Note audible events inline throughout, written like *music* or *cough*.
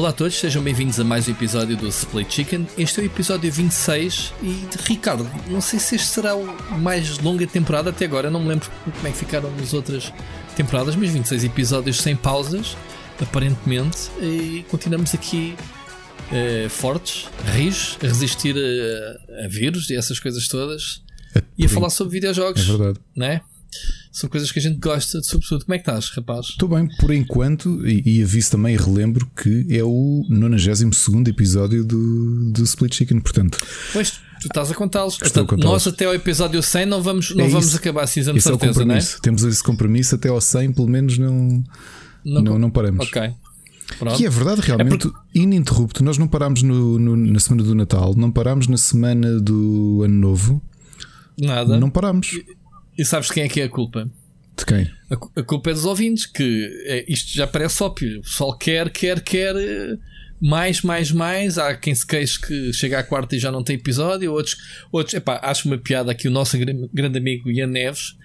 Olá a todos, sejam bem-vindos a mais um episódio do Split Chicken. Este é o episódio 26 e, Ricardo, não sei se este será o mais longa temporada até agora, não me lembro como é que ficaram as outras temporadas, mas 26 episódios sem pausas, aparentemente, e continuamos aqui uh, fortes, rijos, a resistir a, a, vírus e essas coisas todas é, e a falar sobre videojogos. É verdade. Né? São coisas que a gente gosta, sobretudo. Como é que estás, rapaz? Estou bem, por enquanto, e, e aviso também e relembro que é o 92 episódio do, do Split Chicken, portanto. Pois, tu estás a contá-los. Portanto, nós até ao episódio 100 não vamos, não é vamos acabar a season de certeza, é não é? Temos esse compromisso até ao 100, pelo menos não, não, não, não paramos. Ok. Pronto. Que é verdade, realmente, é porque... ininterrupto. Nós não parámos no, no, na semana do Natal, não parámos na semana do Ano Novo. Nada. Não parámos. E sabes de quem é que é a culpa? De quem? A, a culpa é dos ouvintes, que é, isto já parece óbvio. O pessoal quer, quer, quer eh, mais, mais, mais. Há quem se queixe que chega à quarta e já não tem episódio. Outros, outros epá, acho uma piada aqui o nosso grande amigo Ian Neves,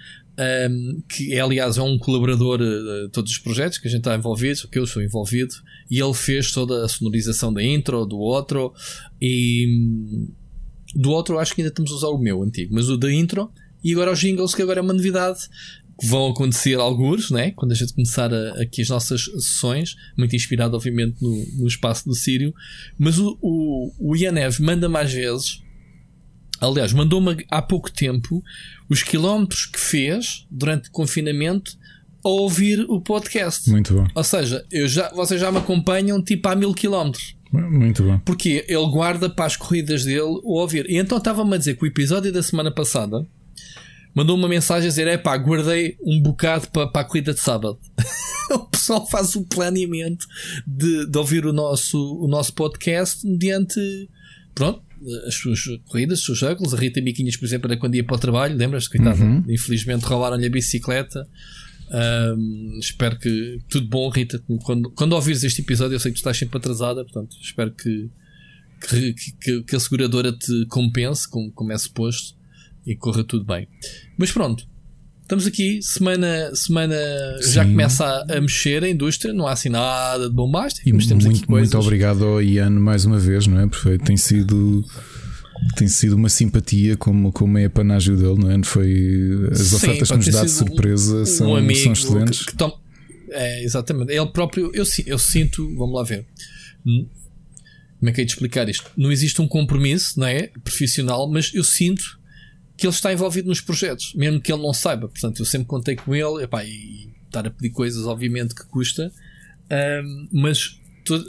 um, que é, aliás é um colaborador de todos os projetos que a gente está envolvido, que eu sou envolvido, e ele fez toda a sonorização da intro, do outro, e do outro acho que ainda estamos a usar o meu antigo, mas o da intro e agora os jingles, que agora é uma novidade, que vão acontecer alguns, né? quando a gente começar a, aqui as nossas sessões, muito inspirado, obviamente, no, no espaço do Sírio. Mas o, o, o Ianev manda mais vezes. Aliás, mandou-me há pouco tempo os quilómetros que fez durante o confinamento a ouvir o podcast. Muito bom. Ou seja, eu já, vocês já me acompanham tipo a mil quilómetros. Muito bom. Porque ele guarda para as corridas dele o ouvir. E então estava-me a dizer que o episódio da semana passada mandou uma mensagem a dizer: é pá, guardei um bocado para, para a corrida de sábado. *laughs* o pessoal faz o planeamento de, de ouvir o nosso, o nosso podcast mediante, pronto, as suas corridas, os seus jogos. A Rita Miquinhas, por exemplo, era quando ia para o trabalho, lembras-te? Uhum. Infelizmente roubaram-lhe a bicicleta. Um, espero que tudo bom, Rita. Quando, quando ouvires este episódio, eu sei que tu estás sempre atrasada, portanto, espero que, que, que, que a seguradora te compense, como, como é suposto e corra tudo bem. Mas pronto, estamos aqui, semana, semana já começa a, a, mexer a indústria, não há assim nada de bombástico, e mas temos muito, aqui coisas. Muito obrigado ao Ian mais uma vez, não é? Perfeito, tem sido. Tem sido uma simpatia como, como é a panágio dele, não é? Foi, as Sim, ofertas que nos dá de surpresa um, são, um são excelentes. Que, que é, exatamente. Ele próprio, eu, eu sinto, vamos lá ver. Hum, como é que é de explicar isto? Não existe um compromisso, não é? Profissional, mas eu sinto que ele está envolvido nos projetos, mesmo que ele não saiba. Portanto, eu sempre contei com ele epá, e estar a pedir coisas, obviamente, que custa, um, mas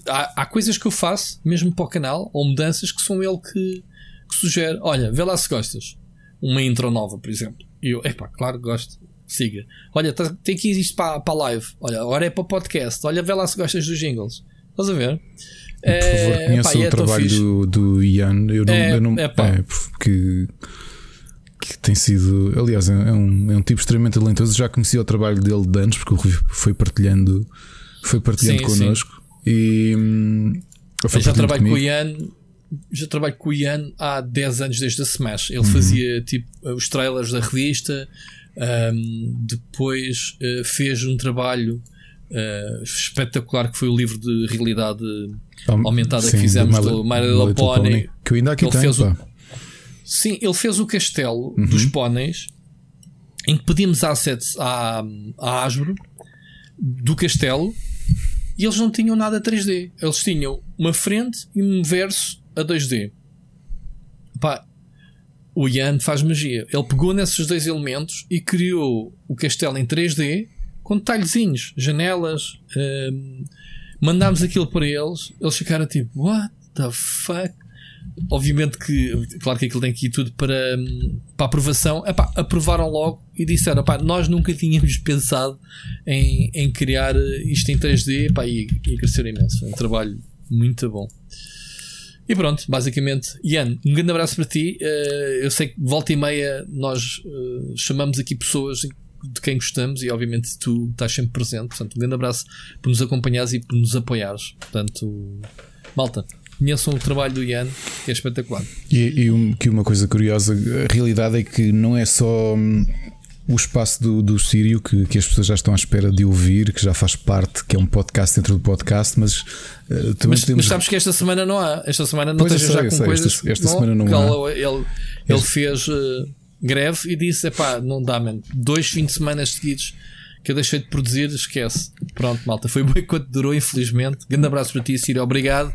há, há, coisas que eu faço, mesmo para o canal, ou mudanças que são ele que, que sugere. Olha, vê lá se gostas. Uma intro nova, por exemplo. E eu, epá, claro que gosto. Siga. Olha, tá, tem que ir isto para, para a live. Olha, agora é para podcast. Olha, vê lá se gostas dos jingles. Estás a ver? Por favor, é, conheça o é trabalho do, do Ian. Eu não, é, eu não, é, é porque que tem sido, aliás, é, é um, é um tipo extremamente talentoso. Já conheci o trabalho dele de antes, porque o Rui foi partilhando, foi partilhando sim, connosco. Sim. E hum, eu já trabalho comigo. com o Ian. Já trabalho com o Ian há 10 anos desde a Smash. Ele uhum. fazia tipo os trailers da revista, um, depois uh, fez um trabalho uh, espetacular que foi o livro de realidade aumentada sim, que fizemos do My Little Pony, Pony, que eu ainda aqui tenho, fez Sim, ele fez o castelo uhum. dos póneis em que pedimos assets à, à Asbro do castelo e eles não tinham nada 3D. Eles tinham uma frente e um verso a 2D. Pá, o Ian faz magia. Ele pegou nesses dois elementos e criou o castelo em 3D com detalhezinhos, janelas. Um, mandámos aquilo para eles. Eles ficaram tipo, what the fuck? Obviamente que, claro que aquilo tem que ir tudo para, para aprovação. Epá, aprovaram logo e disseram: epá, nós nunca tínhamos *laughs* pensado em, em criar isto em 3D epá, e, e imenso. Foi um trabalho muito bom. E pronto, basicamente, Ian, um grande abraço para ti. Uh, eu sei que volta e meia nós uh, chamamos aqui pessoas de quem gostamos e obviamente tu estás sempre presente. Portanto, um grande abraço por nos acompanhares e por nos apoiares. Portanto, malta, conheçam o trabalho do Ian, que é espetacular. E, e um, que uma coisa curiosa, a realidade é que não é só. o espaço do, do Sírio que, que as pessoas já estão à espera de ouvir, que já faz parte, que é um podcast dentro do podcast, mas uh, também mas, mas sabes que esta semana não há, esta semana não esteja já com sei, coisas. Esta, esta semana não há. Ele, ele, ele fez uh, greve e disse: pá, não dá, mano, dois fins de semana seguidos que eu deixei de produzir, esquece. Pronto, malta, foi bem quanto durou, infelizmente. Grande abraço para ti, Sírio, obrigado.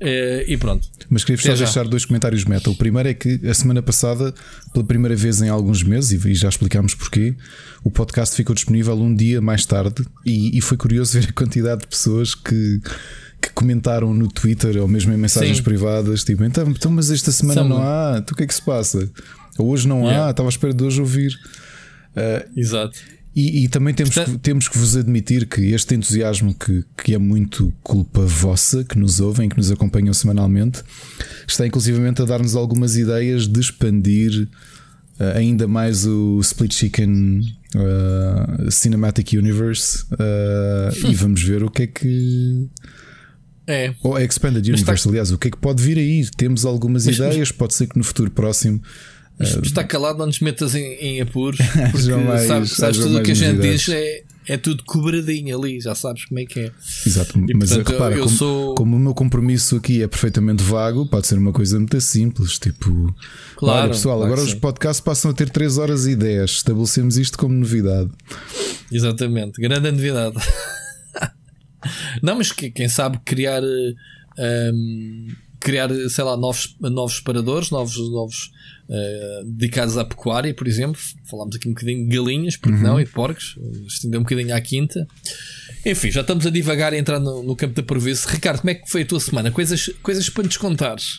Uh, e pronto. Mas queria só deixar dois comentários meta. O primeiro é que a semana passada, pela primeira vez em alguns meses, e já explicámos porquê, o podcast ficou disponível um dia mais tarde e, e foi curioso *laughs* ver a quantidade de pessoas que, que comentaram no Twitter ou mesmo em mensagens Sim. privadas, tipo, então, então, mas esta semana São... não há, então o que é que se passa? Hoje não yeah. há, estava à espera de hoje ouvir. Uh, Exato. E, e, também temos, Portanto, que, temos que vos admitir que este entusiasmo, que, que é muito culpa vossa, que nos ouvem, que nos acompanham semanalmente, está inclusivamente a dar-nos algumas ideias de expandir uh, ainda mais o Split Chicken uh, Cinematic Universe uh, e *laughs* vamos ver o que é que. É. Ou Expanded Universe, está... aliás, o que é que pode vir aí? Temos algumas mas, ideias, pode ser que no futuro próximo está calado, não nos metas em, em apuros. *laughs* Porque mais, sabes, sabes tudo o que a gente diz é, é tudo cobradinho ali, já sabes como é que é. Exato, e, mas portanto, repara, eu, eu como, sou... como, o meu compromisso aqui é perfeitamente vago, pode ser uma coisa muito simples, tipo, claro, olha pessoal, claro agora os podcasts passam a ter 3 horas e 10, estabelecemos isto como novidade. Exatamente, grande novidade. *laughs* não, mas quem sabe criar. Um, criar, sei lá, novos, novos paradores, novos, novos uh, dedicados à pecuária, por exemplo. Falámos aqui um bocadinho de galinhas, porque uhum. não, e porcos, estender um bocadinho à quinta. Enfim, já estamos a divagar e entrar no, no campo da previsão. Ricardo, como é que foi a tua semana? Coisas, coisas para nos contares.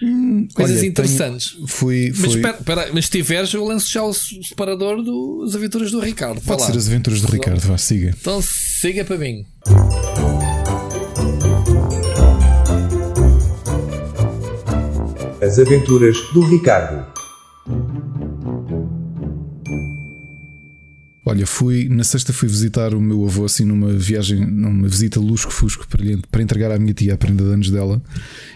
Hum, coisas Olha, interessantes. Tenho, fui, fui... Mas, espera, espera, mas se tiveres, eu lanço já o separador das aventuras do Ricardo. Pode ser as aventuras do Ricardo, vá, siga. Então siga para mim. As Aventuras do Ricardo. Olha, fui na sexta fui visitar o meu avô assim numa viagem, numa visita lusco-fusco para, para entregar à minha tia a prenda de anos dela.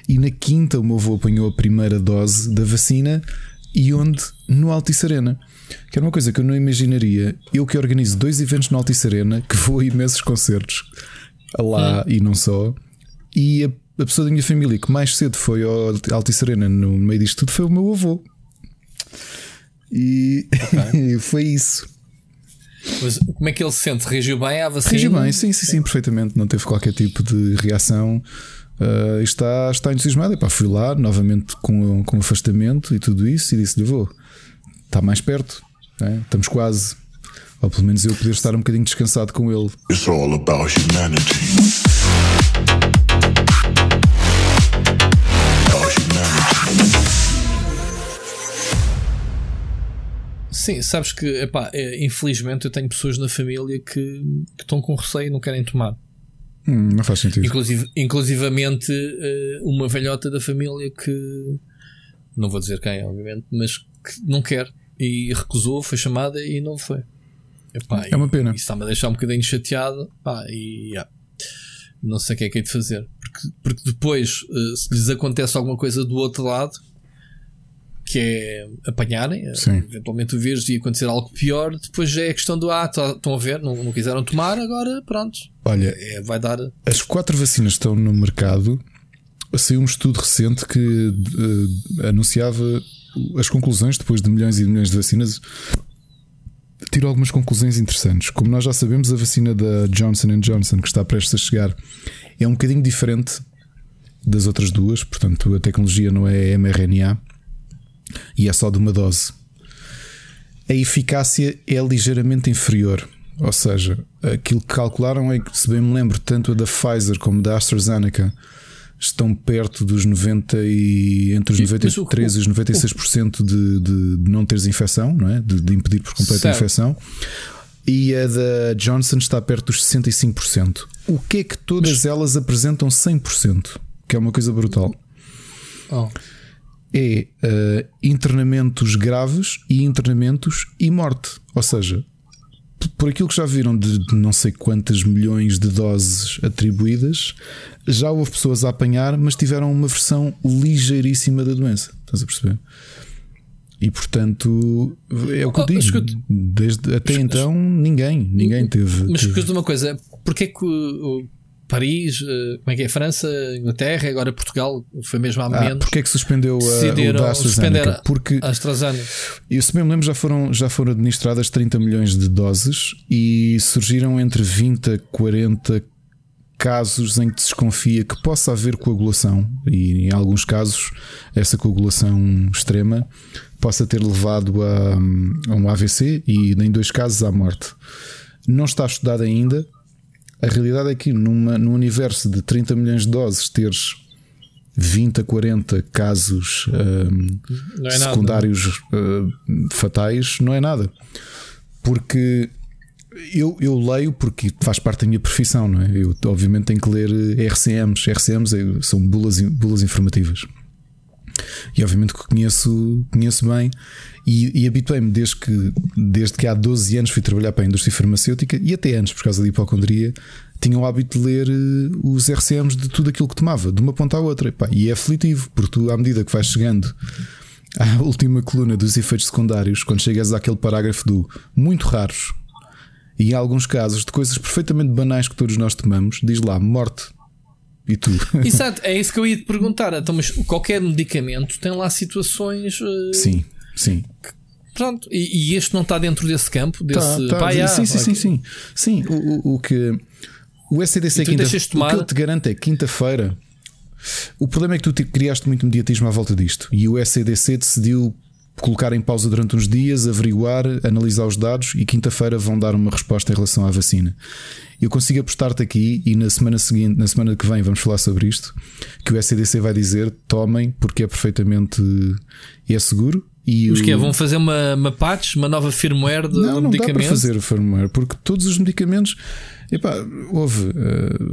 E na quinta o meu avô apanhou a primeira dose da vacina e onde? No Altice Arena. Que era uma coisa que eu não imaginaria. Eu que organizo dois eventos no Altice Arena, que vou a imensos concertos lá hum. e não só. E a a pessoa da minha família que mais cedo foi ao Altice Arena no meio disto tudo foi o meu avô. E okay. *laughs* foi isso. Mas como é que ele se sente? Reagiu bem à vacina? Reagiu bem, sim, sim, sim, perfeitamente. Não teve qualquer tipo de reação. Uh, está, está entusiasmado. Epá, fui lá novamente com, com afastamento e tudo isso e disse-lhe: vou, está mais perto, né? estamos quase. Ou pelo menos eu poder estar um bocadinho descansado com ele. It's all about humanity. Sim, sabes que, epá, é, infelizmente eu tenho pessoas na família que, que estão com receio e não querem tomar. Hum, não faz sentido. Inclusive, inclusivamente eh, uma velhota da família que não vou dizer quem, obviamente, mas que não quer e recusou, foi chamada e não foi. Epá, é uma pena. Isso está-me a deixar um bocadinho chateado. Pá, e yeah, não sei o que é que é de fazer. Porque, porque depois, eh, se lhes acontece alguma coisa do outro lado, que é apanharem, eh, Sim. eventualmente o vírus e acontecer algo pior, depois já é questão do ah, tá, estão a ver, não, não quiseram tomar, agora pronto. Olha, é, vai dar. As quatro vacinas estão no mercado. Saiu um estudo recente que uh, anunciava as conclusões depois de milhões e milhões de vacinas. Tirou algumas conclusões interessantes. Como nós já sabemos, a vacina da Johnson Johnson, que está prestes a chegar, é um bocadinho diferente das outras duas, portanto, a tecnologia não é mRNA e é só de uma dose. A eficácia é ligeiramente inferior. Ou seja, aquilo que calcularam é que, se bem me lembro, tanto a da Pfizer como da AstraZeneca estão perto dos 90 e entre os 93 e os 96% de, de, de não teres infecção, não é? de, de impedir por completo a infecção. E a da Johnson está perto dos 65%. O que é que todas elas apresentam 100%? Que é uma coisa brutal. Oh é uh, internamentos graves e internamentos e morte. Ou seja, por aquilo que já viram de não sei quantas milhões de doses atribuídas, já houve pessoas a apanhar, mas tiveram uma versão ligeiríssima da doença. Estás a perceber? E portanto, é o que eu oh, digo. Desde, até então, ninguém, ninguém teve. Mas teve. escuta uma coisa: porque é que Paris, eh, como é que é? França, Inglaterra, agora Portugal, foi mesmo há ah, menos. Porque é que suspendeu a, o da AstraZeneca? Porque a AstraZeneca. Eu se bem me lembro, já foram, já foram administradas 30 milhões de doses e surgiram entre 20 a 40 casos em que se desconfia que possa haver coagulação, e em alguns casos essa coagulação extrema possa ter levado a, a um AVC e em dois casos à morte. Não está estudado ainda. A realidade é que numa, num universo de 30 milhões de doses teres 20 a 40 casos um, é secundários uh, fatais não é nada. Porque eu, eu leio porque faz parte da minha profissão, não é? Eu obviamente tenho que ler RCMs. RCMs é, são bulas, bulas informativas. E obviamente que conheço, conheço bem e, e habituei-me desde que, desde que há 12 anos fui trabalhar para a indústria farmacêutica e até antes, por causa da hipocondria, tinha o hábito de ler eh, os RCMs de tudo aquilo que tomava, de uma ponta à outra. E, pá, e é aflitivo, porque tu, à medida que vais chegando à *laughs* última coluna dos efeitos secundários, quando chegas àquele parágrafo do muito raros, e em alguns casos de coisas perfeitamente banais que todos nós tomamos, diz lá morte. E tu? Exato, é isso que eu ia te perguntar. Então, mas qualquer medicamento tem lá situações. Uh... Sim, sim. Pronto, e, e, este não está dentro desse campo? Desse... Tá, tá. sim, sim, sim, sim. Sim, o, o, o que. O SCDC quinta, o que ele te garante é quinta-feira. O problema é que tu criaste muito mediatismo à volta disto e o SCDC decidiu colocar em pausa durante uns dias, averiguar, analisar os dados e quinta-feira vão dar uma resposta em relação à vacina. Eu consigo apostar-te aqui e na semana seguinte, na semana que vem, vamos falar sobre isto, que o SCDC vai dizer tomem porque é perfeitamente é seguro. E o... que é? Vão fazer uma, uma patch, uma nova firmware de não, não dá para fazer firmware porque todos os medicamentos, epá, houve. Uh,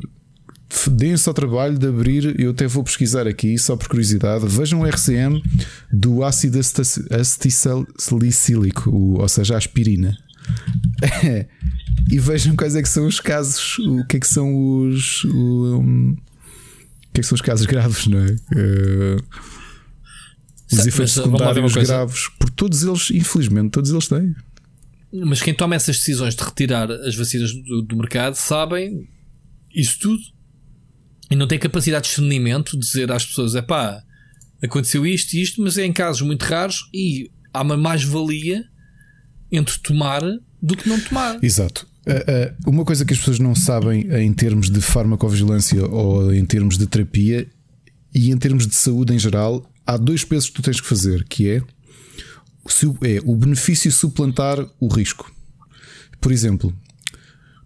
deem-se ao trabalho de abrir. Eu até vou pesquisar aqui, só por curiosidade. Vejam o RCM do ácido acetilsalicílico, ou seja, a aspirina. *laughs* e vejam quais é que são os casos, o que é que são os. O, um, que é que são os casos *laughs* graves, não é? Uh, os efeitos secundários graves, porque todos eles, infelizmente, todos eles têm. Mas quem toma essas decisões de retirar as vacinas do, do mercado sabem isso tudo e não tem capacidade de discernimento de dizer às pessoas: é pá, aconteceu isto e isto, mas é em casos muito raros e há uma mais-valia entre tomar do que não tomar. Exato. Uh, uh, uma coisa que as pessoas não sabem em termos de farmacovigilância ou em termos de terapia e em termos de saúde em geral, há dois pesos que tu tens que fazer, que é, é o benefício suplantar o risco. Por exemplo,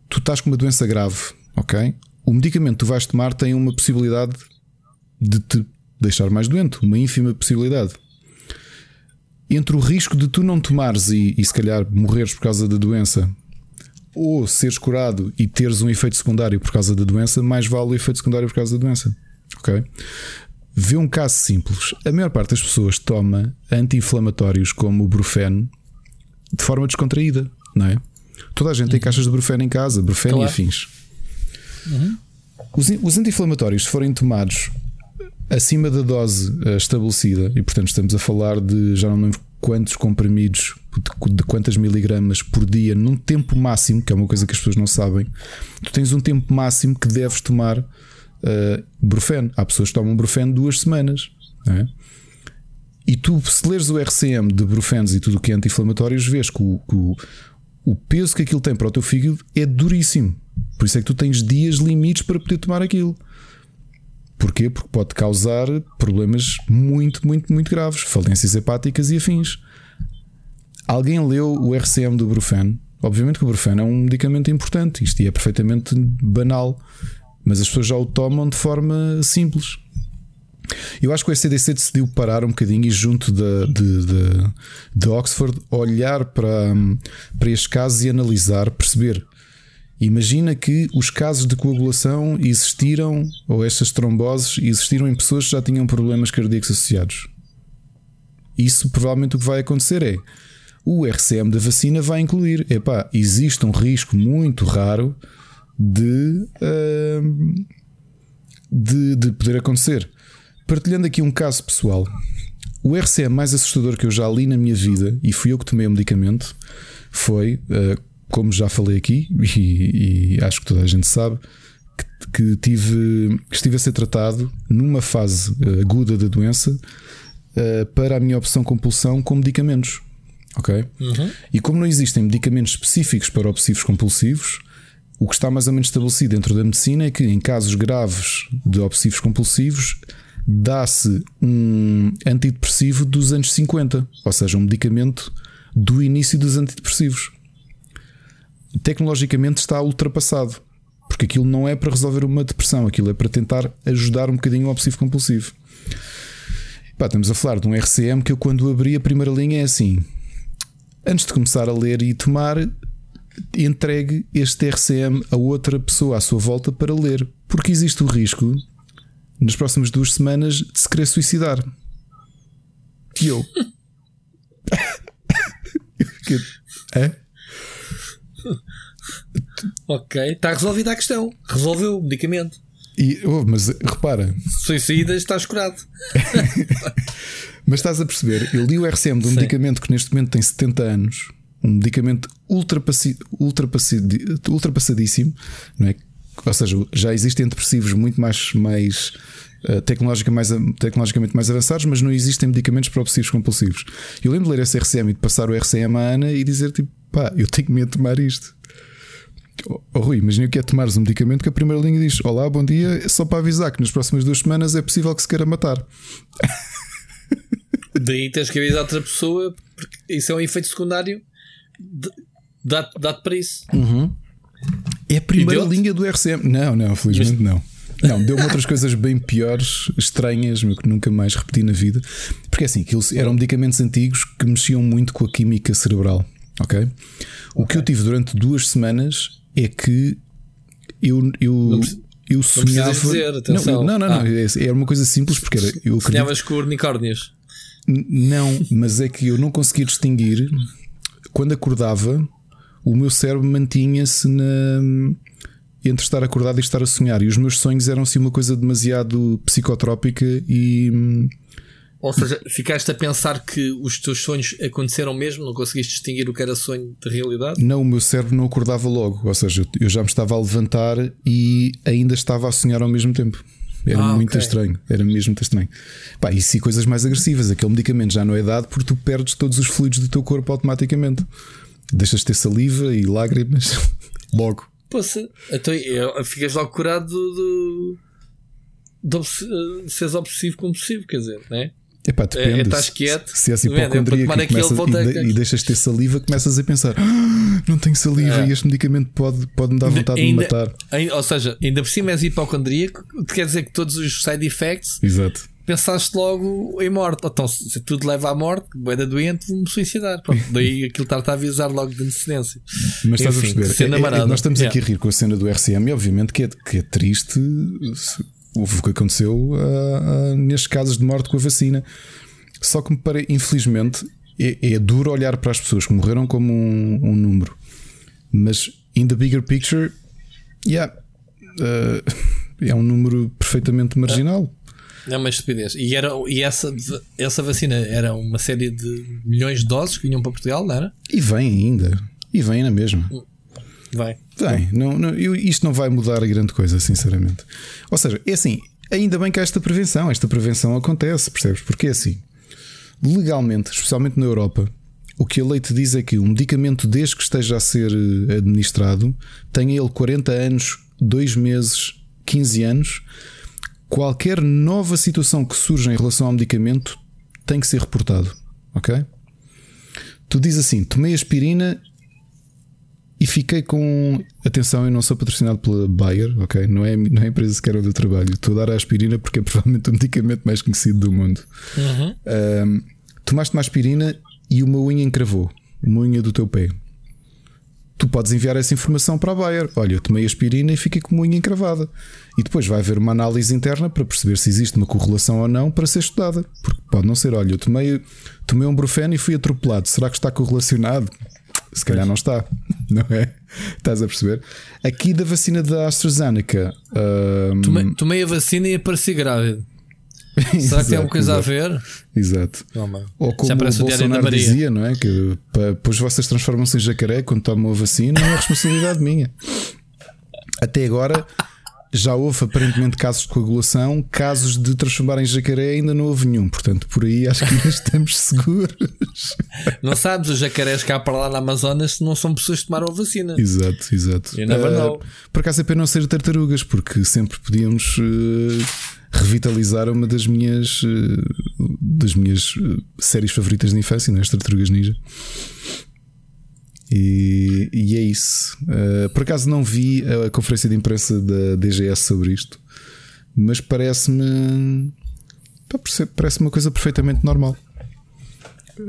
tu estás com uma doença grave, ok? o medicamento que tu vais tomar tem uma possibilidade de te deixar mais doente, uma ínfima possibilidade. Entre o risco de tu não tomares e, e se calhar morreres por causa da doença, ou seres curado e teres um efeito secundário por causa da doença, mais vale o efeito secundário por causa da doença. Ok? Vê um caso simples. A maior parte das pessoas toma anti-inflamatórios como o Brufen de forma descontraída, não é? Toda a gente tem caixas de Brufen em casa, Brufen claro. e afins. Uhum. Os, os anti-inflamatórios, se forem tomados acima da dose uh, estabelecida, e portanto estamos a falar de já não lembro quantos comprimidos, de, de quantas miligramas por dia, num tempo máximo, que é uma coisa que as pessoas não sabem, tu tens um tempo máximo que deves tomar uh, Brufen. Há pessoas que tomam Brufen duas semanas. É? E tu, se leres o RCM de Brufens e tudo o que é anti-inflamatórios, vês que o, que o, o peso que aquilo tem para o teu fígado é duríssimo. Por isso é que tu tens dias limites para poder tomar aquilo. Porquê? Porque pode causar problemas muito, muito, muito graves, falências hepáticas e afins. Alguém leu o RCM do Brufen? Obviamente que o Brufen é um medicamento importante, isto é perfeitamente banal, mas as pessoas já o tomam de forma simples. Eu acho que o SCDC decidiu parar um bocadinho e, junto de, de, de, de Oxford, olhar para, para estes casos e analisar, perceber Imagina que os casos de coagulação existiram, ou estas tromboses existiram em pessoas que já tinham problemas cardíacos associados. Isso provavelmente o que vai acontecer é o RCM da vacina vai incluir, epá, existe um risco muito raro de, uh, de, de poder acontecer. Partilhando aqui um caso pessoal, o RCM mais assustador que eu já li na minha vida, e fui eu que tomei o medicamento, foi, uh, como já falei aqui, *laughs* e, e, acho que toda a gente sabe, que, que, tive, que estive a ser tratado numa fase aguda da doença uh, para a minha opção compulsão com medicamentos. Ok? Uhum. E como não existem medicamentos específicos para obsessivos compulsivos, o que está mais ou menos estabelecido dentro da medicina é que em casos graves de obsessivos compulsivos dá-se um antidepressivo dos anos 50, ou seja, um medicamento do início dos antidepressivos. Tecnologicamente está ultrapassado, porque aquilo não é para resolver uma depressão, aquilo é para tentar ajudar um bocadinho o obsessivo compulsivo. Pá, estamos a falar de um RCM que eu, quando abri a primeira linha, é assim: antes de começar a ler e tomar, entregue este RCM a outra pessoa à sua volta para ler, porque existe o risco nas próximas duas semanas de se querer suicidar. E eu. *laughs* é? Ok, está resolvida a questão. Resolveu o medicamento. E, oh, mas repara, suicida estás curado. *laughs* mas estás a perceber? Eu li o RCM de um Sim. medicamento que neste momento tem 70 anos, um medicamento ultrapassi, ultrapassadíssimo, não é? Ou seja, já existem antidepressivos muito mais, mais uh, tecnologicamente, mais, tecnologicamente mais avançados, mas não existem medicamentos para obsessivos compulsivos. Eu lembro de ler esse RCM e de passar o RCM à Ana e dizer tipo, pá, eu tenho medo de tomar isto. Oh, oh, Rui, imagina que é tomares um medicamento que a primeira linha diz: Olá, bom dia, só para avisar que nas próximas duas semanas é possível que se queira matar. Daí tens que avisar outra pessoa, porque isso é um efeito secundário dá-te para isso. Uhum. É a primeira linha do RCM. Não, não, felizmente não. Não, deu-me outras coisas bem piores, estranhas, meu, que nunca mais repeti na vida. Porque assim, aquilo eram medicamentos antigos que mexiam muito com a química cerebral. Ok? O okay. que eu tive durante duas semanas é que eu, eu, eu sonhava. Dizer, atenção. Não, não, não, ah. não, é, era uma coisa simples porque era. Eu Sonhavas com unicórnios? Não, mas é que eu não conseguia distinguir quando acordava, o meu cérebro mantinha-se na entre estar acordado e estar a sonhar. E os meus sonhos eram assim uma coisa demasiado psicotrópica e. Ou seja, ficaste a pensar que os teus sonhos aconteceram mesmo? Não conseguiste distinguir o que era sonho de realidade? Não, o meu cérebro não acordava logo. Ou seja, eu já me estava a levantar e ainda estava a sonhar ao mesmo tempo. Era ah, muito okay. estranho, era mesmo muito estranho. Pá, e se coisas mais agressivas, aquele medicamento já não é dado porque tu perdes todos os fluidos do teu corpo automaticamente. Deixas de ter saliva e lágrimas *laughs* logo. Poxa, então ficas logo curado do, do, do seres obsessivo compulsivo, quer dizer, não é? Epá, depende. É, estás quieto. Se, és hipocondríaco é, começa, e, e, deixas de ter saliva, começas a pensar: ah, não tenho saliva é. e este medicamento pode, pode me dar vontade ainda, de me matar. Ainda, ou seja, ainda por cima és hipocondríaco, quer dizer que todos os side effects Exato. pensaste logo em morte. Então, se tudo leva à morte, boeda doente, vou-me suicidar. Pronto, *laughs* daí aquilo está a avisar logo de antecedência. Mas estás Enfim, a perceber? É, é, nós estamos aqui a rir com a cena do RCM e, obviamente, que é, que é triste o que aconteceu uh, uh, nestes casos de morte com a vacina. Só que parece, infelizmente, é, é, duro olhar para as pessoas que morreram como um, um número, mas in the bigger picture, yeah, uh, *laughs* é um número perfeitamente marginal. É uma estupidez. E, era, e essa, essa vacina era uma série de milhões de doses que vinham para Portugal, não era? E vem ainda. E vem na mesma. Vai. Não, não, eu, isto não vai mudar a grande coisa, sinceramente. Ou seja, é assim. Ainda bem que há esta prevenção. Esta prevenção acontece, percebes? Porque é assim legalmente, especialmente na Europa, o que a lei te diz é que o medicamento, desde que esteja a ser eh, administrado, tenha ele 40 anos, 2 meses, 15 anos, qualquer nova situação que surja em relação ao medicamento tem que ser reportado. Ok? Tu dizes assim: tomei aspirina e fiquei com. Atenção, eu não sou patrocinado pela Bayer, ok? Não é, não é a empresa sequer onde eu trabalho. Estou a dar a aspirina porque é provavelmente o medicamento mais conhecido do mundo. Uhum. Um, tomaste uma aspirina e uma unha encravou uma unha do teu pé. Tu podes enviar essa informação para a Bayer. Olha, eu tomei aspirina e fiquei com uma unha encravada. E depois vai haver uma análise interna para perceber se existe uma correlação ou não para ser estudada. Porque pode não ser, olha, eu tomei, tomei um brufeno e fui atropelado. Será que está correlacionado? Se calhar não está, *laughs* não é? Estás a perceber? Aqui da vacina da AstraZeneca. Um... Tomei, tomei, a vacina e apareci grávido. Será que tem alguma coisa exato. a ver? Exato. Ou como o Bolsonaro dizia, não é? Que depois vocês transformam-se em jacaré quando tomam a vacina, não é responsabilidade minha. Até agora já houve aparentemente casos de coagulação, casos de transformar em jacaré ainda não houve nenhum. Portanto, por aí acho que ainda estamos *laughs* seguros. Não sabes, os jacarés cá para lá na Amazonas não são pessoas que tomaram a vacina. Exato, exato. You never. Uh, por acaso é para não ser tartarugas, porque sempre podíamos uh, revitalizar uma das minhas uh, das minhas séries favoritas de infância, não é? As tartarugas ninja. E, e é isso. Uh, por acaso não vi a, conferência de imprensa da DGS sobre isto, mas parece-me. Parece uma coisa perfeitamente normal.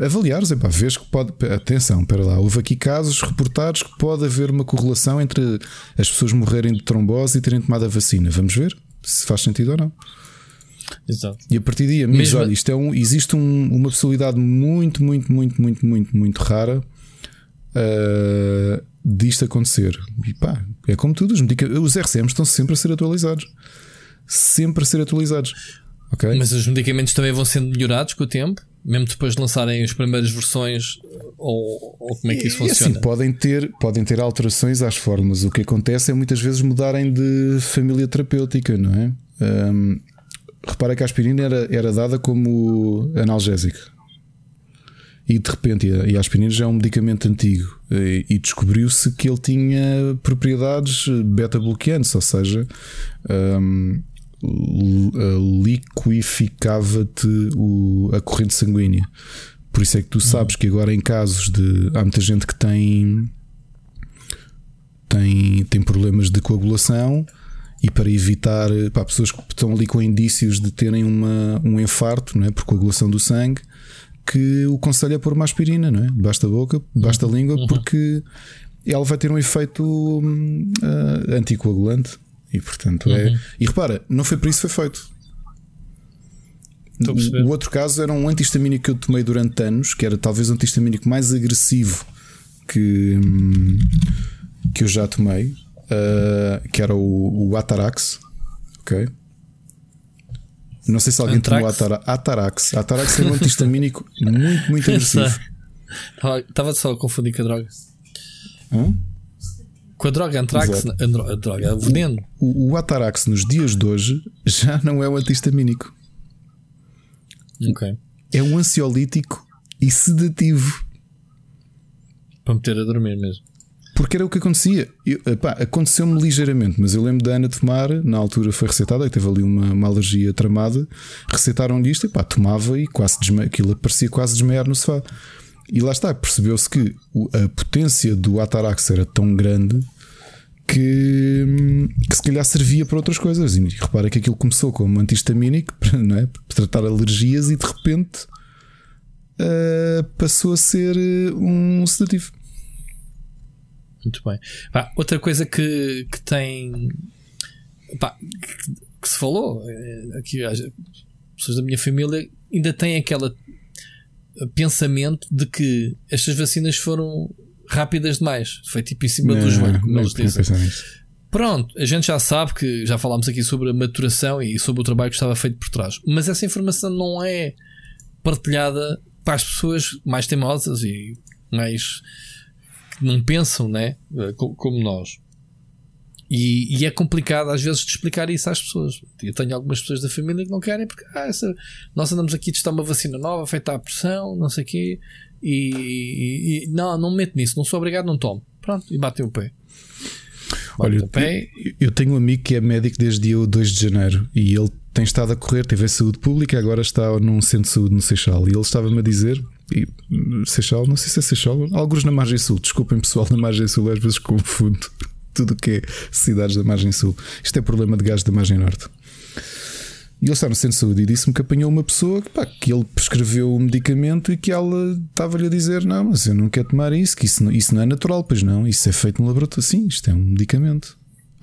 Avaliares, epá, vês que pode. Atenção, espera lá. Houve aqui casos reportados que pode haver uma correlação entre as pessoas morrerem de trombose e terem tomado a vacina. Vamos ver se faz sentido ou não. Exato. E a partir daí, mas olha, isto é um, existe um, uma possibilidade muito, muito, muito, muito, muito, muito rara uh, disto acontecer. E pá, é como tudo, os, os RCMs estão sempre a ser atualizados. Sempre a ser atualizados. Okay? Mas os medicamentos também vão sendo melhorados com o tempo, mesmo depois de lançarem as primeiras versões, ou, ou como é que isso e, funciona? Assim, podem ter, podem ter alterações às formas. O que acontece é muitas vezes mudarem de família terapêutica, não é? Um, repara que a aspirina era, era dada como analgésico e de repente, e a aspirina já é um medicamento antigo e descobriu-se que ele tinha propriedades beta-bloqueantes, ou seja, um, liquificava-te a corrente sanguínea. Por isso é que tu sabes que agora em casos de. Há muita gente que tem. tem, tem problemas de coagulação e para evitar. Para pessoas que estão ali com indícios de terem uma, um infarto não é, por coagulação do sangue que o conselho é pôr uma aspirina, não é? Basta a boca, basta a uhum. língua, uhum. porque ela vai ter um efeito uh, anticoagulante. E portanto é. Uhum. E repara, não foi para isso que foi feito. O outro caso era um antihistamínico que eu tomei durante anos, que era talvez o antihistamínico mais agressivo que, hum, que eu já tomei, uh, que era o, o Atarax. Ok. Não sei se alguém Antrax? tomou Atarax. Atarax é um antihistamínico muito, muito *laughs* agressivo. Estava só a confundir com a droga. Hum? Com a droga Antrax, a, droga, a veneno. O, o, Atarax nos dias de hoje já não é um antihistamínico. É um ansiolítico e sedativo. Para meter a dormir mesmo. Porque era o que acontecia. Aconteceu-me ligeiramente, mas eu lembro da Ana tomar, na altura foi receitada, teve ali uma, uma alergia tramada, receitaram-lhe isto e pá, tomava e quase desma... aquilo parecia quase desmaiar no sofá. E lá está, percebeu-se que a potência do Atarax era tão grande que, que se calhar servia para outras coisas. E repara que aquilo começou como antihistamínico *laughs* não é? para tratar alergias e de repente uh, passou a ser eh, um sedativo. Muito bem. Pá, outra coisa que, que tem. Pá, que, que, se falou, é, aqui as pessoas da minha família ainda têm aquele pensamento de que estas vacinas foram rápidas demais. Foi tipo em cima não, do joelho, como eles dizem. Pronto, a gente já sabe que já falámos aqui sobre a maturação e sobre o trabalho que estava feito por trás, mas essa informação não é partilhada para as pessoas mais teimosas e mais não pensam né, eh, como nós. E, e, é complicado às vezes de explicar isso às pessoas. Eu tenho algumas pessoas da família que não querem porque ah, essa, nós andamos aqui a testar uma vacina nova, feita à pressão, não sei o quê, e, e, e, não, não me meto nisso, não sou obrigado, não tomo. Pronto, e batem o pé. Olha, pé. Eu, eu tenho um amigo que é médico desde dia 2 de janeiro e ele tem estado a correr, teve a saúde pública, agora está num centro de saúde no Seixal. E ele estava-me a dizer, e Seixal, não sei se é Seixal, alguns na margem sul, desculpem pessoal na margem sul, às vezes confundo *laughs* tudo o que é cidades da margem sul. Isto é problema de gás da margem norte. E ele está no centro de saúde e disse-me que apanhou uma pessoa pá, que ele prescreveu o medicamento e que ela estava-lhe a dizer: Não, mas eu não quero tomar isso, que isso isso não é natural, pois não, isso é feito no laboratório. Sim, isto é um medicamento.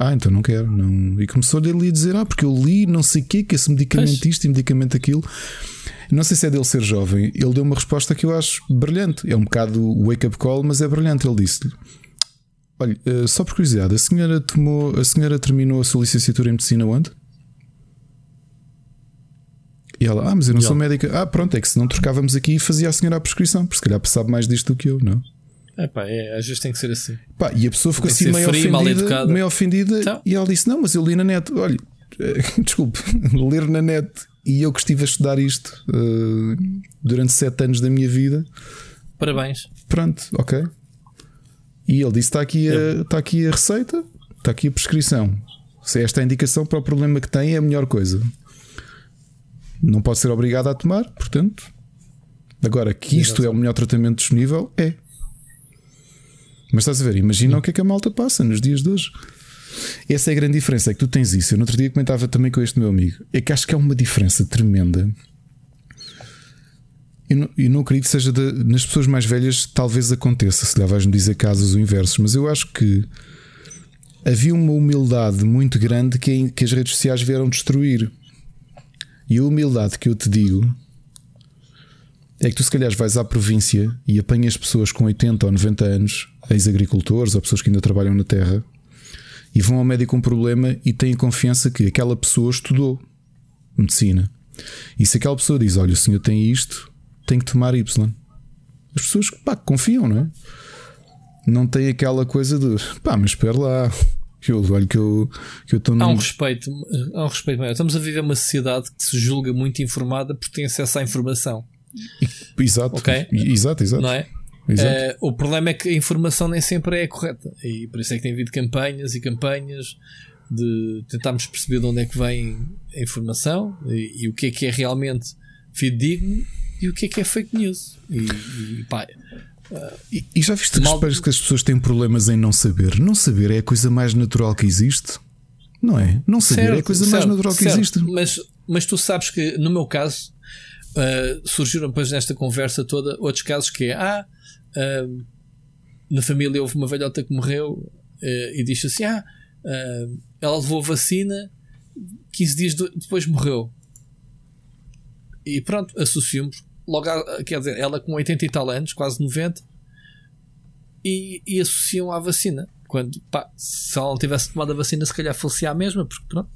Ah, então não quero. Não. E começou-lhe ali a dizer: Ah, porque eu li não sei o quê, que esse medicamento isto e medicamento aquilo. Não sei se é dele ser jovem. Ele deu uma resposta que eu acho brilhante. É um bocado wake-up call, mas é brilhante. Ele disse-lhe: Olha, eh, só por curiosidade, a senhora, tomou, a senhora terminou a sua licenciatura em medicina onde? E ela, ah, mas eu não e sou ela... médica. Ah, pronto, é que se não trocávamos aqui fazia a senhora a prescrição, porque se calhar sabe mais disto do que eu, não? É pá, é, às vezes tem que ser assim. Pá, e a pessoa ficou assim meio frio, ofendida, meio ofendida então. e ela disse: Não, mas eu li na net. Olha, *laughs* desculpe, *laughs* ler na net e eu que estive a estudar isto uh, durante sete anos da minha vida. Parabéns. Pronto, ok. E ele disse: Está aqui a, está aqui a receita, está aqui a prescrição. Se esta é a indicação para o problema que tem, é a melhor coisa. Não pode ser obrigado a tomar, portanto. Agora, que isto é o melhor tratamento disponível, é. Mas estás a ver, imagina o que é que a malta passa nos dias de hoje. Essa é a grande diferença, é que tu tens isso. Eu no outro dia comentava também com este meu amigo. É que acho que há uma diferença tremenda. Eu não, eu não acredito que seja de, nas pessoas mais velhas, talvez aconteça. Se lhe vais-me dizer casos inversos, mas eu acho que havia uma humildade muito grande que, que as redes sociais vieram destruir. E a humildade que eu te digo é que tu, se calhar, vais à província e apanhas pessoas com 80 ou 90 anos, ex-agricultores ou pessoas que ainda trabalham na terra, e vão ao médico com um problema e têm confiança que aquela pessoa estudou medicina. E se aquela pessoa diz: Olha, o senhor tem isto, tem que tomar Y. As pessoas pá, confiam, não é? Não tem aquela coisa de pá, mas espera lá. Que eu, olho que eu que eu estou num... Há um respeito, há um respeito maior. Estamos a viver uma sociedade que se julga muito informada porque tem acesso à informação. Exato. Okay? Exato, exato. Não é? Uh, o problema é que a informação nem sempre é correta e por isso é que tem havido campanhas e campanhas de tentarmos perceber de onde é que vem a informação e, e o que é que é realmente fidedigno e o que é que é fake news. E, e pá, uh, e, e, já viste mal... que as pessoas têm problemas em não saber? Não saber é a coisa mais natural que existe, não é? Não saber certo, é a coisa certo, mais natural que certo, existe. Mas, mas tu sabes que, no meu caso, uh, surgiram depois nesta conversa toda outros casos que é ah, uh, na família houve uma velhota que morreu uh, e disse assim: ah, ela levou vacina, 15 dias depois morreu. E pronto, associamos logo, a, quer dizer, ela com 80 e tal anos, quase 90, e, e associam à vacina. Quando, pá, se ela não tivesse tomado a vacina, se calhar falecia a mesma, porque pronto,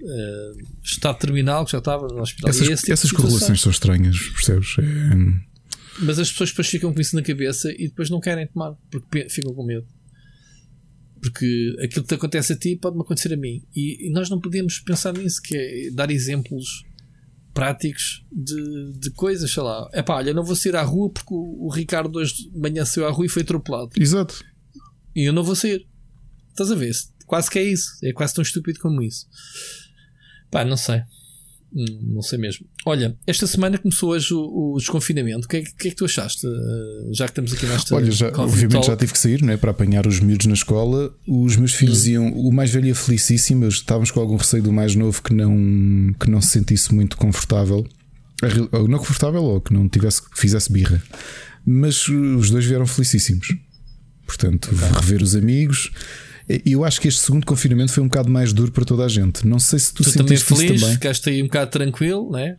uh, estado terminal que já estava no hospital. Essas, tipo essas correlações são estranhas, percebes? É... Mas as pessoas depois ficam com isso na cabeça e depois não querem tomar porque ficam com medo. Porque aquilo que te acontece a ti pode-me acontecer a mim. E, e, nós não podemos pensar nisso, que é dar exemplos práticos de, de coisas, sei lá. É pá, olha, não vou sair à rua porque o, o Ricardo hoje de manhã saiu à rua e foi atropelado. Exato. E eu não vou sair. Estás a ver? Quase que é isso. É quase tão estúpido como isso. Pá, não sei. Não sei mesmo. Olha, esta semana começou hoje o, o desconfinamento. O que, é, que é que tu achaste? Uh, já que estamos aqui nesta. Olha, já, obviamente talk. já tive que sair, não é? Para apanhar os miúdos na escola. Os meus filhos hum. iam. O mais velho ia felicíssimo. Estávamos com algum receio do mais novo que não, que não se sentisse muito confortável. Ou não confortável ou que não tivesse, que fizesse birra. Mas os dois vieram felicíssimos. Portanto, okay. rever os amigos. Eu acho que este segundo confinamento foi um bocado mais duro para toda a gente. Não sei se tu, tu sentiste também feliz, também. Ficaste aí um bocado tranquilo, né?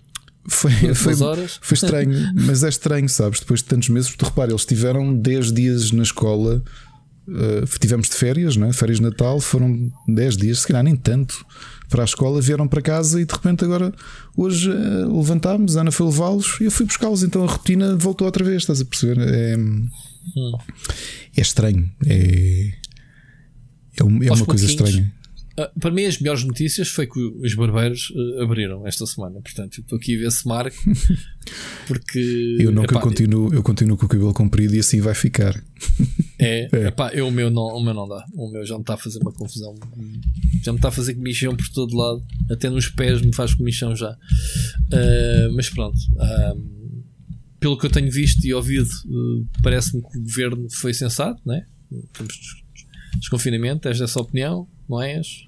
Foi, foi, foi estranho, *laughs* mas é estranho, sabes? Depois de tantos meses, tu repara, eles tiveram 10 dias na escola, uh, tivemos de férias, né? férias de Natal, foram 10 dias, se calhar nem tanto, para a escola, vieram para casa e de repente agora, hoje uh, levantámos, a Ana foi levá-los e eu fui buscá-los, então a rotina voltou outra vez, estás a perceber? É, hum. é estranho, é, é, é uma coisa estranha. Uh, para mim, as melhores notícias foi que os barbeiros uh, abriram esta semana. Portanto, estou aqui a ver se marco. *laughs* Porque. Eu nunca epá, continuo, eu continuo com o cabelo comprido e assim vai ficar. É, *laughs* é. Epá, eu, o, meu não, o meu não dá. O meu já me está a fazer uma confusão. Já me está a fazer comichão por todo lado. Até nos pés me faz comichão já. Uh, mas pronto. pelo que eu tenho visto e ouvido, parece-me que o governo foi sensato, né? Estamos desconfinamento, tens essa opinião, não és?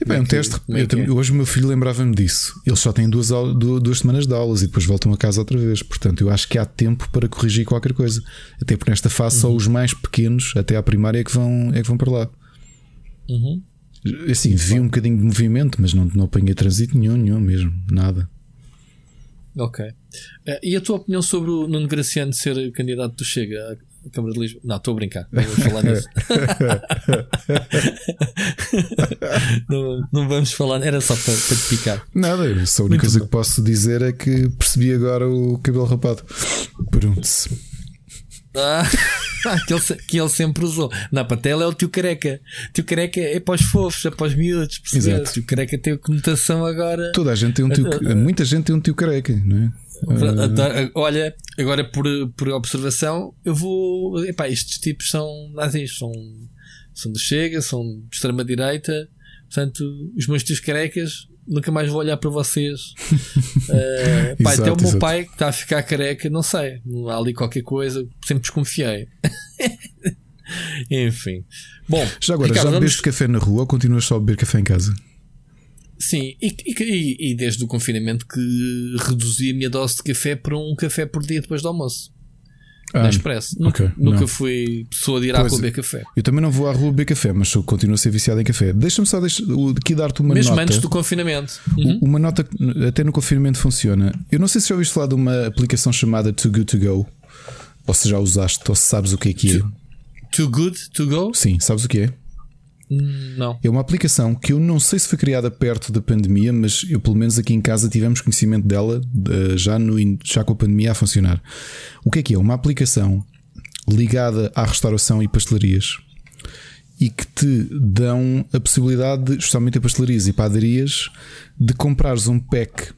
E bem, é um teste. É hoje o meu filho lembrava-me disso. Eles só têm duas, duas semanas de aulas e depois voltam a casa outra vez. Portanto, eu acho que há tempo para corrigir qualquer coisa. Até porque nesta fase uhum. só os mais pequenos, até à primária, é que vão, é que vão para lá. Uhum. Assim, vi um bocadinho de movimento, mas não, não apanhei trânsito nenhum, nenhum mesmo, nada. Ok. Uh, e a tua opinião sobre o Nuno Graciano ser candidato do Chega? Câmara de Lisboa. Não, estou a brincar. Não vamos falar nisso. *laughs* não, não, vamos falar. Era só para, para te picar. Nada, só a única coisa bom. que posso dizer é que percebi agora o cabelo rapado. Pronto. Ah, *laughs* que, ele, que ele sempre usou. Na patela é o tio careca. Tio careca é para os fofos, é para os miúdos. Exato. Tio careca tem a conotação agora. Toda a gente tem um tio. Uh, uh, muita gente tem um tio careca, não é? Uh... Olha, agora por, por observação, eu vou. Epá, estes tipos são nazis, são, são de Chega, são de extrema-direita. Portanto, os meus tios carecas nunca mais vou olhar para vocês. *laughs* uh, pai, até o meu exato. pai que está a ficar careca, não sei, há ali qualquer coisa, sempre desconfiei. *laughs* Enfim, bom, já agora, Ricardo, já bebeste vamos... café na rua ou continuas só a beber café em casa? Sim, e, e, e, desde o confinamento que reduzi a minha dose de café para um café por dia depois do almoço. Ah, na Expresso. Okay, nunca, nunca fui pessoa de ir à rua beber café. Eu também não vou à rua beber café, mas continuo a ser viciado em café. Deixa-me só deixa, aqui dar-te uma Mesmo nota. Mesmo antes do confinamento. Uhum. Uma nota até no confinamento funciona. Eu não sei se já ouviste falar de uma aplicação chamada Too Good To Go. Ou se já usaste, ou se sabes o que é que é. Too, too Good To Go? Sim, sabes o que é? Não. É uma aplicação que eu não sei se foi criada perto da pandemia, mas eu, pelo menos aqui em casa, tivemos conhecimento dela já, no, já com a pandemia a funcionar. O que é que é? Uma aplicação ligada à restauração e pastelarias e que te dão a possibilidade, de, justamente a pastelarias e padarias, de comprares um pack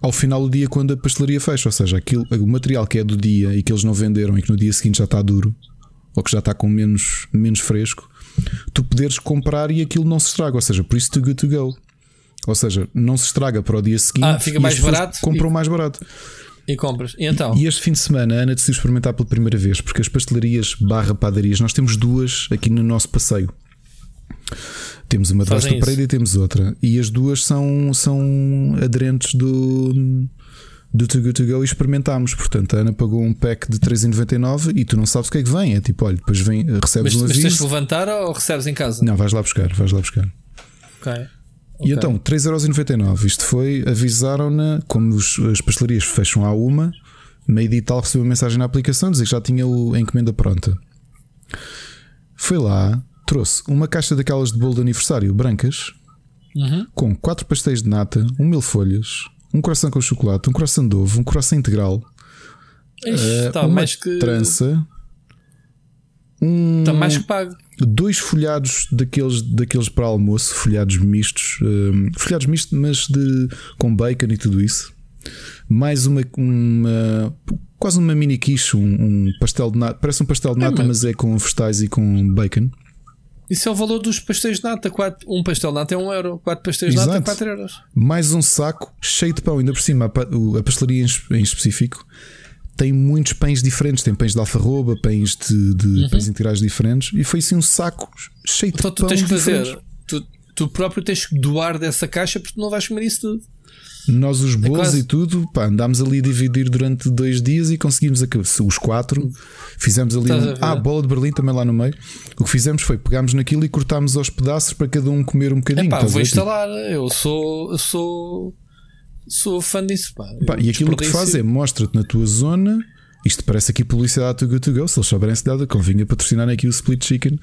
ao final do dia quando a pastelaria fecha. Ou seja, aquilo, o material que é do dia e que eles não venderam e que no dia seguinte já está duro ou que já está com menos, menos fresco, tu poderes comprar e aquilo não se estraga. Ou seja, por isso to good to go. Ou seja, não se estraga para o dia seguinte. Ah, fica mais barato. Compram e... mais barato. E compras. E então? E este fim de semana a Ana decidiu experimentar pela primeira vez, porque as pastelarias barra padarias, nós temos duas aqui no nosso passeio. Temos uma atrás do prédio e temos outra. E as duas são, são aderentes do, do Too Good To Go e experimentámos. Portanto, a Ana pagou um pack de 3,99 e tu não sabes o que é que vem. É tipo, olha, depois vem, recebes mas, um aviso. Mas tens de levantar ou recebes em casa? Não, vais lá buscar, vais lá buscar. Ok. E então, 3,99€. Isto foi, avisaram-na, como os, as pastelarias fecham à uma, meio dia tal recebeu uma mensagem na aplicação dizer que já tinha o, a encomenda pronta. Foi lá, trouxe uma caixa daquelas de bolo de aniversário brancas, uhum. com quatro pastéis de nata, um mil folhas, um coração com chocolate, um coração de ovo, um coração integral, Ixi, uh, tá uma mais que... trança, um... Está mais que pago dois folhados daqueles, daqueles para almoço, folhados mistos, um, folhados mistos, mas de, com bacon e tudo isso. Mais uma, uma quase uma mini quiche, um, um, pastel de nata, parece um pastel de é, nata, é, mas é com vegetais e com bacon. Isso é o valor dos pastéis de nata. Quatro, um pastel de nata é um euro, quatro pastéis Exato. de nata é 4 euros. Mais um saco cheio de pão, ainda por cima, a, pastelaria em, específico tem muitos pães diferentes. Tem pães de alfarroba, pães de, de uhum. pães integrais diferentes. E foi assim um saco cheio então, de tu pão tens que fazer. Tu, tu, próprio tens que doar dessa caixa porque tu não vais comer isso tudo. Nós, os é bolos quase... e tudo, pá, andámos ali a dividir durante dois dias e conseguimos os quatro. Fizemos ali um, ah, bola de Berlim também lá no meio. O que fizemos foi pegámos naquilo e cortámos aos pedaços para cada um comer um bocadinho. Epá, vou instalar. Eu sou, eu sou sou fã disso. Pá. Pá, e aquilo que faz é mostra-te na tua zona. Isto parece aqui publicidade to go to go. Se eles souberem-se dada, convinha patrocinar aqui o Split Chicken.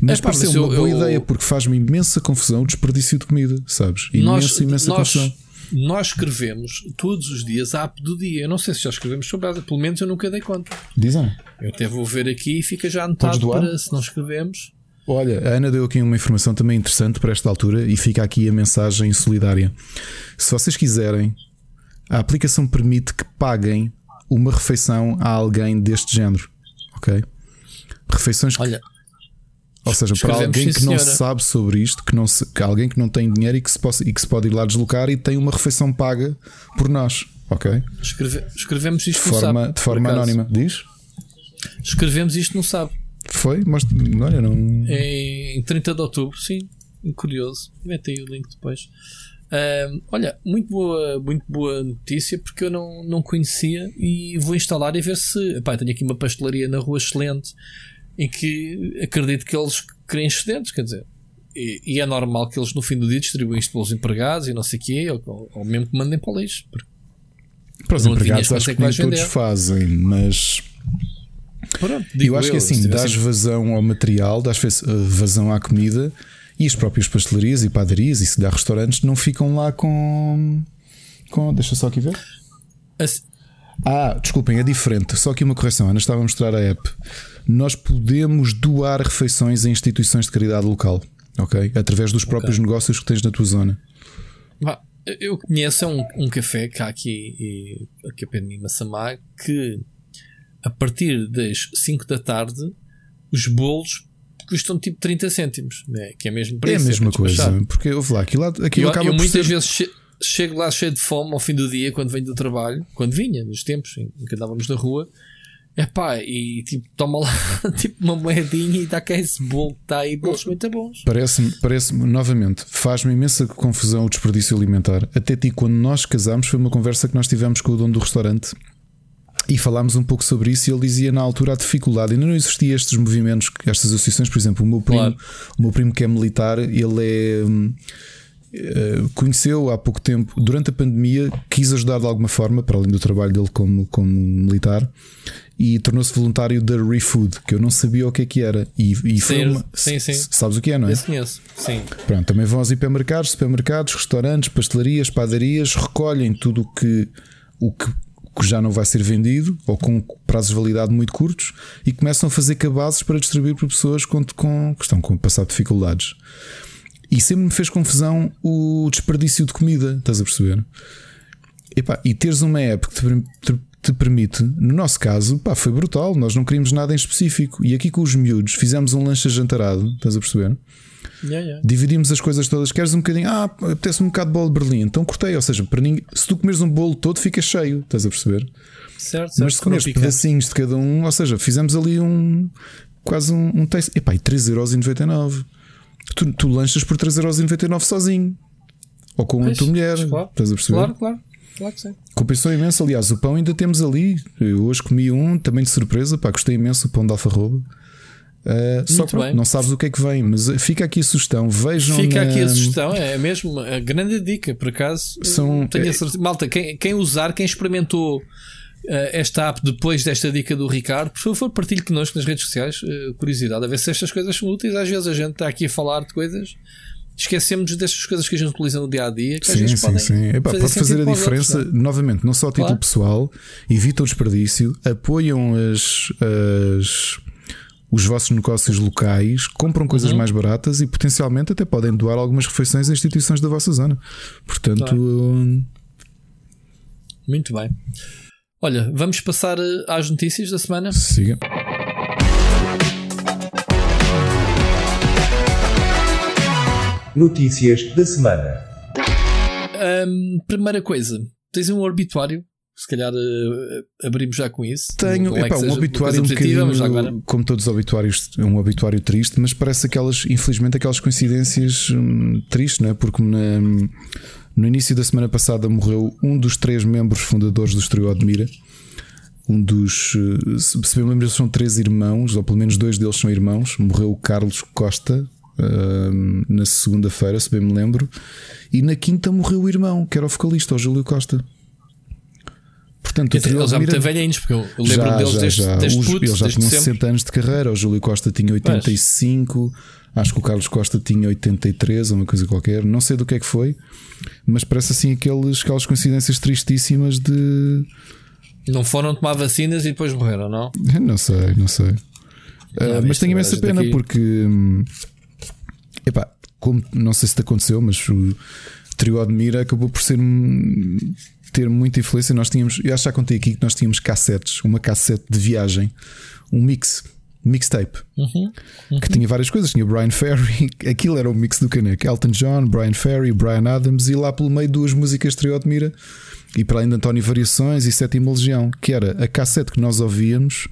Mas é, parece uma boa eu, ideia porque faz-me imensa confusão o desperdício de comida, sabes? Imensa, nós, imensa nós, confusão. Nós escrevemos todos os dias a app do dia. Eu não sei se já escrevemos sobre ela, pelo menos eu nunca dei conta. Dizem. Eu até vou ver aqui e fica já anotado para se não escrevemos. Olha, a Ana deu aqui uma informação também interessante para esta altura e fica aqui a mensagem solidária. Se vocês quiserem, a aplicação permite que paguem uma refeição a alguém deste género. Ok? Refeições que. Olha, ou seja, para alguém que não sabe sobre isto, que, não se, que alguém que não tem dinheiro e que, se possa, e que se pode ir lá deslocar e tem uma refeição paga por nós. Ok? Escreve, escrevemos isto de forma, no SAP, de forma anónima. Diz? Escrevemos isto no SAP. Foi? Mas olha, não. Em 30 de outubro, sim. Curioso. Mete aí o link depois. Uh, olha, muito boa, muito boa notícia porque eu não, não conhecia e vou instalar e ver se. Epá, tenho aqui uma pastelaria na rua excelente em que acredito que eles criem excedentes, quer dizer. E, e, é normal que eles no fim do dia distribuem isto pelos empregados e não sei o quê, ou, ou, mesmo que mandem para o lixo. Para os empregados acho que, que nem todos fazem, mas Pronto, eu acho eu, que assim, dás vazão ao material, dás eh, vazão à comida e as próprias pastelarias e padarias e se dá restaurantes não ficam lá com. com deixa só aqui ver. As... Ah, desculpem, é diferente. Só aqui uma correção. Ana estava a mostrar a app. Nós podemos doar refeições a instituições de caridade local, ok? Através dos próprios okay. negócios que tens na tua zona. Eu conheço um, um café cá aqui, aqui a pé de Massamá, que a partir das 5 da tarde os bolos custam tipo 30 cêntimos, né? que é mesmo preço. É a mesma é coisa, porque eu vou lá, aquilo, aquilo eu, acaba eu muitas ser... vezes che chego lá cheio de fome ao fim do dia, quando venho do trabalho, quando vinha, nos tempos em que andávamos na rua, é pá, e tipo, toma lá *laughs* tipo uma moedinha e dá cá esse bolo que está aí, bolos muito bons. Parece-me, parece novamente, faz-me imensa confusão o desperdício alimentar. Até ti, quando nós casámos, foi uma conversa que nós tivemos com o dono do restaurante e falámos um pouco sobre isso. E ele dizia na altura a dificuldade, ainda não existiam estes movimentos, estas associações. Por exemplo, o meu primo, claro. o meu primo que é militar, ele é. Uh, conheceu há pouco tempo, durante a pandemia, quis ajudar de alguma forma, para além do trabalho dele como, como militar, e tornou-se voluntário da ReFood, que eu não sabia o que é que era. E, e foi uma, sim, sim. Sabes o que é, não é? Eu conheço, sim. Pronto, também vão aos hipermercados, supermercados, restaurantes, pastelarias, padarias, recolhem tudo o que, o que que já não vai ser vendido ou com prazos de validade muito curtos e começam a fazer cabazes para distribuir para pessoas com, com, que estão com passado dificuldades. E sempre me fez confusão o desperdício de comida, estás a perceber? Epá, e teres uma app que te, te, te, permite, no nosso caso, pá, foi brutal, nós não queríamos nada em específico. E aqui com os miúdos fizemos um lanche jantarado, estás a perceber? Yeah, yeah. Dividimos as coisas todas. Queres um bocadinho? Ah, apetece um bocado de bolo de Berlim. Então cortei. Ou seja, para ninguém, se tu comeres um bolo todo, fica cheio. Estás a perceber? Certo, Mas se comeres pedacinhos de cada um, ou seja, fizemos ali um quase um, um taste. Epá, e 3,99€. Tu, tu lanchas por 3,99€ sozinho. Ou com pois, a tua mulher. Claro, estás a perceber? Claro, claro. Claro que sim. Compensou imenso. Aliás, o pão ainda temos ali. Eu hoje comi um também de surpresa. Pá, gostei imenso o pão de alfarroba. Uh, só que não sabes o que é que vem, mas fica aqui a sugestão. Vejam. Fica na... aqui a sugestão, é mesmo a grande dica, por acaso. São, tenho é... certeza. Malta, quem, quem, usar, quem experimentou uh, esta app depois desta dica do Ricardo, por favor, partilhe connosco nas redes sociais. Uh, curiosidade, a ver se estas coisas são úteis. Às vezes a gente está aqui a falar de coisas esquecemos destas coisas que a gente utiliza no dia a dia. Que sim, sim, sim. Epá, fazer pode fazer a diferença, outros, é? novamente, não só a título claro. pessoal, evita o desperdício, apoiam as, as os vossos negócios locais, compram coisas uhum. mais baratas e potencialmente até podem doar algumas refeições a instituições da vossa zona. Portanto. Claro. Muito bem. Olha, vamos passar eh, às notícias da semana. Siga. Notícias da semana. Um, primeira coisa, tens um obituário se calhar uh, abrimos já com isso. Tenho é epá, um obituário um bocadinho, como todos os obituários, um obituário triste, mas parece aquelas, infelizmente, aquelas coincidências hum, tristes, não é? Porque na, no início da semana passada morreu um dos três membros fundadores do Estrio Admira. Um dos, eh, se bem me lembro, são três irmãos, ou pelo menos dois deles são irmãos. Morreu o Carlos Costa uh, na segunda-feira, se bem me lembro, e na quinta morreu o irmão, que era o vocalista, o Júlio Costa. Portanto, dizer, ele já muito velhinhos, porque eu lembro já, deles já, desde, já. desde puto, Eles já tinham 60 anos de carreira. O Júlio Costa tinha 85, pois. acho que o Carlos Costa tinha 83, ou uma coisa qualquer. Não sei do que é que foi, mas parece assim aqueles, aquelas coincidências tristíssimas de. Não foram tomar vacinas e depois morreram, não? *laughs* Não sei, não sei. uh, mas tenho imensa pena daqui... porque. Epá, como, não sei se te aconteceu, mas o Trio Admira acabou por ser ter muita influência. Nós tínhamos, eu acho que já contei aqui que nós tínhamos cassetes, uma cassete de viagem, um mix, mixtape, uhum, uhum. que tinha várias coisas. Tinha Brian Ferry, *laughs* aquilo era o mix do caneco, Elton John, Brian Ferry, Brian Adams, e lá pelo meio duas músicas de Mira e para além de António Variações e Sétima Legião, que era a cassete que nós ouvíamos.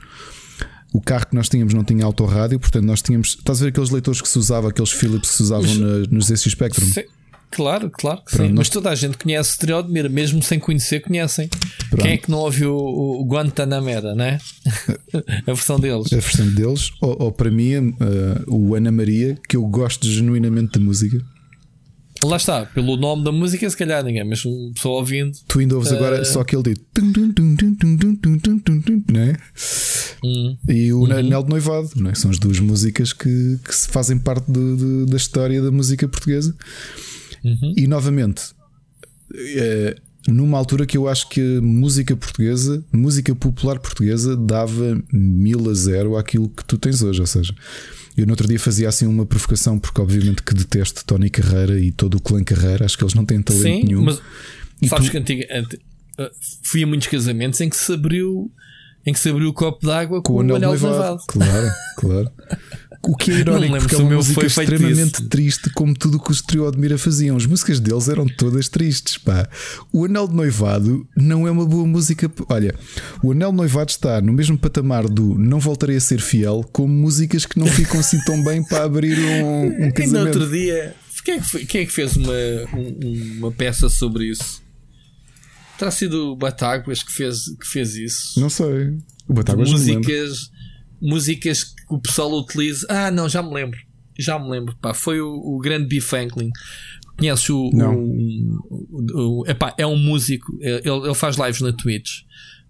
O carro que nós tínhamos não tinha autorrádio, portanto nós tínhamos. Estás a ver aqueles leitores que se usavam, aqueles Philips que se usavam na, nos ZX Spectrum? Sim. Claro, claro que Pronto, sim. Mas toda a gente conhece Triodmir, mesmo sem conhecer, conhecem. Pronto. Quem é que não ouviu o, Guantanamera, né? *laughs* a versão deles. A versão deles, ou, ou para mim, uh, o Ana Maria, que eu gosto genuinamente da música. Lá está, pelo nome da música, se calhar ninguém, mas uma pessoa ouvindo. Tu ainda ouves uh... agora só aquele de. Não é? Hum. E o uhum. Anel de Noivado, não é? são as duas músicas que, que fazem parte de, de, da história da música portuguesa. Uhum. E novamente, é, numa altura que eu acho que a música portuguesa, música popular portuguesa, dava mil a zero àquilo que tu tens hoje. Ou seja, eu no outro dia fazia assim uma provocação, porque obviamente que detesto Tony Carreira e todo o clã Carreira, acho que eles não têm talento Sim, nenhum. Mas e sabes tu... que antiga, eh, fui a muitos casamentos em que se abriu em que se abriu o copo d'água com, com o anel, anel noivado. Claro, claro. *laughs* O que é irónico, porque é uma música extremamente triste, como tudo o que os trio Admira faziam. As músicas deles eram todas tristes. Pá. O Anel de Noivado não é uma boa música. Olha, o Anel de Noivado está no mesmo patamar do Não Voltarei a Ser Fiel, como músicas que não ficam assim tão bem para abrir um, um *laughs* casamento. E no outro dia, quem é que, foi, quem é que fez uma, uma peça sobre isso? Terá sido o Batáguas que fez, que fez isso? Não sei. O Batáguas músicas, músicas que o pessoal utiliza. Ah, não, já me lembro. Já me lembro. Pá, foi o, o grande B. Franklin. Conheces o. Não. O, o, epá, é um músico. Ele, ele faz lives na Twitch.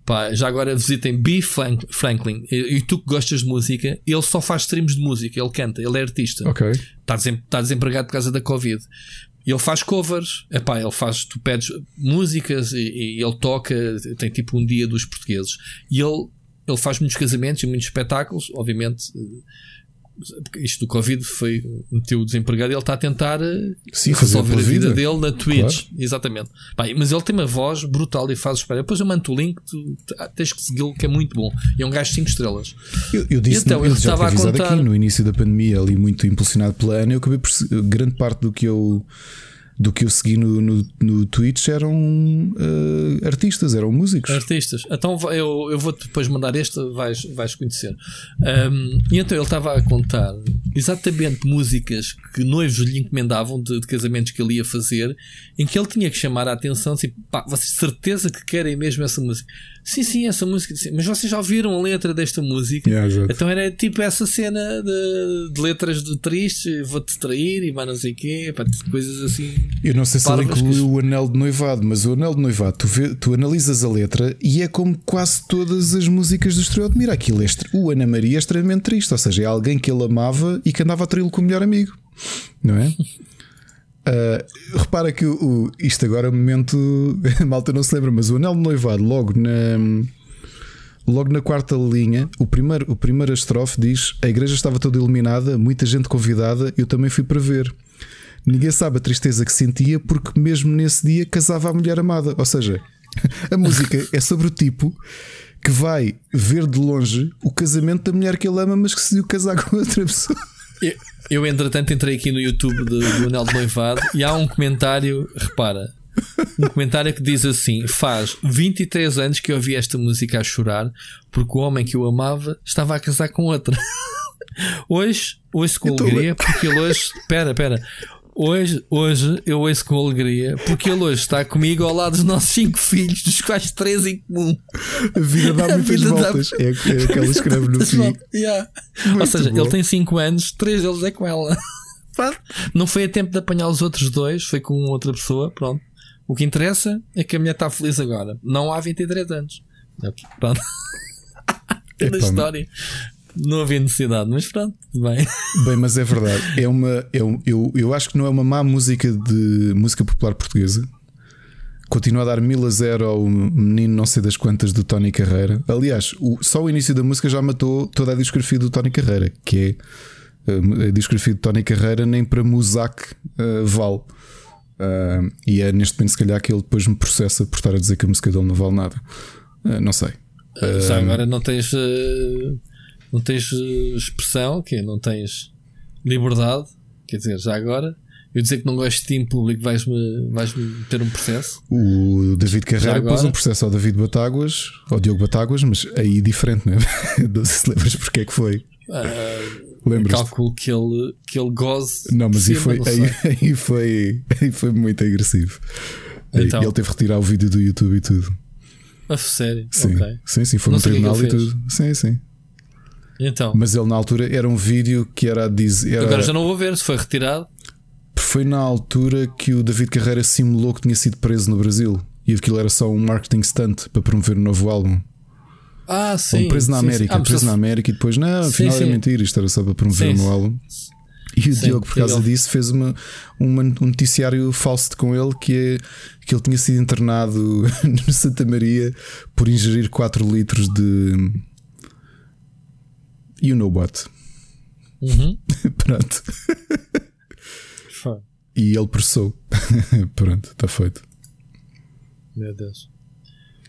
Pá, já agora visitem B. Franklin. E, e, tu que gostas de música, ele só faz streams de música. Ele canta, ele é artista. Ok. Está, desem, está desempregado por causa da Covid. Ele faz covers, epá, ele faz, tu pedes músicas e, e, ele toca, tem tipo um dia dos portugueses. E ele, ele faz muitos casamentos e muitos espetáculos, obviamente isto do Covid foi meteu desempregado e ele está a tentar eh, Sim, resolver a vida, vida, dele na Twitch. Claro. Exatamente. Bem, mas ele tem uma voz brutal e faz espera. Depois eu mando o link, tu, tens que segui-lo, que é muito bom. E é um gajo de 5 estrelas. Eu, eu disse então, no, eu estava a contar aqui no início da pandemia, ali muito impulsionado pela Ana, eu acabei por grande parte do que eu do que eu segui no, no, no Twitch eram uh, artistas, eram músicos. Artistas. Então eu, eu vou depois mandar este, vais, vais conhecer. Um, e então ele estava a contar exatamente músicas que noivos lhe encomendavam de, de, casamentos que ele ia fazer, em que ele tinha que chamar a atenção, assim, pá, vocês certeza que querem mesmo essa música? Sim, sim, essa música. Sim. Mas vocês já ouviram a letra desta música? Yeah, então era tipo essa cena de, de letras de tristes, vou-te trair e mais não sei o quê, pá, coisas assim. Eu não sei se ele incluiu o anel de noivado, mas o anel de noivado, tu, vê, tu analisas a letra e é como quase todas as músicas do Estrela de Mira. Aquilo é, o Ana Maria é extremamente triste, ou seja, é alguém que ele amava e que andava a traí-lo com o melhor amigo, não é? *laughs* Uh, repara que o, isto agora é um momento. *laughs* Malta não se lembra, mas o anel de noivado, logo na. Logo na quarta linha, o primeiro, o primeiro estrofe diz: A igreja estava toda iluminada, muita gente convidada, eu também fui para ver. Ninguém sabe a tristeza que sentia, porque mesmo nesse dia casava a mulher amada. Ou seja, *laughs* a música é sobre o tipo que vai ver de longe o casamento da mulher que ele ama, mas que decidiu casar com outra pessoa. Eu, eu entretanto, entrei aqui no YouTube do, do Anel de Noivado e há um comentário, repara, um comentário que diz assim: Faz 23 anos que eu ouvi esta música a chorar porque o homem que eu amava estava a casar com outra. *laughs* Hoje, ouço com alegria porque ele hoje. Espera, espera. Hoje, hoje eu ouço com alegria porque ele hoje está comigo ao lado dos nossos cinco filhos, dos quais três em comum. A vida dá muitas voltas. Dá... É, é que ela *laughs* escreve no fim. Yeah. Ou seja, bom. ele tem cinco anos, três deles é com ela. *laughs* Não foi a tempo de apanhar os outros dois, foi com outra pessoa. Pronto. O que interessa é que a mulher está feliz agora. Não há 23 anos. Pronto. *laughs* É da história. Não havia necessidade, mas pronto, bem. Bem, mas é verdade. É uma, é um, eu, eu acho que não é uma má música de música popular portuguesa. Continua a dar mil a zero ao menino não sei das quantas do Tony Carreira. Aliás, o, só o início da música já matou toda a discografia do Tony Carreira, que é eh, a discografia do Tony Carreira nem para Musac uh, vale. Uh, e é neste momento, se calhar, que ele depois me processa por estar a dizer que a música dele não vale nada. Uh, não sei. Já agora não tens não tens eh, expressão, que não tens liberdade, quer dizer, já agora. Eu dizer que não gosto de ti em público, vais-me vais -me ter um processo. O David Carreira pôs um processo ao David Batáguas, ao Diogo Batáguas, mas aí diferente, não é? *laughs* Não se lembras porque é que foi. Uh, Lembras? Calculo que ele, que ele goze. Não, mas aí, foi, aí, *laughs* aí, foi, aí foi muito agressivo. Então. Ele teve que retirar o vídeo do YouTube e tudo. A sério? Sim, okay. sim, sim, foi no é tribunal e tudo. Sim, sim. Então. Mas ele na altura era um vídeo que era a dizer. Era... Agora já não vou ver, se foi retirado. Foi na altura que o David Carreira simulou que tinha sido preso no Brasil e aquilo era só um marketing stunt para promover o um novo álbum. Ah, sim. Um preso na América, sim, sim. Ah, preso na América e depois, não, afinal sim, é mentira, isto era só para promover o meu álbum. E o Diogo, por causa disso, fez uma, uma, um noticiário falso com ele que, é, que ele tinha sido internado *laughs* no Santa Maria por ingerir 4 litros de. You know what? Uhum. *laughs* Pronto. e ele processou. *laughs* Pronto, está feito. Meu Deus.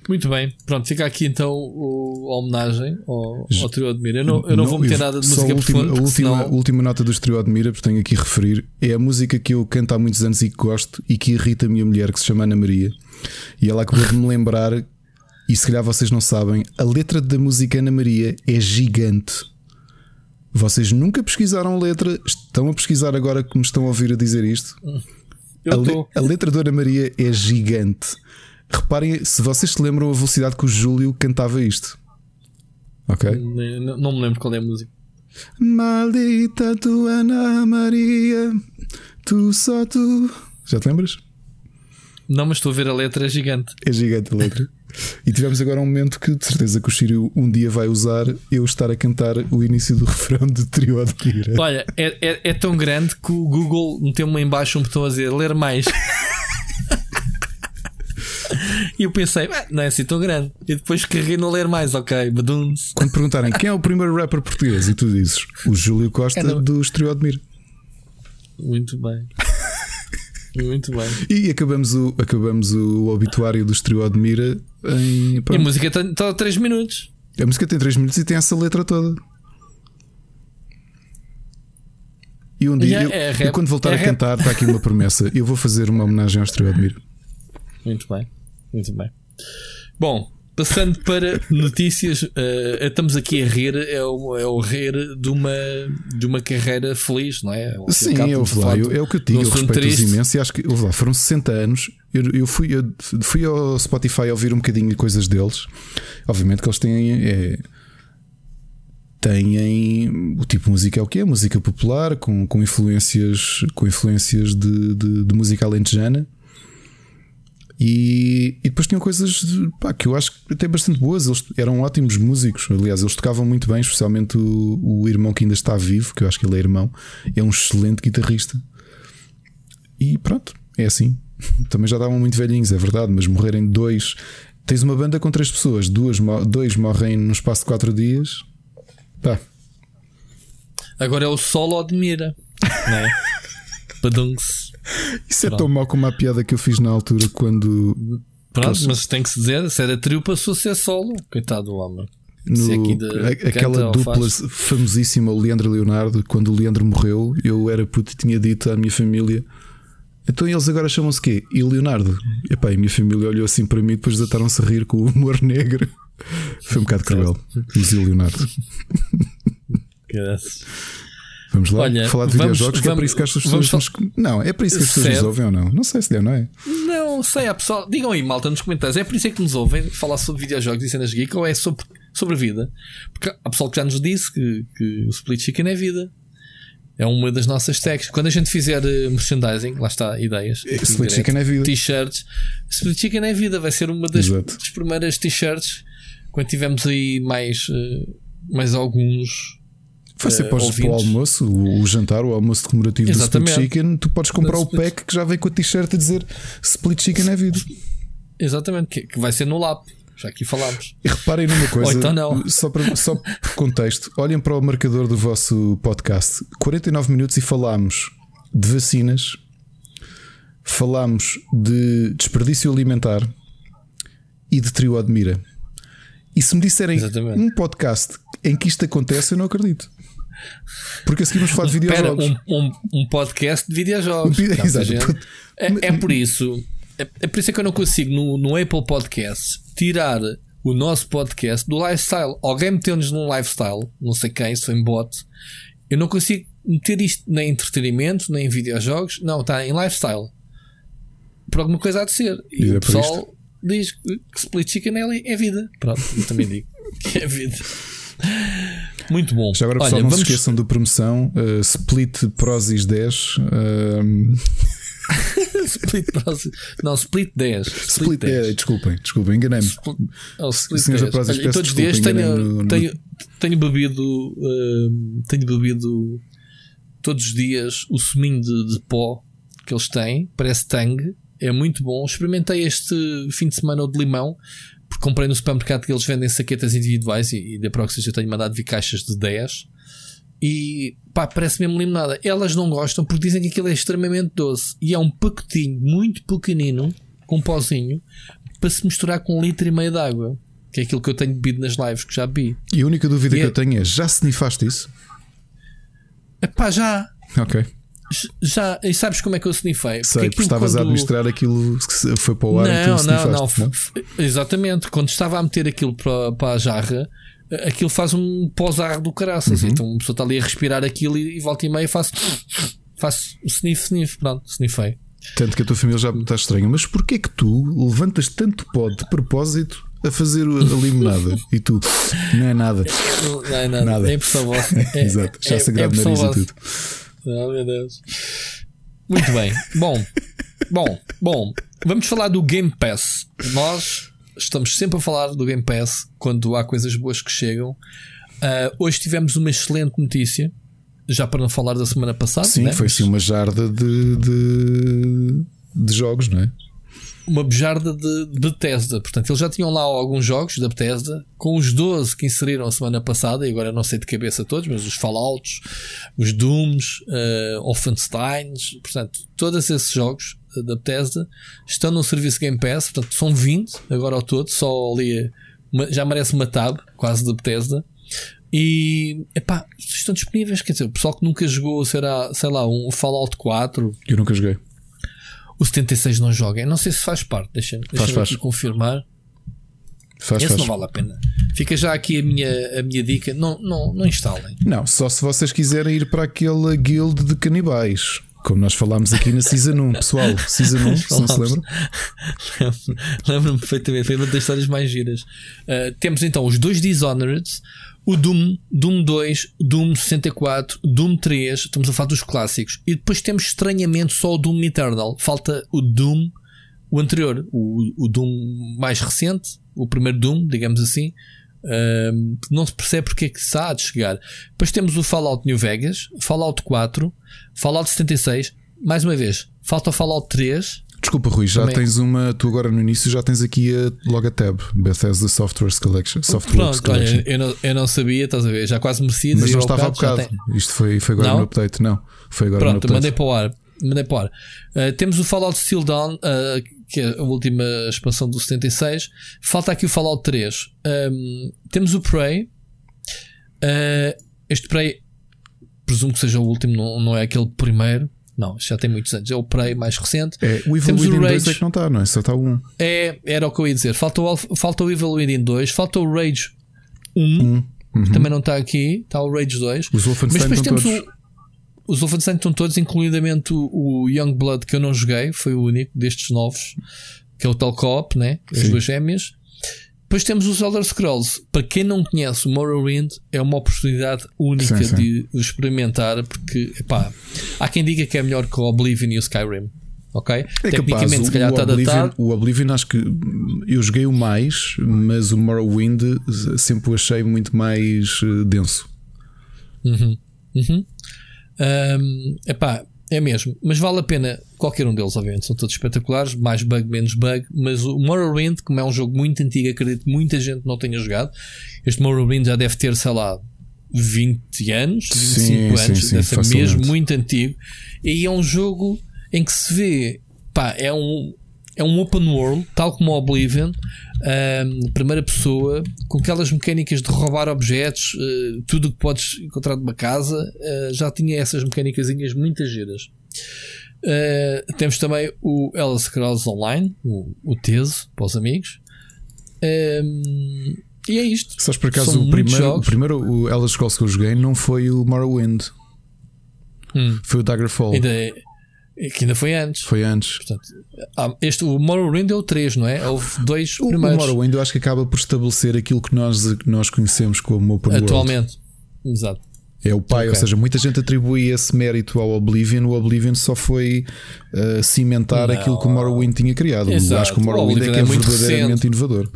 Muito bem, pronto, fica aqui então o, a homenagem ao, ao Trio Admira. Eu não, eu não, não vou meter nada de música a última, a última, senão... última nota do Trio Admira, porque tenho aqui a referir, é a música que eu canto há muitos anos e que gosto e que irrita a minha mulher, que se chama Ana Maria. E ela acabou de me lembrar, e se calhar vocês não sabem, a letra da música Ana Maria é gigante. Vocês nunca pesquisaram letra, estão a pesquisar agora que me estão a ouvir a dizer isto. A, le a, letra da Ana Maria é gigante. Reparem, se vocês se lembram a velocidade que o Júlio cantava isto. Ok? Não, não me lembro qual é a música. Maldita tu Ana Maria, tu só tu. Já te lembras? Não, mas estou a ver a letra, é gigante. É gigante a letra. *laughs* E tivemos agora um momento que de certeza que o Shiryu um dia vai usar eu estar a cantar o início do *laughs* refrão de Trio Admira. Olha, é, é, é, tão grande que o Google meteu-me embaixo um botão a dizer ler mais. *laughs* E eu pensei, não é assim tão grande. E depois carreguei no ler mais, ok. Baduns. Quando perguntarem quem é o primeiro rapper português, e tu dizes o Júlio Costa é do Estrio Admir. Muito bem. *laughs* Muito bem. E acabamos o, acabamos o obituário do Estrio Admira em. E a música está a 3 minutos. A música tem 3 minutos e tem essa letra toda. E um dia, eu, é eu, quando voltar é a cantar, está aqui uma promessa. Eu vou fazer uma homenagem ao Estrio Admira. Muito bem. Muito bem. Bom, passando para notícias, uh, estamos aqui a rir, é o, é o rir de uma, de uma carreira feliz, não é? O Sim, eu, lá, eu, é o que eu digo, eu respeito-os imenso e acho que lá, foram 60 anos. Eu, eu, fui, eu fui ao Spotify ouvir um bocadinho de coisas deles. Obviamente que eles têm. É, têm o tipo de música é o que é? Música popular, com, com influências, com influências de, de, de música alentejana. E, e depois tinham coisas pá, que eu acho até bastante boas. Eles eram ótimos músicos. Aliás, eles tocavam muito bem, especialmente o, o irmão que ainda está vivo, que eu acho que ele é irmão, é um excelente guitarrista. E pronto, é assim. *laughs* Também já estavam muito velhinhos, é verdade, mas morrerem dois. Tens uma banda com três pessoas, duas, dois morrem no espaço de quatro dias. Pá. Agora é o solo de mira, não é? *laughs* Badunks. Isso Pronto. é tão mau como a piada que eu fiz na altura quando. Pronto, mas tem que se dizer, se era trio passou a ser solo. Coitado do homem. No, aquela dupla famosíssima, o Leandro e Leonardo, quando o Leandro morreu, eu era puto e tinha dito à minha família. Então eles agora chamam-se quê? E Leonardo? Epá, e a minha família olhou assim para mim e depois desataram-se a rir com o humor *laughs* negro. Foi um bocado cruel. Mas e Leonardo? Graças. Vamos lá Olha, falar de vamos, videojogos, que vamos, é para isso que as pessoas. Nos... Não, é para isso que as pessoas nos ouvem ou não? Não sei se é, não é? Não sei, a pessoal. Digam aí, malta, nos comentários. É por isso é que nos ouvem falar sobre videojogos e cenas geek ou é sobre, sobre a vida? Porque há pessoal que já nos disse que, que o Split Chicken é vida. É uma das nossas tags. Quando a gente fizer eh, merchandising, lá está, ideias. É, Split Chicken é vida. T-shirts. Split Chicken é vida. Vai ser uma das, das primeiras t-shirts. Quando tivermos aí mais, eh, mais alguns Vai ser uh, para, o almoço, o, o, jantar, o almoço comemorativo Exatamente. do Split Chicken. Tu podes comprar o pack que já vem com a t-shirt a dizer Split Chicken é vida. Exatamente, que, que vai ser no lap. Já aqui falámos. E reparem numa coisa, então só, para, só por contexto, olhem para o marcador do vosso podcast. 49 minutos e falámos de vacinas, falámos de desperdício alimentar e de trio admira. E se me disserem Exatamente. um podcast em que isto acontece, eu não acredito. Porque a seguir vamos falar de videojogos. Um, um, um podcast de videojogos. *laughs* Um, exato. É, é, por isso. É, é, por isso que eu não consigo no, no Apple Podcast tirar o nosso podcast do lifestyle. Alguém meteu-nos num lifestyle, não sei quem, se foi em bot. Eu não consigo meter isto nem em entretenimento, nem em videojogos. Não, está em lifestyle. Por alguma coisa há de ser. E, e o é pessoal diz que Split Chicken é, é vida. Pronto, eu também digo que é vida. Muito bom. Já agora, pessoal, Olha, não vamos... se esqueçam da promoção uh, Split Prozis 10. Uh... *laughs* split Process. Não, Split 10. Split, split 10. 10. Desculpem, desculpem, enganei-me. Oh, split 10. Olha, todos os dias tenho, no... tenho, tenho bebido. Uh, tenho bebido todos os dias o suminho de, de pó que eles têm. Parece tangue. É muito bom. Experimentei este fim de semana o de limão porque comprei no supermercado que eles vendem saquetas individuais e, e da Proxys eu tenho mandado vir caixas de 10 e pá, parece mesmo limonada. Elas não gostam porque dizem que aquilo é extremamente doce e é um pacotinho muito pequenino com um pozinho para se misturar com um litro e meio de água. Que é aquilo que eu tenho bebido nas lives que já bebi. E a única dúvida e que é... eu tenho é: já se nifaste isso? Pá, já. Ok. Já, e sabes como é que eu snifei? Sei, porque estavas quando... a administrar aquilo que foi para o ar não, e não, não, não, Exatamente, quando estava a meter aquilo para, para a jarra, aquilo faz um pós-ar do caraças. Uhum. Então uma pessoa está ali a respirar aquilo e, e volta e meia faço, faço sniff, sniff, pronto, sniffei. Tanto que a tua família já está estranha, mas porquê que tu levantas tanto pó de propósito a fazer a limonada e tu não é nada. Não é nada, nada. é impressão vossa. *laughs* É, Exato, já é, sagrado é nariz e tudo. Oh, meu Deus. Muito bem. Bom, bom, bom. Vamos falar do Game Pass. Nós estamos sempre a falar do Game Pass quando há coisas boas que chegam. Uh, hoje tivemos uma excelente notícia. Já para não falar da semana passada. Sim, né? foi sim uma jarda de, de, de jogos, não é? Uma bejarda de Bethesda. Portanto, eles já tinham lá alguns jogos da Bethesda, com os 12 que inseriram a semana passada, e agora não sei de cabeça todos, mas os Fallouts, os Dooms, uh, Offensteins, portanto, todos esses jogos da Bethesda estão no serviço Game Pass, portanto, são 20 agora ao todo, só ali uma, já merece uma tab, quase da Bethesda. E epá, estão disponíveis, quer dizer, o pessoal que nunca jogou, será, sei lá, um Fallout 4. Eu nunca joguei o 76 não joga. Não sei se faz parte, deixa-me deixa aqui confirmar. Faz, Esse faz. não vale a pena. Fica já aqui a minha, a minha dica. Não, não, não instalem. Não, só se vocês quiserem ir para aquele guild de canibais. Como nós falámos aqui na Season 1, pessoal. *laughs* Season 1, se não se lembram? *laughs* Lembro-me perfeitamente. Foi uma das histórias mais giras. Uh, temos então os dois Dishonored, o Doom, Doom 2, Doom 64, Doom 3, estamos a falar dos clássicos. E depois temos estranhamente só o Doom Eternal. Falta o Doom, o anterior, o, o Doom mais recente, o primeiro Doom, digamos assim. Não se percebe porque é que está de chegar. Depois temos o Fallout New Vegas, Fallout 4, Fallout 76. Mais uma vez, falta o Fallout 3, Desculpa, Rui, já Também. tens uma. Tu agora no início já tens aqui a, logo a tab Bethesda Software Collection. Software Collection. Olha, eu, não, eu não sabia, estás a ver? Já quase mereci. Mas não estava há bocado. Isto foi, foi agora não? no update, não. Foi agora Pronto, no update. mandei para o ar. Mandei para o ar. Uh, temos o Fallout Still Down, uh, que é a última expansão do 76. Falta aqui o Fallout 3. Um, temos o Prey. Uh, este Prey, presumo que seja o último, não, não é aquele primeiro. Não, já tem muitos anos. É o Prey mais recente. É, o Evil Temos Within o Rage. 2 é que não está, não é? Só está 1. É, era o que eu ia dizer. Falta o, falta o Evil Within 2, falta o Rage 1, um, uhum. que também não está aqui. Está o Rage 2. Os Wolfenstein estão todos. O, os Wolfenstein estão todos, incluidamente o, o Young Blood, que eu não joguei, foi o único destes novos, que é o tal co-op, né? As Sim. duas gêmeas. Depois temos os Elder Scrolls. Para quem não conhece o Morrowind, é uma oportunidade única sim, sim. de experimentar, porque epá, há quem diga que é melhor que o Oblivion e o Skyrim. Ok? É Tecnicamente, capaz, se calhar o, está Oblivion, datado. O Oblivion, acho que eu joguei o mais, mas o Morrowind sempre o achei muito mais eh, denso. Uhum. Uhum. Um, epá, é mesmo, mas vale a pena qualquer um deles, obviamente, são todos espetaculares, mais bug, menos bug. Mas o Morrowind, como é um jogo muito antigo, acredito que muita gente não tenha jogado. Este Morrowind já deve ter, sei lá, 20 anos, 25 sim, anos, sim, sim, deve ser mesmo muito antigo. E é um jogo em que se vê, pá, é um, é um open world, tal como o Oblivion, um, primeira pessoa, com aquelas mecânicas de roubar objetos, uh, tudo o que podes encontrar de uma casa, uh, já tinha essas mecânicas muitas giras. Uh, temos também o Elder Scrolls Online, o, o Teso, para os amigos. Um, e é isto. Sabes por acaso o primeiro, o primeiro o Elder Scrolls que eu joguei não foi o Morrowind, hum. foi o Daggerfall. Ainda é, que ainda foi antes. Foi antes. Portanto, este, o Morrowind é o 3, não é? Houve dois *laughs* o, primeiros. O Morrowind eu acho que acaba por estabelecer aquilo que nós, nós conhecemos como Open Atualmente. World. Exato. É o pai, okay. ou seja, muita gente atribui esse mérito ao Oblivion. O Oblivion só foi uh, cimentar não. aquilo que o Morrowind tinha criado. Exato. Acho que o Morrowind o é que é, é verdadeiramente recente. inovador.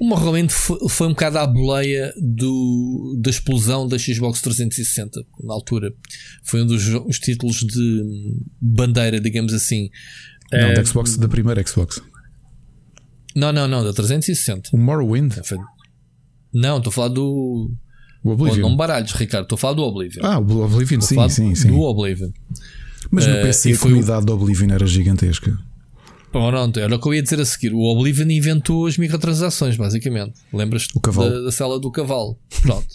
O Morrowind foi, foi um bocado à boleia do, da explosão da Xbox 360 na altura. Foi um dos títulos de bandeira, digamos assim. Não, da Xbox, da primeira Xbox. Não, não, não, da 360. O Morrowind? Não, estou a falar do. O Oblivion. Não baralhos, Ricardo, estou a falar do Oblivion. Ah, o Oblivion, sim, sim, sim. Do Oblivion. Mas no PC uh, a comunidade o... do Oblivion era gigantesca. Pronto, era o que eu ia dizer a seguir. O Oblivion inventou as microtransações, basicamente. Lembras-te da, da cela do cavalo? Pronto.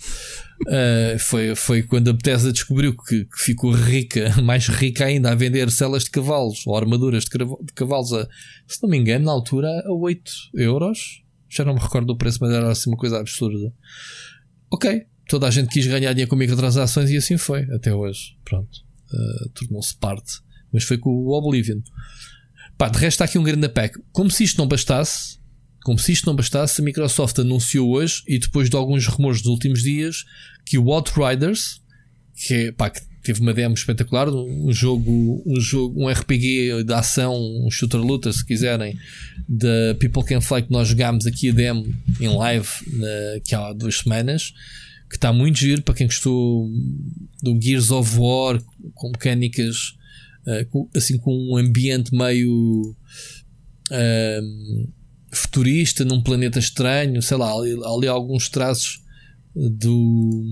uh, *laughs* foi, foi quando a Bethesda descobriu que, que, ficou rica, *laughs* mais rica ainda, a vender celas de cavalos ou armaduras de, de cavalos a, se não me engano, na altura a 8 euros. Já não me recordo do preço, mas era assim uma coisa absurda. Ok, toda a gente quis ganhar dinheiro com microtransações e assim foi, até hoje. Pronto, uh, tornou-se parte. Mas foi com o Oblivion. Pá, de resto está aqui um grande pack. Como se isto não bastasse, como se isto não bastasse, a Microsoft anunciou hoje e depois de alguns rumores dos últimos dias que o Outriders, que, é, pá, que teve uma demo espetacular, um jogo, um jogo, um RPG de ação, um shooter looter, se quiserem, da People Can Fly que nós jogámos aqui a demo em live na, que há duas semanas, que está muito giro para quem gostou do Gears of War com mecânicas uh, assim com um ambiente meio uh, futurista num planeta estranho, sei lá, ali, ali alguns traços do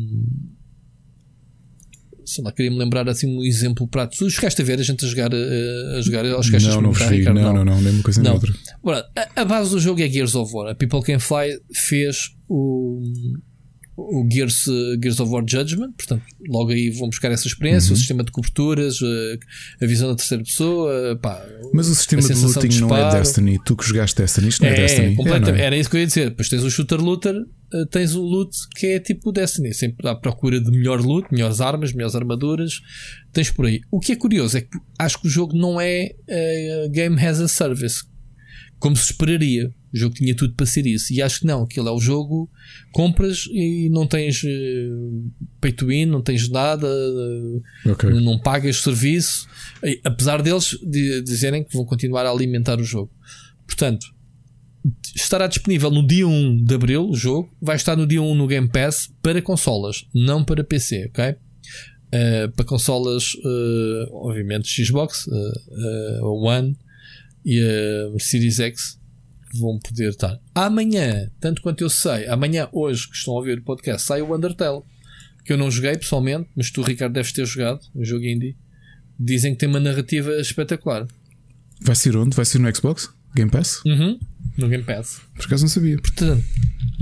sei lá, queria-me lembrar assim um exemplo prático. Tu chegaste a ver a gente a jogar, a, a jogar aos caixas Não, não, vi, não, não, não, não, nem uma coisa nem outra. a, a, base do jogo é Gears of War. A People Can Fly fez o, o Gears, Gears of War Judgment, portanto, logo aí vão buscar essa experiência, uhum. o sistema de coberturas, a, a, visão da terceira pessoa. Pá, Mas o sistema de looting de não é Destiny. Tu que jogaste Destiny, isto não é, é Destiny. Completamente, é, é? Era isso que eu ia dizer. Depois tens o shooter looter, eh, tens o loot que é tipo Destiny, sempre à procura de melhor loot, melhores armas, melhores armaduras. Tens por aí. O que é curioso é que acho que o jogo não é uh, Game as a Service, como se esperaria. O jogo tinha tudo para ser isso. E acho que não, aquilo é o jogo, compras e não tens uh, pay to win, não tens nada, uh, okay. não pagas serviço, apesar deles de, dizerem que vão continuar a alimentar o jogo. Portanto, estará disponível no dia 1 de Abril o jogo, vai estar no dia 1 no Game Pass para consolas, não para PC, ok? Uh, para consolas, obviamente, Xbox, One e a Series X vão poder estar. Amanhã, tanto quanto eu sei, amanhã, hoje, que estão a ouvir o podcast, sai o Undertale. Que eu não joguei pessoalmente, mas tu, Ricardo, deves ter jogado. Um jogo indie. Dizem que tem uma narrativa espetacular. Vai ser onde? Vai ser no Xbox? Game Pass? Uhum, no Game Pass. Por acaso não sabia. Portanto,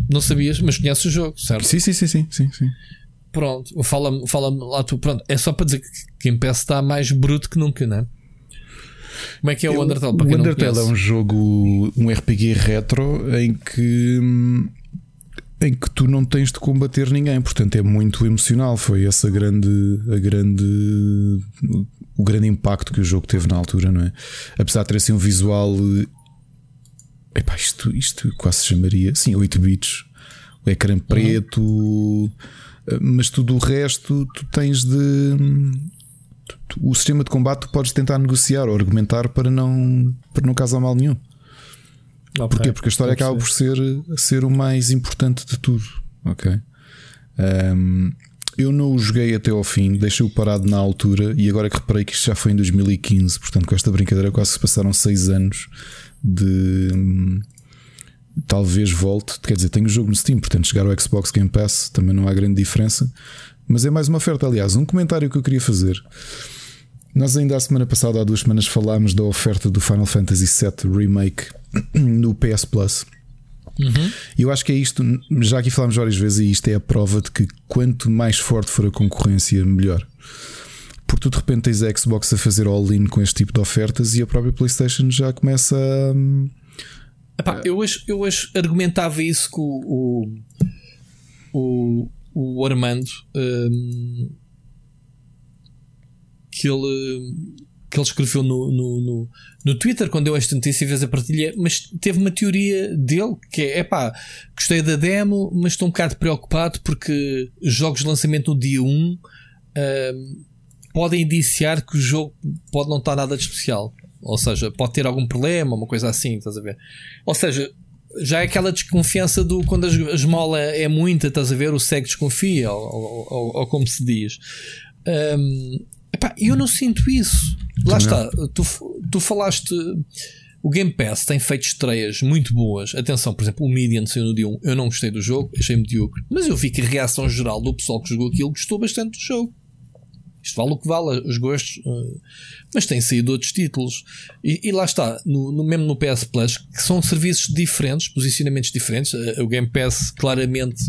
não sabias, mas conheces o jogo, certo? Sim, sim, sim, sim, sim, sim. Pronto, fala-me fala lá tu. Pronto, é só para dizer que Game Pass está mais bruto que nunca, não é? Como é que é o Undertale? o Undertale é um jogo, um RPG retro em que em que tu não tens de combater ninguém, portanto é muito emocional. Foi essa grande, a grande, o grande impacto que o jogo teve na altura, não é? Apesar de ter assim um visual, epá, isto, isto quase se chamaria, sim, 8 bits, o ecrã preto, uhum. mas tudo o resto tu tens de o sistema de combate tu podes tentar negociar ou argumentar para não, para não causar mal nenhum. Okay. Porquê? Porque a história acaba por ser, ser o mais importante de tudo. Ok. Um, eu não o joguei até ao fim, deixei-o parado na altura e agora que reparei que isto já foi em 2015, portanto, com esta brincadeira quase se passaram 6 anos de. Hum, talvez volte, quer dizer, tenho o jogo no Steam, portanto, chegar ao Xbox Game Pass também não há grande diferença. Mas é mais uma oferta. Aliás, um comentário que eu queria fazer. Nós ainda a semana passada, há duas semanas, falámos da oferta do Final Fantasy VII Remake *clears throat* no PS Plus. Uhum. Eu acho que é isto, já aqui falámos várias vezes, e isto é a prova de que quanto mais forte for a concorrência, melhor. Porque tu de repente tens a Xbox a fazer all-in com este tipo de ofertas e a própria PlayStation já começa a. Epá, eu, hoje, eu hoje argumentava isso com o, o, o Armando um, que ele que ele escreveu no, no, no, no Twitter quando deu esta notícia e fez a partilha, mas teve uma teoria dele que é pá, gostei da demo, mas estou um bocado preocupado porque jogos de lançamento no dia 1 uh, podem indiciar que o jogo pode não estar nada de especial. Ou seja, pode ter algum problema, uma coisa assim, estás a ver? Ou seja, já é aquela desconfiança do quando a esmola é muita, estás a ver? O cego desconfia, ou, ou, ou, ou como se diz. Um, epá, eu não sinto isso. Lá está, tu, tu falaste. O Game Pass tem feito estreias muito boas. Atenção, por exemplo, o Median saiu no dia 1. Eu não gostei do jogo, achei medíocre. Mas eu vi que a reação geral do pessoal que jogou aquilo gostou bastante do jogo. Isto vale o que vale, os gostos. Uh, mas tem saído outros títulos. E, e lá está, no, no, mesmo no PS Plus, que são serviços diferentes, posicionamentos diferentes. Uh, o Game Pass claramente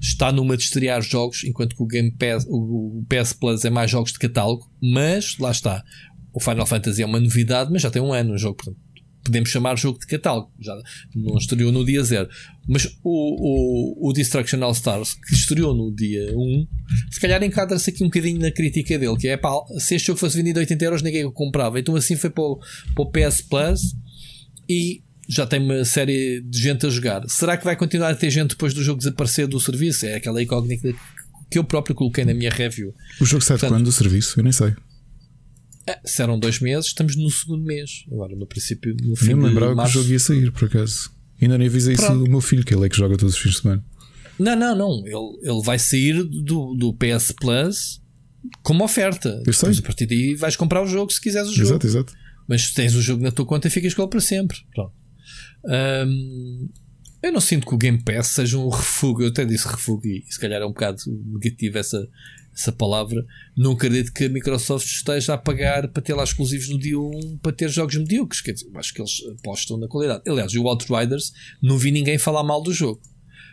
está numa de estrear jogos, enquanto que o Game Pass, o, o PS Plus é mais jogos de catálogo. Mas lá está. O Final Fantasy é uma novidade, mas já tem um ano o jogo. Portanto, podemos chamar jogo de catálogo, já não estreou no dia zero. Mas o, o, o Destruction All Stars, que estreou no dia 1, se calhar enquadra-se aqui um bocadinho na crítica dele, que é pá, se este jogo fosse vendido a 80 euros, ninguém o comprava. Então assim foi para o, para o PS Plus e já tem uma série de gente a jogar. Será que vai continuar a ter gente depois do jogo desaparecer do serviço? É aquela incógnita que eu próprio coloquei na minha review. O jogo sai Portanto, quando do serviço? Eu nem sei. É, se eram dois meses, estamos no segundo mês. Agora, no princípio, no fim Nem me lembrava março... que o jogo ia sair, por acaso. Ainda nem avisei isso do meu filho, que ele é que joga todos os fins de semana. Não, não, não. Ele, ele vai sair do, do PS Plus como oferta. Eu sei. Depois, a partir daí vais comprar o jogo se quiseres o jogo. Exato, exato. Mas se tens o jogo na tua conta, ficas com ele para sempre. Pronto. Eu não sinto que o Game Pass seja um refúgio. Eu até disse refúgio e se calhar é um bocado negativo essa, essa palavra, não acredito que a Microsoft esteja a pagar para ter lá exclusivos no dia 1 para ter jogos medíocres. Quer dizer, acho que eles apostam na qualidade. Aliás, o Outriders não vi ninguém falar mal do jogo.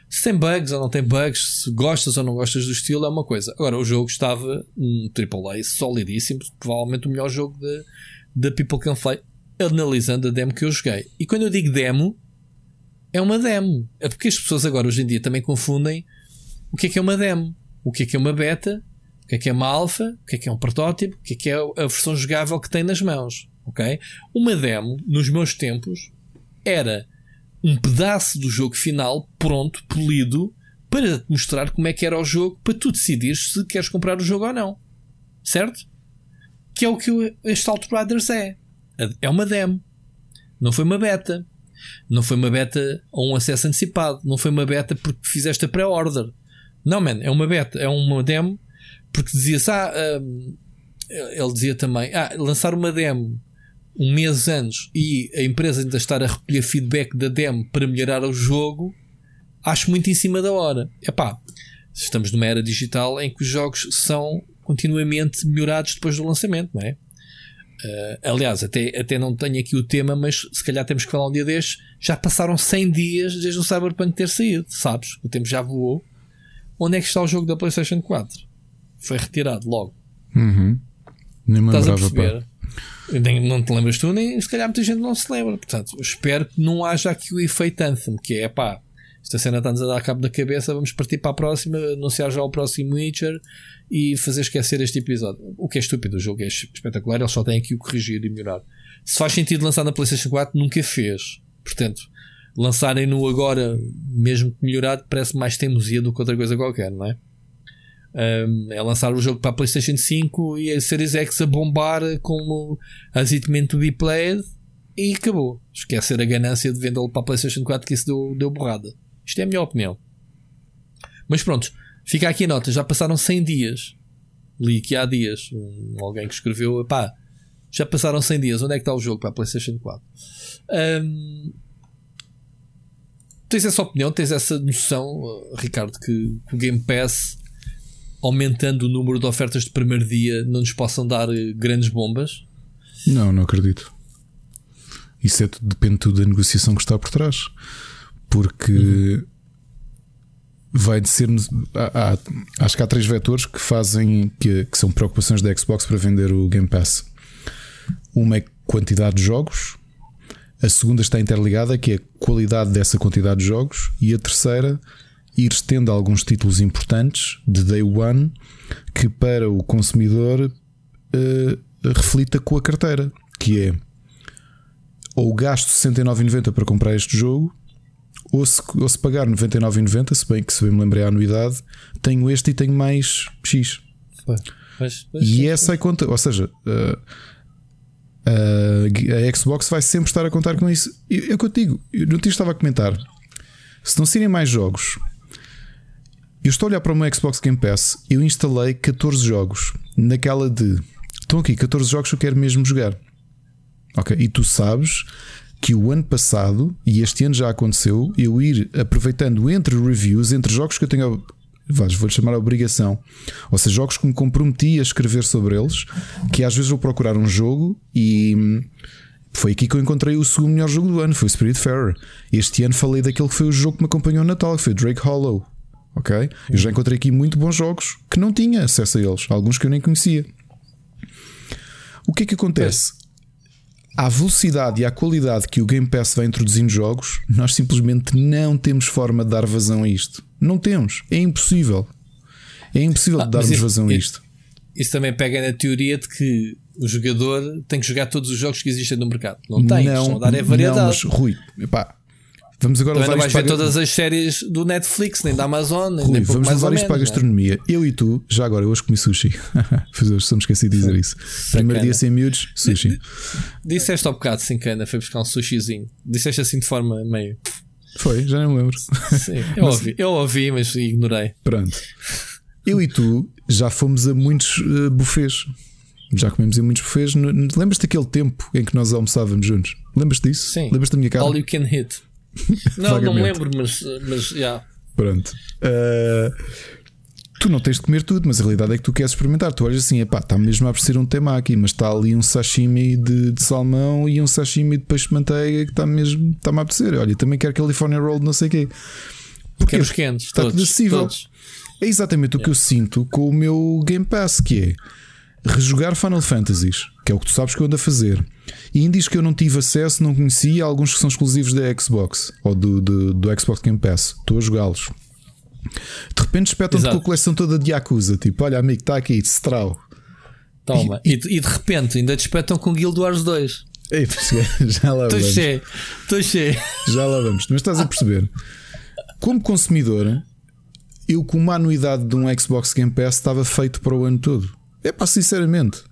Se tem bugs ou não tem bugs, se gostas ou não gostas do estilo, é uma coisa. Agora, o jogo estava um AAA solidíssimo, provavelmente o melhor jogo da People Can Fly, analisando a demo que eu joguei. E quando eu digo demo, é uma demo. É porque as pessoas agora, hoje em dia, também confundem o que é que é uma demo, o que é que é uma beta o que é que é uma alfa, o que é que é um protótipo, o que é que é a versão jogável que tem nas mãos. Ok? Uma demo, nos meus tempos, era um pedaço do jogo final pronto, polido, para te mostrar como é que era o jogo, para tu decidires se queres comprar o jogo ou não. Certo? Que é o que este Outriders é. É uma demo. Não foi uma beta. Não foi uma beta ou um acesso antecipado. Não foi uma beta porque fizeste a pré-order. Não, man, é uma beta. É uma demo porque dizia-se, ah, um, ele dizia também, ah, lançar uma demo um mês antes e a empresa ainda estar a recolher feedback da demo para melhorar o jogo, acho muito em cima da hora. Epá, estamos numa era digital em que os jogos são continuamente melhorados depois do lançamento, não é? Uh, aliás, até, até não tenho aqui o tema, mas se calhar temos que falar um dia destes. Já passaram 100 dias desde o Cyberpunk ter saído, sabes? O tempo já voou. Onde é que está o jogo da PlayStation 4? Foi retirado logo. Uhum. Nem me Estás a perceber? Nem, não te lembras tu, nem se calhar muita gente não se lembra. Portanto, espero que não haja aqui o efeito Anthem, que é pá, esta cena está-nos a dar cabo da cabeça, vamos partir para a próxima, anunciar já o próximo Witcher e fazer esquecer este episódio. O que é estúpido, o jogo é espetacular, eles só têm aqui o corrigir e melhorar. Se faz sentido lançar na PlayStation 4, nunca fez. Portanto, lançarem no agora, mesmo que melhorado, parece mais teimosia do que outra coisa qualquer, não é? Um, é lançar o jogo para a PlayStation 5 e a Series X a bombar como as it meant to be played e acabou. Esquecer a ganância de vendê-lo para a PlayStation 4 que isso deu, deu borrada. Isto é a minha opinião. Mas pronto, fica aqui a nota. Já passaram 100 dias. Li aqui há dias. Um, alguém que escreveu: pá, já passaram 100 dias. Onde é que está o jogo para a PlayStation 4? Um, tens essa opinião, tens essa noção, Ricardo, que, que o Game Pass aumentando o número de ofertas de primeiro dia, não nos possam dar eh, grandes bombas? Não, não acredito. Isso é, depende tudo da negociação que está por trás. Porque vai de ser. Há, há, acho que há três vetores que fazem que, que são preocupações da Xbox para vender o Game Pass. Uma é quantidade de jogos, a segunda está interligada, que é a qualidade dessa quantidade de jogos, e a terceira ir tendo alguns títulos importantes de day one que para o consumidor uh, reflita com a carteira, que é ou gasto 69,90 para comprar este jogo, ou se, ou se pagar 99,90, se bem que se bem me lembrei a anuidade, tenho este e tenho mais X. Pois, pois, pois, e essa é conta, ou seja, uh, uh, a Xbox vai sempre estar a contar com isso. É que eu digo, eu não te estava a comentar. Se não serem mais jogos, eu estou a olhar para o meu Xbox Game Pass, eu instalei 14 jogos naquela de estão aqui 14 jogos que eu quero mesmo jogar. Ok, e tu sabes que o ano passado, e este ano já aconteceu, eu ir aproveitando entre reviews, entre jogos que eu tenho, vou chamar a obrigação, ou seja, jogos que me comprometi a escrever sobre eles, que às vezes vou procurar um jogo e hum, foi aqui que eu encontrei o segundo melhor jogo do ano, foi o Spirit Fair. Este ano falei daquele que foi o jogo que me acompanhou no Natal, que foi Drake Hollow. Ok? Eu já encontrei aqui muito bons jogos que não tinha acesso a eles, alguns que eu nem conhecia. O que é que acontece? à velocidade e à qualidade que o Game Pass vai introduzindo jogos, nós simplesmente não temos forma de dar vazão a isto. Não temos. É impossível. É impossível ah, darmos isso, vazão a isto. Isso também pega na teoria de que o jogador tem que jogar todos os jogos que existem no mercado. Não tem, não, dar é variedade. Não, mas Rui, epá, Vamos agora Também levar não vais ver todas as séries do Netflix, nem da Amazon, nem, Rui, nem Vamos levar isto para a é? gastronomia. Eu e tu, já agora, eu hoje comi sushi. *laughs* Só me esqueci de dizer isso. Primeiro dia sem miúdos, sushi. Disseste ao bocado, sim, cana, foi buscar um sushizinho. Disseste assim de forma meio. Foi, já nem me lembro. Sim, *laughs* eu, mas... ouvi, eu ouvi, mas ignorei. Pronto. Eu e tu já fomos a muitos uh, buffets. Já comemos em muitos buffets. Lembras-te daquele tempo em que nós almoçávamos juntos? Lembras-te disso? Sim. Lembras-te da minha cara? All you can hit. Não, não me lembro, mas, mas já. Yeah. Pronto. Uh, tu não tens de comer tudo, mas a realidade é que tu queres experimentar. Tu olhas assim, epá, está mesmo a aparecer um tema aqui, mas está ali um sashimi de, de salmão e um sashimi de peixe de manteiga que está mesmo, está-me a apetecer. Olha, também quero California Roll, não sei o quê. Porque os quentes, está todos, tudo acessível. Todos. É exatamente o yeah. que eu sinto com o meu Game Pass, que é rejogar Final Fantasies, que é o que tu sabes que eu ando a fazer. Indies que eu não tive acesso, não conhecia, alguns que são exclusivos da Xbox ou do, do, do Xbox Game Pass. Estou a jogá-los. De repente espetam-te com a coleção toda de Yakuza. Tipo, olha, amigo, está aqui, Strau. Toma. E, e, e, de repente ainda te espetam com Guild Wars 2. Ei, *laughs* já lá vamos. Estou cheio. Já lá vamos. Mas estás a perceber? Como consumidor, eu com uma anuidade de um Xbox Game Pass estava feito para o ano todo. É pá, sinceramente.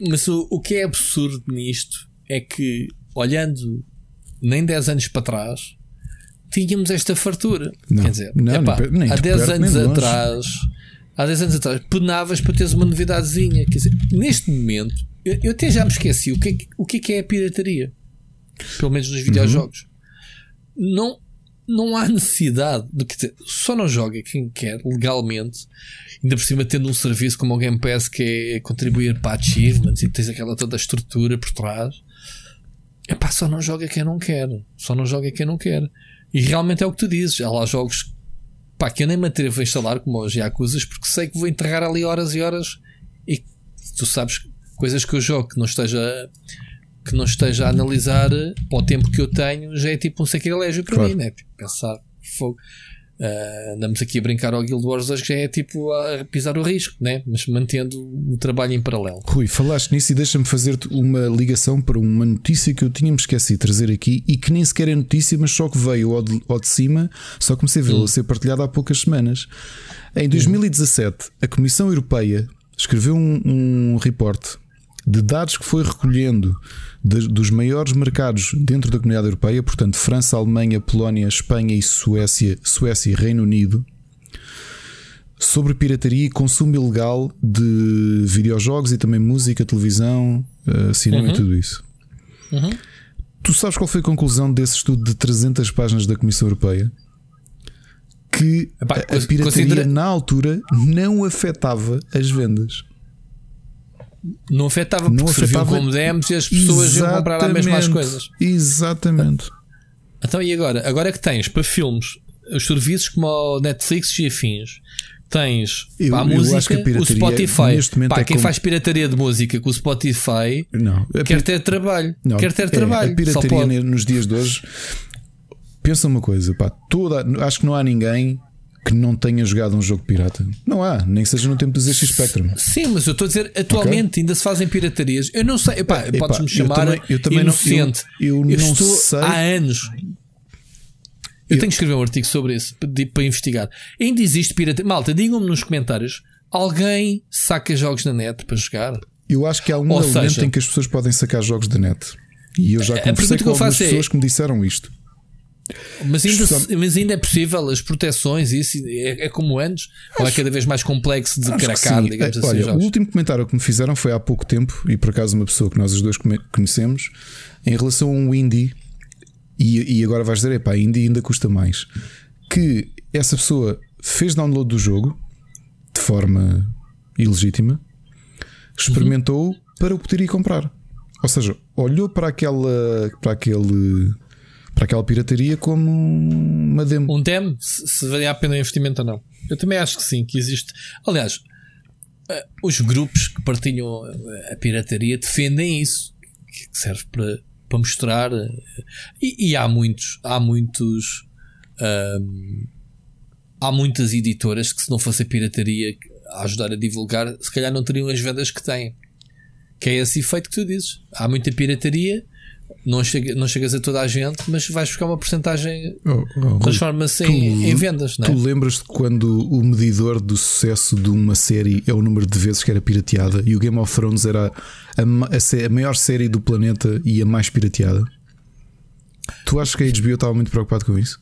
Mas o, o que é absurdo nisto é que, olhando nem 10 anos para trás, tínhamos esta fartura. Não, Quer dizer, não, epá, nem, nem há 10 anos atrás, há 10 anos atrás, penavas para teres uma novidadezinha. Quer dizer, neste momento, eu, eu até já me esqueci o que, é, o que é, que é a pirataria. Pelo menos nos videojogos. Uhum. Não, não há necessidade de que só não joga quem quer legalmente ainda por cima tendo um serviço como o Game Pass que é contribuir para achievements e tens aquela toda a estrutura por trás, é pá, só não joga quem não quer, só não joga quem não quer. E realmente é o que tu dizes. Há lá jogos pá, que eu nem me atrevo a instalar, como os Yakuza, porque sei que vou enterrar ali horas e horas e tu sabes coisas que eu jogo que não esteja que não esteja a analisar para o tempo que eu tenho já é tipo um sacrilégio para claro. mim, né? Tipo, pensar fogo. Uh, andamos aqui a brincar ao Guild Wars 2 que já é tipo a pisar o risco, né? mas mantendo o trabalho em paralelo. Rui, falaste nisso e deixa-me fazer-te uma ligação para uma notícia que eu tinha-me esquecido de trazer aqui e que nem sequer é notícia, mas só que veio ao de, ao de cima, só comecei a vê-la hum. ser partilhada há poucas semanas. Em 2017, a Comissão Europeia escreveu um, um reporte de dados que foi recolhendo de, dos maiores mercados dentro da comunidade europeia, portanto, França, Alemanha, Polónia, Espanha e Suécia, Suécia e Reino Unido, sobre pirataria e consumo ilegal de videojogos e também música, televisão, uh, cinema uhum. e tudo isso. Uhum. Tu sabes qual foi a conclusão desse estudo de 300 páginas da Comissão Europeia? Que Epá, a, a pirataria considera... na altura não afetava as vendas. Não afetava porque não afetava como demos e as pessoas iam comprar as mesmas coisas. Exatamente. Então e agora? Agora é que tens para filmes os serviços como o Netflix e afins. Tens eu, a música, a o Spotify. Pá, é quem como... faz pirataria de música com o Spotify não, quer ter trabalho. Não, quer ter é, trabalho. A pirataria nos dias de hoje. Pensa uma coisa, pá, toda, acho que não há ninguém que não tenha jogado um jogo pirata. Não há, nem que seja no tempo do ZX Spectrum. Sim, mas eu estou a dizer, atualmente okay. ainda se fazem piratarias. Eu não sei, podes-me chamar eu também, eu também inocente. Não, eu, eu, eu não estou sei. há anos. Eu, eu, tenho que escrever um artigo sobre isso para, investigar. Ainda existe pirataria. Malta, digam-me nos comentários: alguém saca jogos na net para jogar? Eu acho que há um Ou elemento seja, em que as pessoas podem sacar jogos da net. E eu já conversei com algumas é pessoas é, que me disseram isto. Mas ainda, mas ainda é possível as proteções, isso é, é como antes, acho, ou é cada vez mais complexo de cracar, digamos assim. Olha, o último comentário que me fizeram foi há pouco tempo, e por acaso uma pessoa que nós os dois conhecemos, em relação a um indie, e, e agora vais dizer, epá, indie ainda custa mais. Que essa pessoa fez download do jogo de forma ilegítima, experimentou uhum. para o poder ir comprar. Ou seja, olhou para aquela para aquele para aquela pirataria como uma demo. Um demo, se, se valia a pena o investimento ou não. Eu também acho que sim, que existe. Aliás, eh, os grupos que partilham a pirataria defendem isso, que serve para, para mostrar. Eh, e, e há muitos, há muitos. Há muitas editoras que, se não fosse a pirataria a ajudar a divulgar, se calhar não teriam as vendas que têm. Que é esse efeito que tu dizes. Há muita pirataria, não, chega, não chegas a toda a gente, mas vais buscar uma porcentagem, oh, oh, transforma-se em, em, vendas. Não é? Tu lembras-te quando o medidor do sucesso de uma série é o número de vezes que era pirateada e o Game of Thrones era a, a, a maior série do planeta e a mais pirateada? Tu achas que a HBO estava muito preocupado com isso?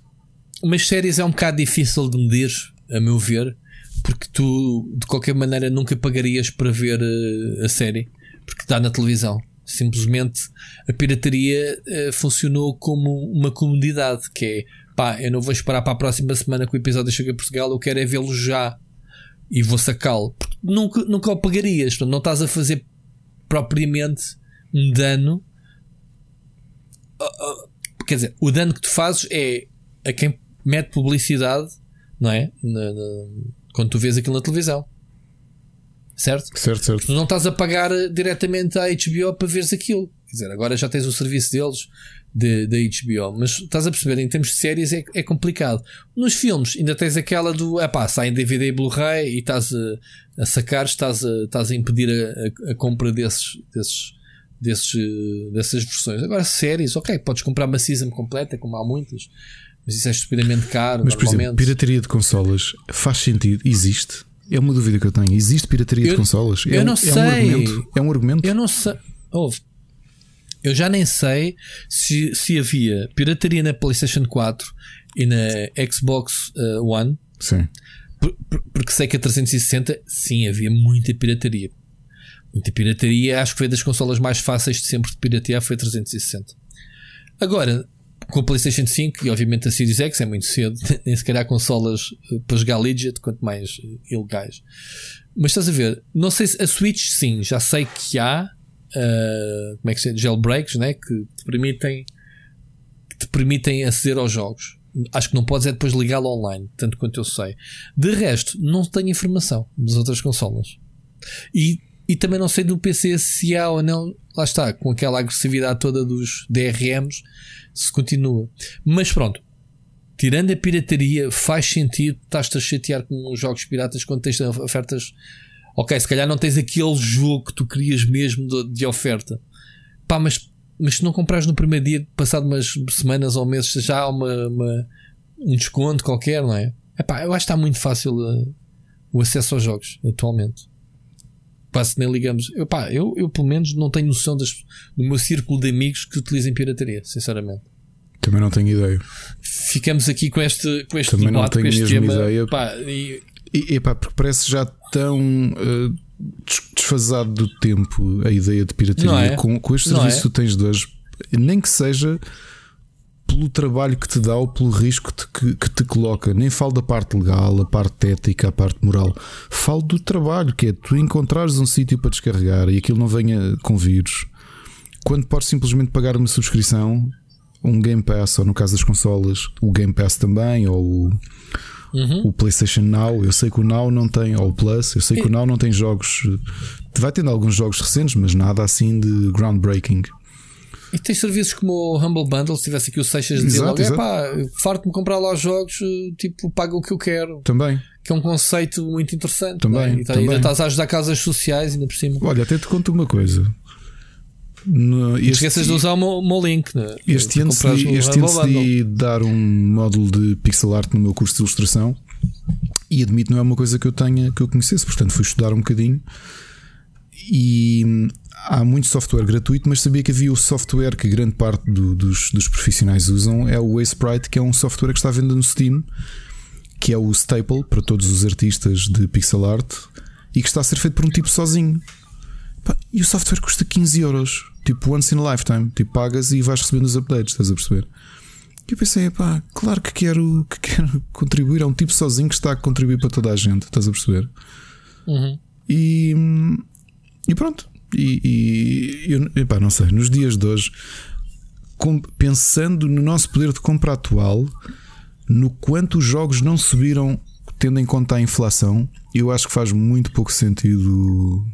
Umas séries é um bocado difícil de medir, a meu ver, porque tu de qualquer maneira nunca pagarias para ver eh, a série porque está na televisão. Simplesmente a pirataria uh, funcionou como uma comodidade, que é pá, eu não vou esperar para a próxima semana que o episódio chega a Portugal, eu quero é vê-lo já e vou sacá-lo. Nunca, nunca o pagarias, não estás a fazer propriamente um dano. Uh, uh, quer dizer, o dano que tu fazes é a quem mete publicidade, não é? Na, na, quando tu vês aquilo na televisão. Certo? Certo, certo. Tu não estás a pagar diretamente à HBO para veres aquilo. Quer dizer, agora já tens o serviço deles da de, HBO, mas estás a perceber, em termos de séries é, é complicado. Nos filmes, ainda tens aquela do é pá, sai em DVD e Blu-ray e estás a, a, sacar, estás a, estás a impedir a, a, a compra desses, desses, desses, dessas versões. Agora, séries, ok, podes comprar uma season completa, como há muitas, mas isso é estupidamente caro. Mas, por exemplo, pirataria de consolas faz sentido, existe. É uma dúvida que eu tenho. Existe pirataria eu, de consolas? É eu um, não sei. É um argumento? É um argumento? Eu não sei. Ouve. Eu já nem sei se, se havia pirataria na PlayStation 4 e na Xbox uh, One. Sim. Por, por, porque sei que a 360, sim, havia muita pirataria. Muita pirataria. Acho que foi das consolas mais fáceis de sempre de piratear. Foi a 360. Agora, com a PlayStation 5 e obviamente a Series X é muito cedo, *laughs* nem sequer há consolas eh, para jogar legit, quanto mais eh, ilegais. Mas estás a ver, não sei se a Switch sim, já sei que há uh, como é que se chama? jailbreaks né? que te permitem que te permitem aceder aos jogos. Acho que não podes é depois ligá-lo online, tanto quanto eu sei. De resto, não tenho informação das outras consolas. E, e também não sei do PC se há ou não, lá está, com aquela agressividade toda dos DRMs se continua. Mas pronto, tirando a pirataria, faz sentido estás-te a chatear com os jogos piratas quando tens ofertas. Ok, se calhar não tens aquele jogo que tu querias mesmo de, de oferta. Pá, mas, mas se não comprares no primeiro dia, passado umas semanas ou meses, já há uma, uma um desconto qualquer, não é? Epá, eu acho que está muito fácil uh, o acesso aos jogos atualmente. Quase nem ligamos. Eu, pá, eu, eu pelo menos não tenho noção das, do meu círculo de amigos que utilizem pirataria, sinceramente. Também não tenho ideia. Ficamos aqui com este, com este Também debate, não tenho com este mesmo tema. ideia. Pá, e... E, epá, porque parece já tão uh, desfasado do tempo a ideia de pirataria. É? Com, com este serviço é? que tu tens de hoje, nem que seja pelo trabalho que te dá ou pelo risco que te, que, que te coloca. Nem falo da parte legal, a parte ética, a parte moral. Falo do trabalho, que é tu encontrares um sítio para descarregar e aquilo não venha com vírus. Quando podes simplesmente pagar uma subscrição, um Game Pass, ou no caso das consolas, o Game Pass também, ou o, uhum. o PlayStation Now. Eu sei que o Now não tem, ou o Plus, eu sei que o Now não tem jogos. Vai tendo alguns jogos recentes, mas nada assim de groundbreaking. E tens serviços como o Humble Bundle, se tivesse aqui o Seixas dizer logo, é pá, farto-me comprar lá os jogos, tipo, paga o que eu quero. Também. Que é um conceito muito interessante. Também. E tá, também. ainda estás a ajudar casas sociais, ainda por cima. Olha, até te conto uma coisa. No, este, esqueças de usar o meu, meu link. Né? Este ano decidi, este ano decidi dar um módulo de pixel art no meu curso de ilustração e admito não é uma coisa que eu tenha que eu conhecesse, portanto fui estudar um bocadinho e há muito software gratuito, mas sabia que havia o software que grande parte do, dos, dos profissionais usam é o Sprite, que é um software que está à venda no Steam, que é o staple para todos os artistas de pixel art e que está a ser feito por um tipo sozinho. E o software custa 15 euros, tipo once in a lifetime, tipo pagas e vais recebendo os updates, estás a perceber? E eu pensei, pá, claro que quero, que quero *laughs* contribuir. É um tipo sozinho que está a contribuir para toda a gente, estás a perceber? Uhum. E, e pronto. E, e eu, epá, não sei, nos dias de hoje, com, pensando no nosso poder de compra atual, no quanto os jogos não subiram, tendo em conta a inflação, eu acho que faz muito pouco sentido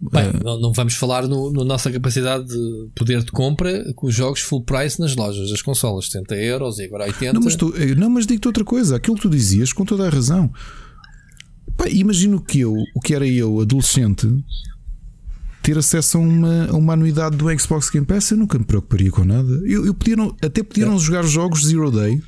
Bem, é. não, não, vamos falar no, no, nossa capacidade de poder de compra com os jogos full price nas lojas, das consolas, 70 euros e agora 80. Não, mas, tu, eh, não, mas digo-te outra coisa, aquilo que tu dizias com toda a razão. Pá, imagino que eu, o que era eu, adolescente, ter acesso a uma, a uma anuidade do Xbox Game Pass, eu nunca me preocuparia com nada. Eu, eu podia não, até podia é. não jogar jogos Zero Day,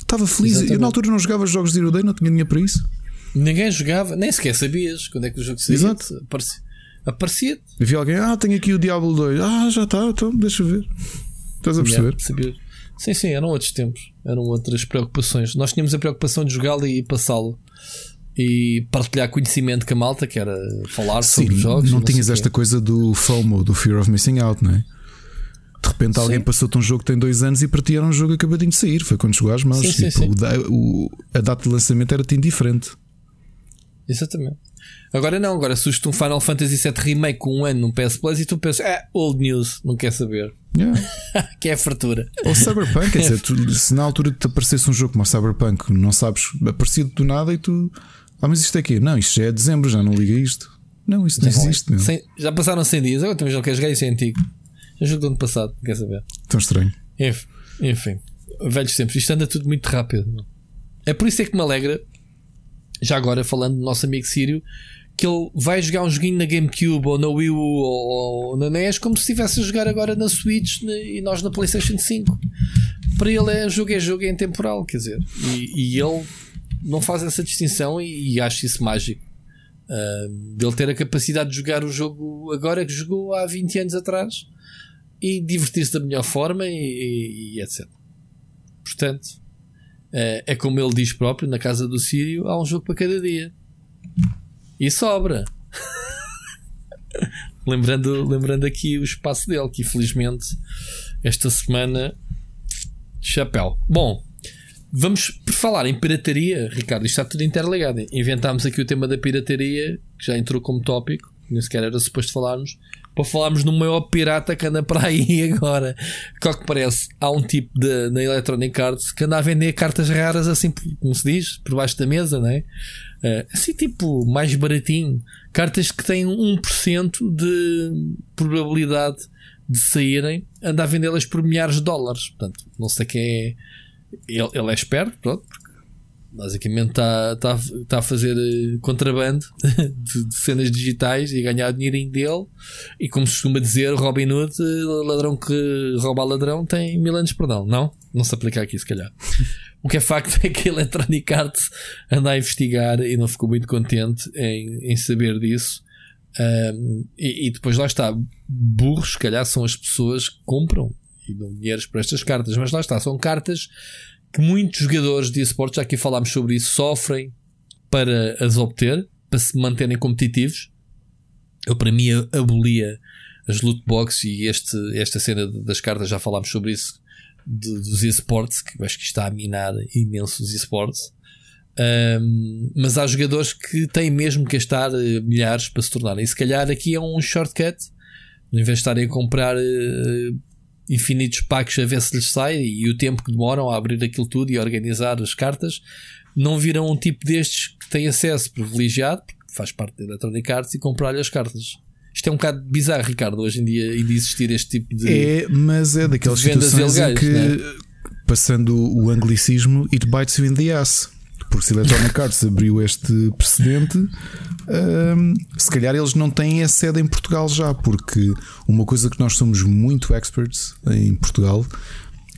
estava feliz. Exatamente. Eu na altura não jogava jogos Zero Day, não tinha dinheiro para isso. Ninguém jogava, nem sequer sabias quando é que o jogo saía. Exato. Parecia aparecia. Vi alguém, ah, tenho aqui o Diablo 2. Ah, já está, então deixa ver. Estás a perceber? Yeah, sim, sim, eram outros tempos, eram outras preocupações. Nós tínhamos a preocupação de jogá-lo e passá-lo e partilhar conhecimento com a malta, que era falar sim, sobre os jogos. Não, não tinhas esta coisa do FOMO, do Fear of Missing Out, não é? De repente sim. alguém passou-te um jogo que tem dois anos e para ti era um jogo acabadinho de sair. Foi quando chegou às mãos. Sim, tipo, sim, o, o, a data de lançamento era-te indiferente. Exatamente. Agora não, agora surge um Final Fantasy VII Remake com um ano no PS Plus e tu pensas, é, old news, não quer saber. Yeah. *laughs* que é a fartura. Ou Cyberpunk, *laughs* quer dizer, tu, se na altura te aparecesse um jogo como Cyberpunk, não sabes, aparecido do nada e tu, ah, mas isto é aqui, não, isto já é dezembro, já não liga isto. Não, isso não existe. Sem, já passaram 100 dias, agora também já quer jogar isso é antigo. É jogo do ano passado, não quer saber. Tão estranho. Enfim, enfim, velhos tempos, isto anda tudo muito rápido. É por isso é que me alegra, já agora falando do nosso amigo Sírio que ele vai jogar um joguinho na GameCube ou na Wii U ou, ou na NES como se estivesse a jogar agora na Switch e nós na PlayStation 5. Para ele é jogo é jogo é intemporal, quer dizer, e, e ele não faz essa distinção e, e acho isso mágico. Uh, dele ter a capacidade de jogar o jogo agora que jogou há 20 anos atrás e divertir-se da melhor forma e, e etc. Portanto, uh, é como ele diz próprio, na casa do Sírio, há um jogo para cada dia. E sobra. *laughs* lembrando, lembrando aqui o espaço dele, que infelizmente esta semana chapéu. Bom, vamos falar em pirataria, Ricardo. Isto está tudo interligado. Inventámos aqui o tema da pirataria, que já entrou como tópico, nem sequer era suposto falarmos, para falarmos no maior pirata que anda para aí *laughs* agora. Qual que parece? Há um tipo de, na Electronic Arts que anda a vender cartas raras assim, como se diz, por baixo da mesa, é? Uh, assim, tipo, mais baratinho. Cartas que têm 1% de probabilidade de saírem, anda a vendê-las por milhares de dólares. Portanto, não sei quem é. Ele, ele é esperto, pronto, basicamente está tá, tá a fazer eh, contrabando *laughs* de, de, cenas digitais e ganhar dinheirinho dele. E como se costuma dizer, Robin Hood, eh, ladrão que rouba ladrão, tem mil anos perdão. Não? Não se aplica aqui, se calhar. O que é facto *laughs* é que a Electronic Arts anda a investigar e não ficou muito contente em, em saber disso. Um, e, e, depois lá está, burros, se calhar, são as pessoas que compram e dão dinheiros para estas cartas, mas lá está, são cartas que muitos jogadores de esportes, já aqui falámos sobre isso, sofrem para as obter, para se manterem competitivos. Eu, para mim, abolia as loot boxes e este, esta cena das cartas, já falámos sobre isso, de, dos esportes, que eu acho que está a minar imenso os esportes. Um, mas há jogadores que têm mesmo que gastar uh, milhares para se tornarem. E se calhar aqui é um shortcut, em vez de estarem a comprar uh, infinitos packs a ver se lhes sai e o tempo que demoram a abrir aquilo tudo e organizar as cartas, não viram um tipo destes que tem acesso privilegiado, porque faz parte da Electronic Arts, e comprar-lhe as cartas. Isto é um bocado bizarro, Ricardo, hoje em dia, ainda existir este tipo de. É, mas é daquelas situações ilegais, que, né? passando o anglicismo, it bites you in the ass. Porque se Electronic Arts abriu este precedente, um, se calhar eles não têm a sede em Portugal já, porque uma coisa que nós somos muito experts em Portugal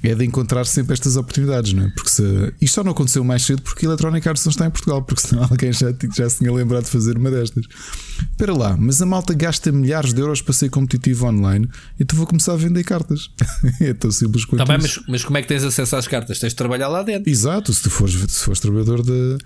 é de encontrar sempre estas oportunidades, não é? Porque se, isto só não aconteceu mais cedo porque a Electronic Arts não está em Portugal, porque senão *laughs* alguém já, já se tinha lembrado de fazer uma destas. Espera lá, mas a malta gasta milhares de euros para ser competitivo online e tu vou começar a vender cartas. *laughs* é tão simples quanto tá bem, mas, mas, como é que tens acesso às cartas? Tens de trabalhar lá dentro. Exato, se tu fores, se fores trabalhador de.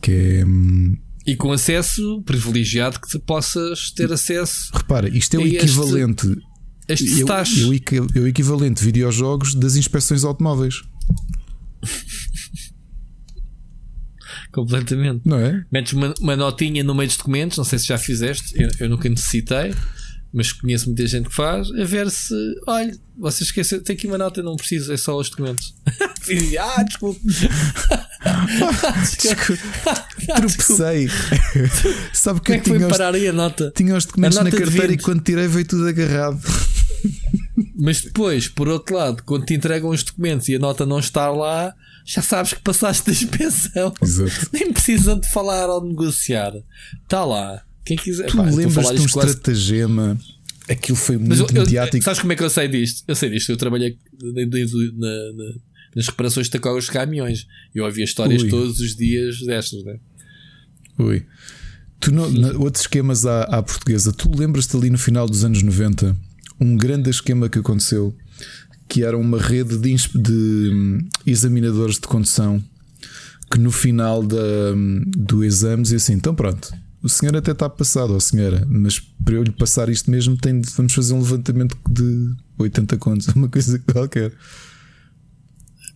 que é. Hum, e com acesso privilegiado que possas ter acesso. Repara, isto é o equivalente. Este este eu, eu, eu, equivalente videojogos das inspeções automóveis. *laughs* Completamente. Não é? Metes uma, uma, notinha no meio dos documentos, não sei se já fizeste, eu, eu nunca necessitei, mas conheço muita gente que faz, a ver se, olha, você esqueceu, tem aqui uma nota, não preciso, é só os documentos. *laughs* ah, desculpe. *laughs* Tropecei. Sabe que, Como é que foi parar aí a nota? Tinha os documentos na carteira e quando tirei veio tudo agarrado. *laughs* Mas depois, por outro lado, quando te entregam os documentos e a nota não está lá, já sabes que passaste da inspeção. Exato. Nem precisam de falar ou negociar. Está lá. Quem quiser. Tu lembras de um quase... estratagema? Aquilo foi muito eu, mediático. sabes como é que eu sei disto? Eu sei disto. Eu trabalhei na, na, nas reparações de tacógrafos de caminhões. Eu ouvia histórias Ui. todos os dias destas, né? Ui. Tu não, outros esquemas à, à portuguesa, tu lembras-te ali no final dos anos 90 um grande esquema que aconteceu que era uma rede de, de hum, examinadores de condução que no final da, hum, do exame dizia assim: então pronto, o senhor até está passado, senhora, mas para eu lhe passar isto mesmo, tem, vamos fazer um levantamento de 80 contos, *laughs* uma coisa qualquer.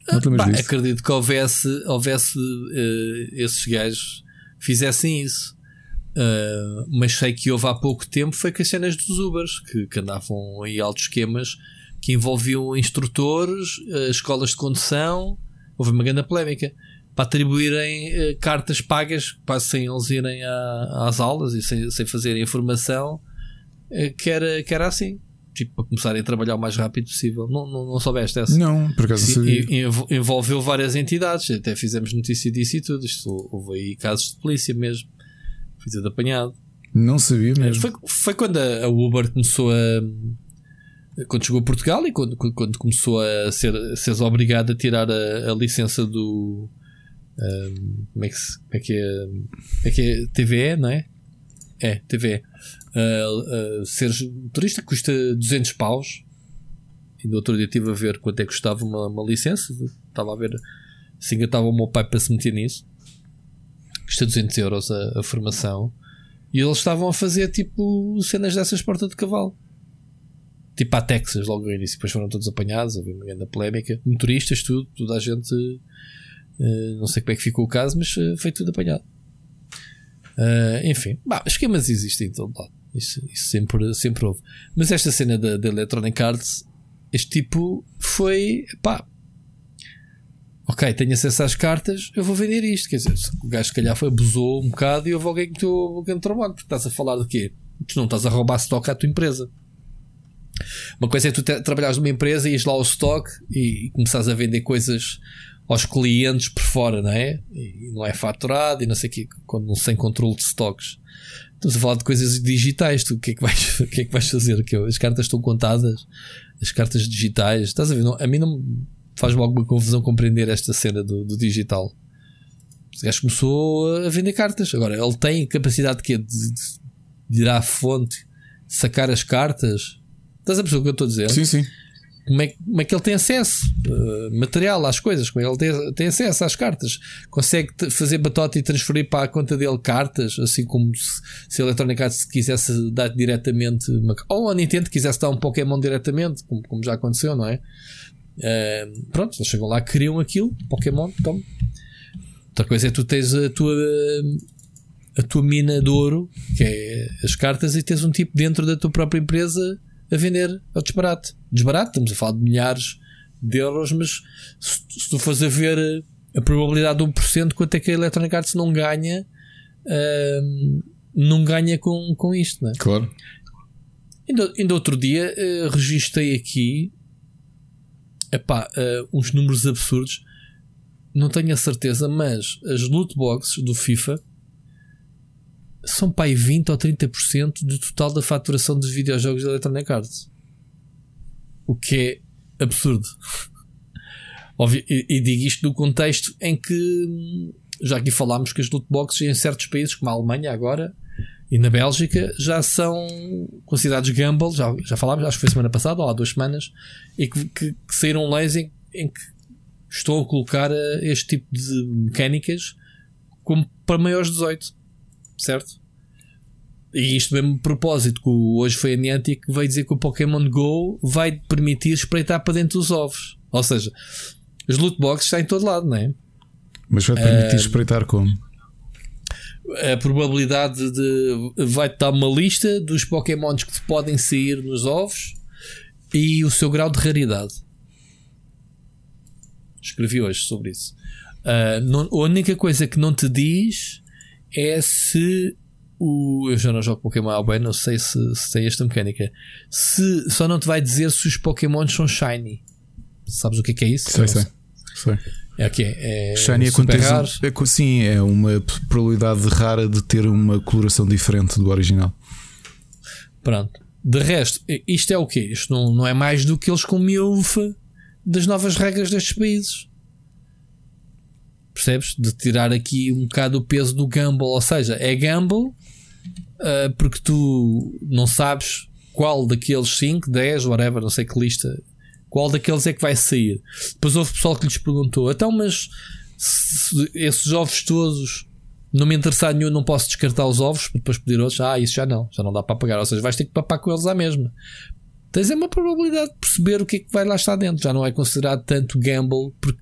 Bah, acredito que houvesse, houvesse uh, esses gajos fizessem isso. Uh, mas sei que houve há pouco tempo foi com as cenas dos Ubers que, que andavam aí altos esquemas que envolviam instrutores, uh, escolas de condução. Houve uma grande polémica para atribuírem uh, cartas pagas para sem eles irem a, às aulas e sem, sem fazerem informação, que, era, que era assim. Tipo, para começarem a trabalhar o mais rápido possível. Não, não, não soubeste essa? Não, por acaso Sim, Envolveu várias entidades, até fizemos notícia disso e tudo. Isto, houve aí casos de polícia mesmo. Fui tudo apanhado. Não sabia mesmo. Foi, foi quando a, Uber começou a. Quando chegou a Portugal e quando, quando começou a ser, a ser obrigado a tirar a, a licença do. Como, é que, como é que é? É que é? TVE, não é? É, TVE. Uh, uh, seres motorista custa 200 paus. E no outro dia estive a ver quanto é que custava uma, uma licença. Estava a ver se engatava o meu pai para se meter nisso custa 200 euros a, a formação. E eles estavam a fazer tipo cenas dessas porta de cavalo. Tipo a Texas, logo no início. Depois foram todos apanhados, havia uma grande polémica. Motoristas, tudo, toda a gente. Uh, não sei como é que ficou o caso, mas uh, foi tudo apanhado. Uh, enfim, bah, esquemas existem em todo lado. Isso, isso, sempre, sempre houve. Mas esta cena da, Electronic Arts, este tipo foi. pá, ok, tenho acesso às cartas, eu vou vender isto. Quer dizer, o gajo se calhar foi, abusou um bocado e houve alguém que meteu no trabalho, porque estás a falar de quê? Tu não estás a roubar stock à tua empresa. Uma coisa é tu trabalhares numa empresa e ires lá ao stock e, e começares a vender coisas aos clientes por fora, não é? E não é faturado e não sei o quê, quando, sem controle de stocks. Estamos a falar de coisas digitais, tu o que é que vais, *laughs* o que é que vais fazer? As cartas estão contadas, as cartas digitais, estás a ver? Não, a mim não faz-me alguma confusão compreender esta cena do, do digital. O gajo começou a vender cartas. Agora, ele tem capacidade de, de, de ir à fonte, sacar as cartas. Estás a perceber o que eu estou a dizer? Sim, sim. Como é, como é que ele tem acesso uh, material às coisas? Como é que ele tem, tem acesso às cartas? Consegue fazer batota e transferir para a conta dele cartas, assim como se, se a Electronic Arts quisesse dar diretamente uma, ou a Nintendo quisesse dar um Pokémon diretamente, como, como já aconteceu, não é? Uh, pronto, eles chegam lá, criam aquilo, Pokémon, toma. Outra coisa é tu tens a tua a tua mina de ouro, que é as cartas, e tens um tipo dentro da tua própria empresa a vender ao desbarate. Desbarate, estamos a falar de milhares de euros, mas se, se tu fores a ver a probabilidade de 1%, quanto é que a Electronic Arts não ganha, uh, não ganha com, com isto, não é? Claro. Ainda, ainda outro dia uh, registrei aqui epá, uh, uns números absurdos. Não tenho a certeza, mas as loot boxes do FIFA são aí 20 ou 30% do total da faturação dos videojogos da Electronic Arts. O que é absurdo. *laughs* e, e digo isto no contexto em que já aqui falámos que as loot boxes em certos países, como a Alemanha agora e na Bélgica, já são considerados gamble. Já, já falámos, acho que foi semana passada ou há duas semanas, e que, que, que saíram leis em, em que estou a colocar eh, este tipo de mecânicas como para maiores de 18, certo? E isto mesmo propósito, que hoje foi a Niantic que veio dizer que o Pokémon Go vai permitir espreitar para dentro dos ovos. Ou seja, os loot boxes estão em todo lado, não é? Mas vai permitir uh, espreitar como? A probabilidade de. Vai-te dar uma lista dos Pokémons que podem sair nos ovos e o seu grau de raridade. Escrevi hoje sobre isso. Uh, não, a única coisa que não te diz é se o, eu já não jogo Pokémon há bem, não sei se, se tem esta mecânica. Se, só não te vai dizer se os Pokémon são shiny. Sabes o que é, que é isso? Sei, sei. sei. É o quê? É shiny acontece. É, sim, é uma probabilidade rara de ter uma coloração diferente do original. Pronto. De resto, isto é o quê? Isto não, não é mais do que eles com milfa das novas regras destes países. Percebes? De tirar aqui um bocado o peso do gamble. Ou seja, é gamble uh, porque tu não sabes qual daqueles 5, 10, whatever, não sei que lista, qual daqueles é que vai sair. Depois houve pessoal que lhes perguntou: então, mas se esses ovos todos não me interessar nenhum, não posso descartar os ovos para depois pedir outros. Ah, isso já não, já não dá para pagar. Ou seja, vais ter que papar com eles à mesma. Tens é uma probabilidade de perceber o que é que vai lá estar dentro. Já não é considerado tanto gamble, porque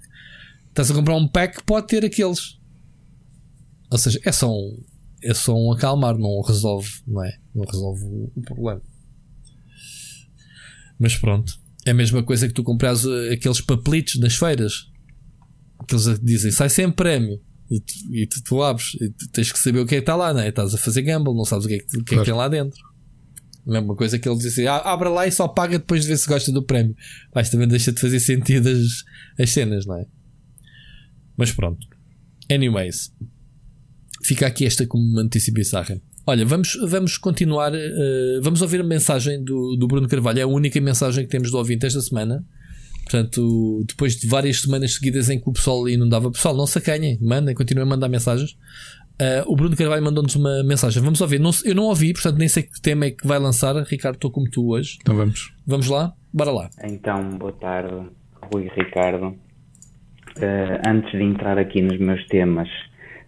estás a comprar um pack que pode ter aqueles. Ou seja, é só um, é só um acalmar, não resolve, não é? Não resolve o problema. Mas pronto. É a mesma coisa que tu compras eh, aqueles papelitos nas feiras. Que eles dizem, sai sem prémio. E tu, e tu, tu abres e tu tens que saber o que é que está lá, não é? Estás a fazer gamble, não sabes o que é que, o que, claro. é que tem lá dentro. A mesma coisa que ele diz assim: ah, abra lá e só paga depois de ver se gosta do prémio. Mas também deixa de fazer sentido as, as cenas, não é? Mas pronto. Anyways, Fica aqui esta como uma notícia bizarra. Olha, vamos, vamos continuar. Uh, vamos ouvir a mensagem do, do Bruno Carvalho. É a única mensagem que temos do ouvinte esta semana. Portanto, depois de várias semanas seguidas em que o pessoal inundava, pessoal, não se acanhem, mandem, continuem a mandar mensagens. Uh, o Bruno Carvalho mandou-nos uma mensagem. Vamos ouvir. Não, eu não ouvi, portanto, nem sei que tema é que vai lançar. Ricardo, estou como tu hoje. Então vamos. Vamos lá? Bora lá. Então, boa tarde, Rui e Ricardo. Uh, antes de entrar aqui nos meus temas,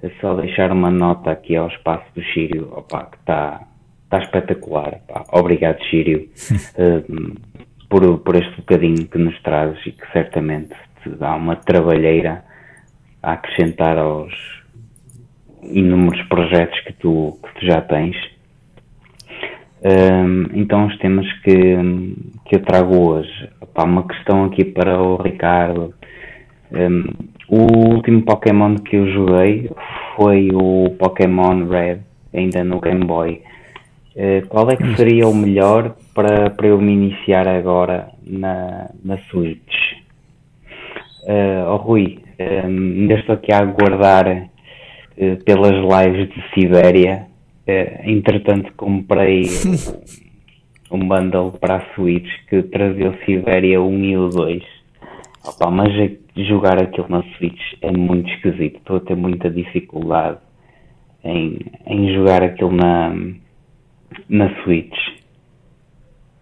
é só deixar uma nota aqui ao espaço do Sírio, opa, que está tá espetacular. Opa. Obrigado, Sírio, uh, *laughs* por, por este bocadinho que nos trazes e que certamente te dá uma trabalheira a acrescentar aos inúmeros projetos que tu, que tu já tens. Um, então, os temas que, que eu trago hoje, opa, uma questão aqui para o Ricardo. Um, o último Pokémon que eu joguei foi o Pokémon Red, ainda no Game Boy. Uh, qual é que seria o melhor para, para eu me iniciar agora na, na Switch? Uh, oh, Rui, um, ainda estou aqui a aguardar uh, pelas lives de Sibéria. Uh, entretanto, comprei *laughs* um bundle para a Switch que trazia o Sibéria 1 e o 2 Opa, mas é jogar aquilo na Switch é muito esquisito. Estou a ter muita dificuldade em, em jogar aquilo na, na Switch.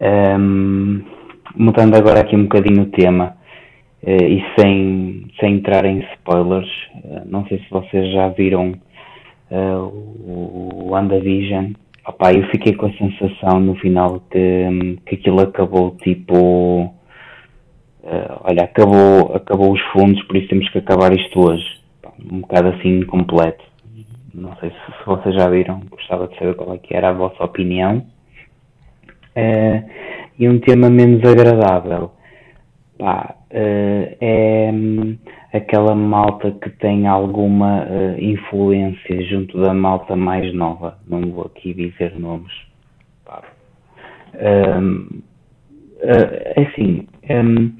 Um, mudando agora aqui um bocadinho o tema uh, e sem, sem entrar em spoilers, uh, não sei se vocês já viram uh, o WandaVision. Opa, eu fiquei com a sensação no final que, que aquilo acabou tipo uh, olha, acabou, acabou os fundos, por isso temos que acabar isto hoje. Um bocado assim completo. Não sei se, se vocês já viram, gostava de saber qual é que era a vossa opinião. Uh, e um tema menos agradável. Pá, uh, é um, aquela malta que tem alguma uh, influência junto da malta mais nova. Não vou aqui dizer nomes. Pá, Um, uh, assim, um,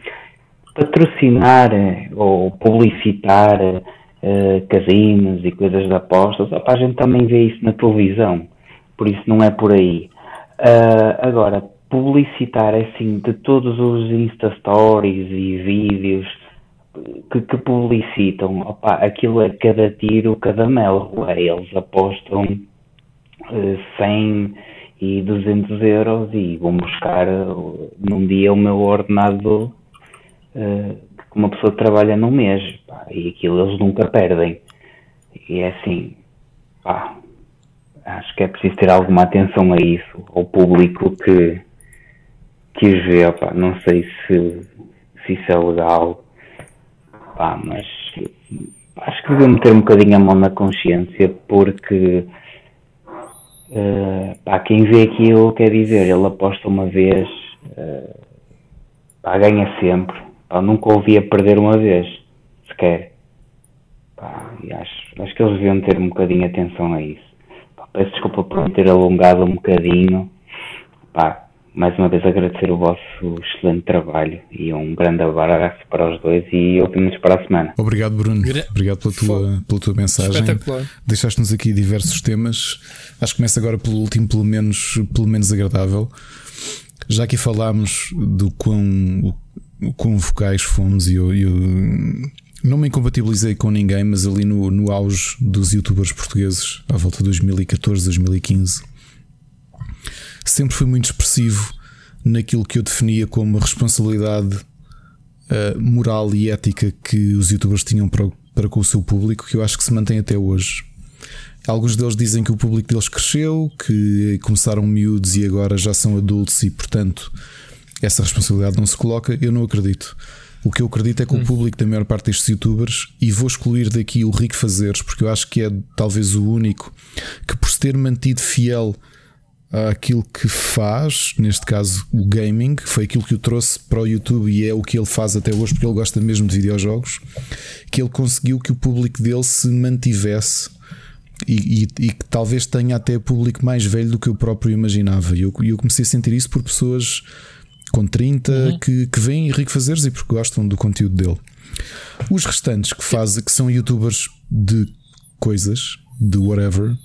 patrocinar ou publicitar uh, casinos e coisas de apostas, opa, a gente também vê isso na televisão, por isso não é por aí. Uh, agora, publicitar assim de todos os Insta Stories e vídeos que, que publicitam, opa, aquilo é cada tiro, cada mel, eles apostam uh, 100 e 200 euros e vão buscar uh, num dia o meu ordenado uh, que uma pessoa trabalha num mês pá, e aquilo eles nunca perdem. E é assim pá, acho que é preciso ter alguma atenção a isso ao público que que os vê, não sei se, se isso é legal pá, mas acho que devemos ter um bocadinho a mão na consciência porque Uh, pá, quem vê aquilo quer dizer, ele aposta uma vez, uh, pá, ganha sempre. Pá, nunca ouvia perder uma vez, sequer. Pá, e acho, acho que eles deviam ter um bocadinho atenção a isso. Pá, peço desculpa por ter alongado um bocadinho. Pá, mais uma vez agradecer o vosso excelente trabalho e um grande abraço para os dois e ouvimos para a semana. Obrigado, Bruno. Obrigado pela tua, pela tua mensagem. Deixaste-nos aqui diversos temas. Acho que começa agora pelo último, pelo menos, pelo menos agradável. Já aqui falámos do quão, quão vocais fomos e eu, eu não me incompatibilizei com ninguém, mas ali no, no auge dos youtubers portugueses, à volta de 2014, 2015 sempre fui muito expressivo naquilo que eu definia como a responsabilidade uh, moral e ética que os youtubers tinham para, para com o seu público, que eu acho que se mantém até hoje. Alguns deles dizem que o público deles cresceu, que começaram miúdos e agora já são adultos e, portanto, essa responsabilidade não se coloca. Eu não acredito. O que eu acredito é que hum. o público da maior parte destes youtubers, e vou excluir daqui o Rico Fazeres, porque eu acho que é talvez o único que, por se ter mantido fiel aquilo que faz, neste caso o gaming, foi aquilo que o trouxe para o YouTube e é o que ele faz até hoje, porque ele gosta mesmo de videojogos, que ele conseguiu que o público dele se mantivesse e, e, e que talvez tenha até público mais velho do que eu próprio imaginava. E eu, eu comecei a sentir isso por pessoas com 30 uhum. que, que vêm Henrique Fazeres e porque gostam do conteúdo dele. Os restantes que fazem, que são youtubers de coisas, de whatever,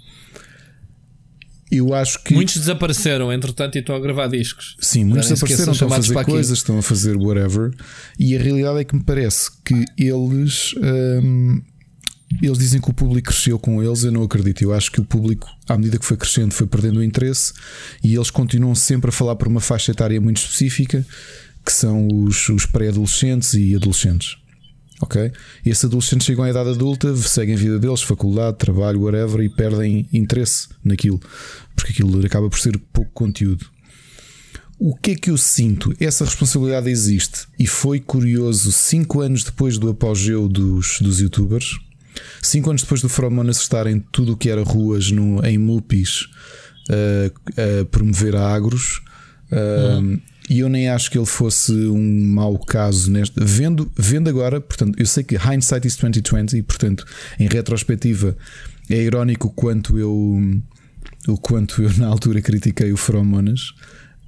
eu acho que. Muitos desapareceram, entretanto, e estão a gravar discos. Sim, muitos desapareceram, estão a fazer coisas, estão a fazer whatever. E a realidade é que me parece que eles. Hum, eles dizem que o público cresceu com eles, eu não acredito. Eu acho que o público, à medida que foi crescendo, foi perdendo o interesse e eles continuam sempre a falar por uma faixa etária muito específica, que são os, os pré-adolescentes e adolescentes ok? E esses adolescentes chegam à idade adulta, seguem a vida deles, faculdade, trabalho, whatever, e perdem interesse naquilo, porque aquilo acaba por ser pouco conteúdo. O que é que eu sinto? Essa responsabilidade existe e foi curioso cinco anos depois do apogeu dos, dos youtubers, cinco anos depois do Fromonas estarem tudo o que era ruas no, em Mupis a, a promover agros. Uhum. E eu nem acho que ele fosse um mau caso neste. Vendo, vendo agora, portanto, eu sei que hindsight is 2020 e, portanto, em retrospectiva, é irónico o quanto eu o quanto eu *laughs* na altura critiquei o Feromonas.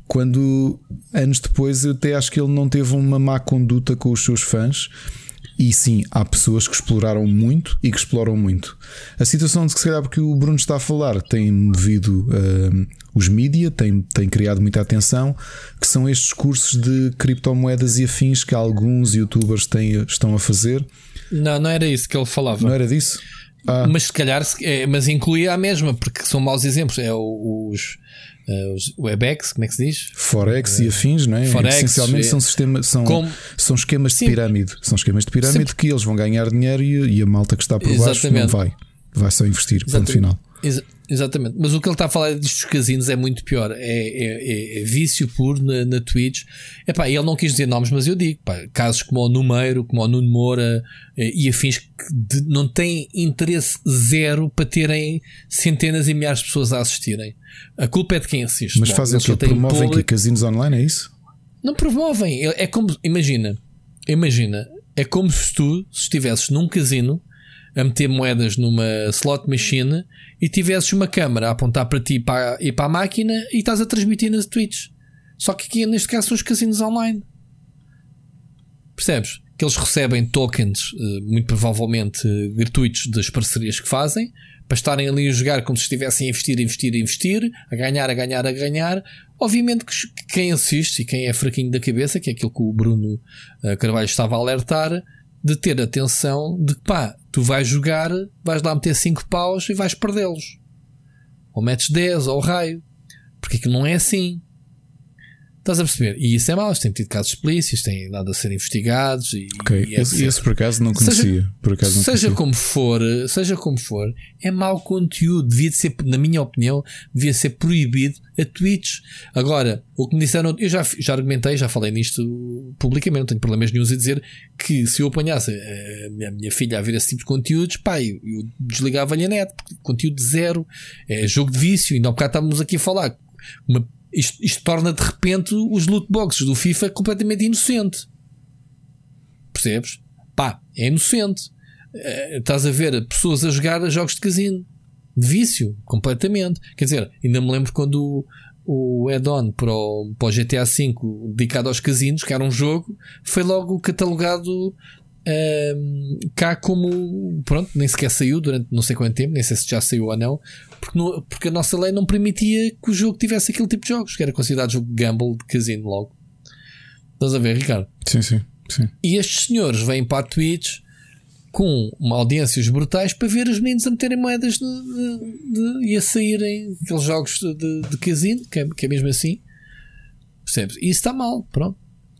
Quando anos depois eu até acho que ele não teve uma má conduta com os seus fãs e sim, há pessoas que exploraram muito e que exploram muito. A situação de que, se calhar, porque o Bruno está a falar, tem movido uh, os mídia, tem, tem criado muita atenção, que são estes cursos de criptomoedas e afins que alguns youtubers têm, estão a fazer. Não, não era isso que ele falava. Não era disso? Ah. Mas se calhar, é, mas incluía a mesma, porque são maus exemplos. É os os WebEx, como é que se diz? Forex e afins, não é? Forex, Essencialmente é, são, sistema, são, com... são esquemas de Sim. pirâmide. São esquemas de pirâmide que eles vão ganhar dinheiro e, e, a malta que está por Exatamente. baixo não vai. Vai só investir, Exatamente. ponto final. Ex Exatamente, mas o que ele está a falar destes casinos é muito pior. É, é, é, é vício puro na, na Twitch. Epá, ele não quis dizer nomes, mas eu digo: pá, casos como o Numeiro, como o Nuno Moura eh, e afins que de, não têm interesse zero para terem centenas e milhares de pessoas a assistirem. A culpa é de quem assiste. Mas fazem o que? Promovem que casinos online, é isso? Não promovem. É, é como, imagina, imagina, é como se tu se estivesses num casino a meter moedas numa slot machine e tivesses uma câmera a apontar para ti para, e para a máquina e estás a transmitir nas Twitch. Só que aqui neste caso são os casinos online. Percebes? Que eles recebem tokens, eh, muito provavelmente eh, gratuitos, das parcerias que fazem, para estarem ali a jogar como se estivessem a investir, a investir, a investir, a ganhar, a ganhar, a ganhar. Obviamente que quem assiste e quem é fraquinho da cabeça, que é aquilo que o Bruno eh, Carvalho estava a alertar, de ter atenção de que pá, tu vais jogar, vais lá meter 5 paus e vais perdê-los. Ou metes 10 ou raio. Porque aquilo não é assim. Estás a perceber? E isso é mau, têm tido casos explícitos, têm dado a ser investigados e, Ok, e esse, esse, por acaso não conhecia. Seja, por acaso não seja conhecia. como for, seja como for, é mau conteúdo, devia ser, na minha opinião, devia ser proibido a Twitch. Agora, o que me disseram, eu já, já argumentei, já falei nisto publicamente, não tenho problemas nenhum a dizer que se eu apanhasse a minha, a minha filha a ver esse tipo de conteúdos, pá, eu, eu desligava-lhe a net, conteúdo zero, é jogo de vício, ainda há bocado estávamos aqui a falar. Uma isto, isto torna de repente os loot boxes do FIFA completamente inocente. Percebes? Pá, é inocente. Uh, estás a ver pessoas a jogar jogos de casino. De vício, completamente. Quer dizer, ainda me lembro quando o, o add-on para o, para o GTA V dedicado aos casinos, que era um jogo, foi logo catalogado cá como pronto, nem sequer saiu durante não sei quanto tempo, nem sei se já saiu ou não, porque, no, porque a nossa lei não permitia que o jogo tivesse aquele tipo de jogos, que era considerado jogo de gamble de casino logo. Estás a ver, Ricardo? Sim, sim, sim. E estes senhores vêm para a Twitch com uma audiências brutais para ver os meninos a meterem moedas de, de, de, e a saírem aqueles jogos de, de casino, que é, que é mesmo assim. Percebes? E isso está mal, pronto.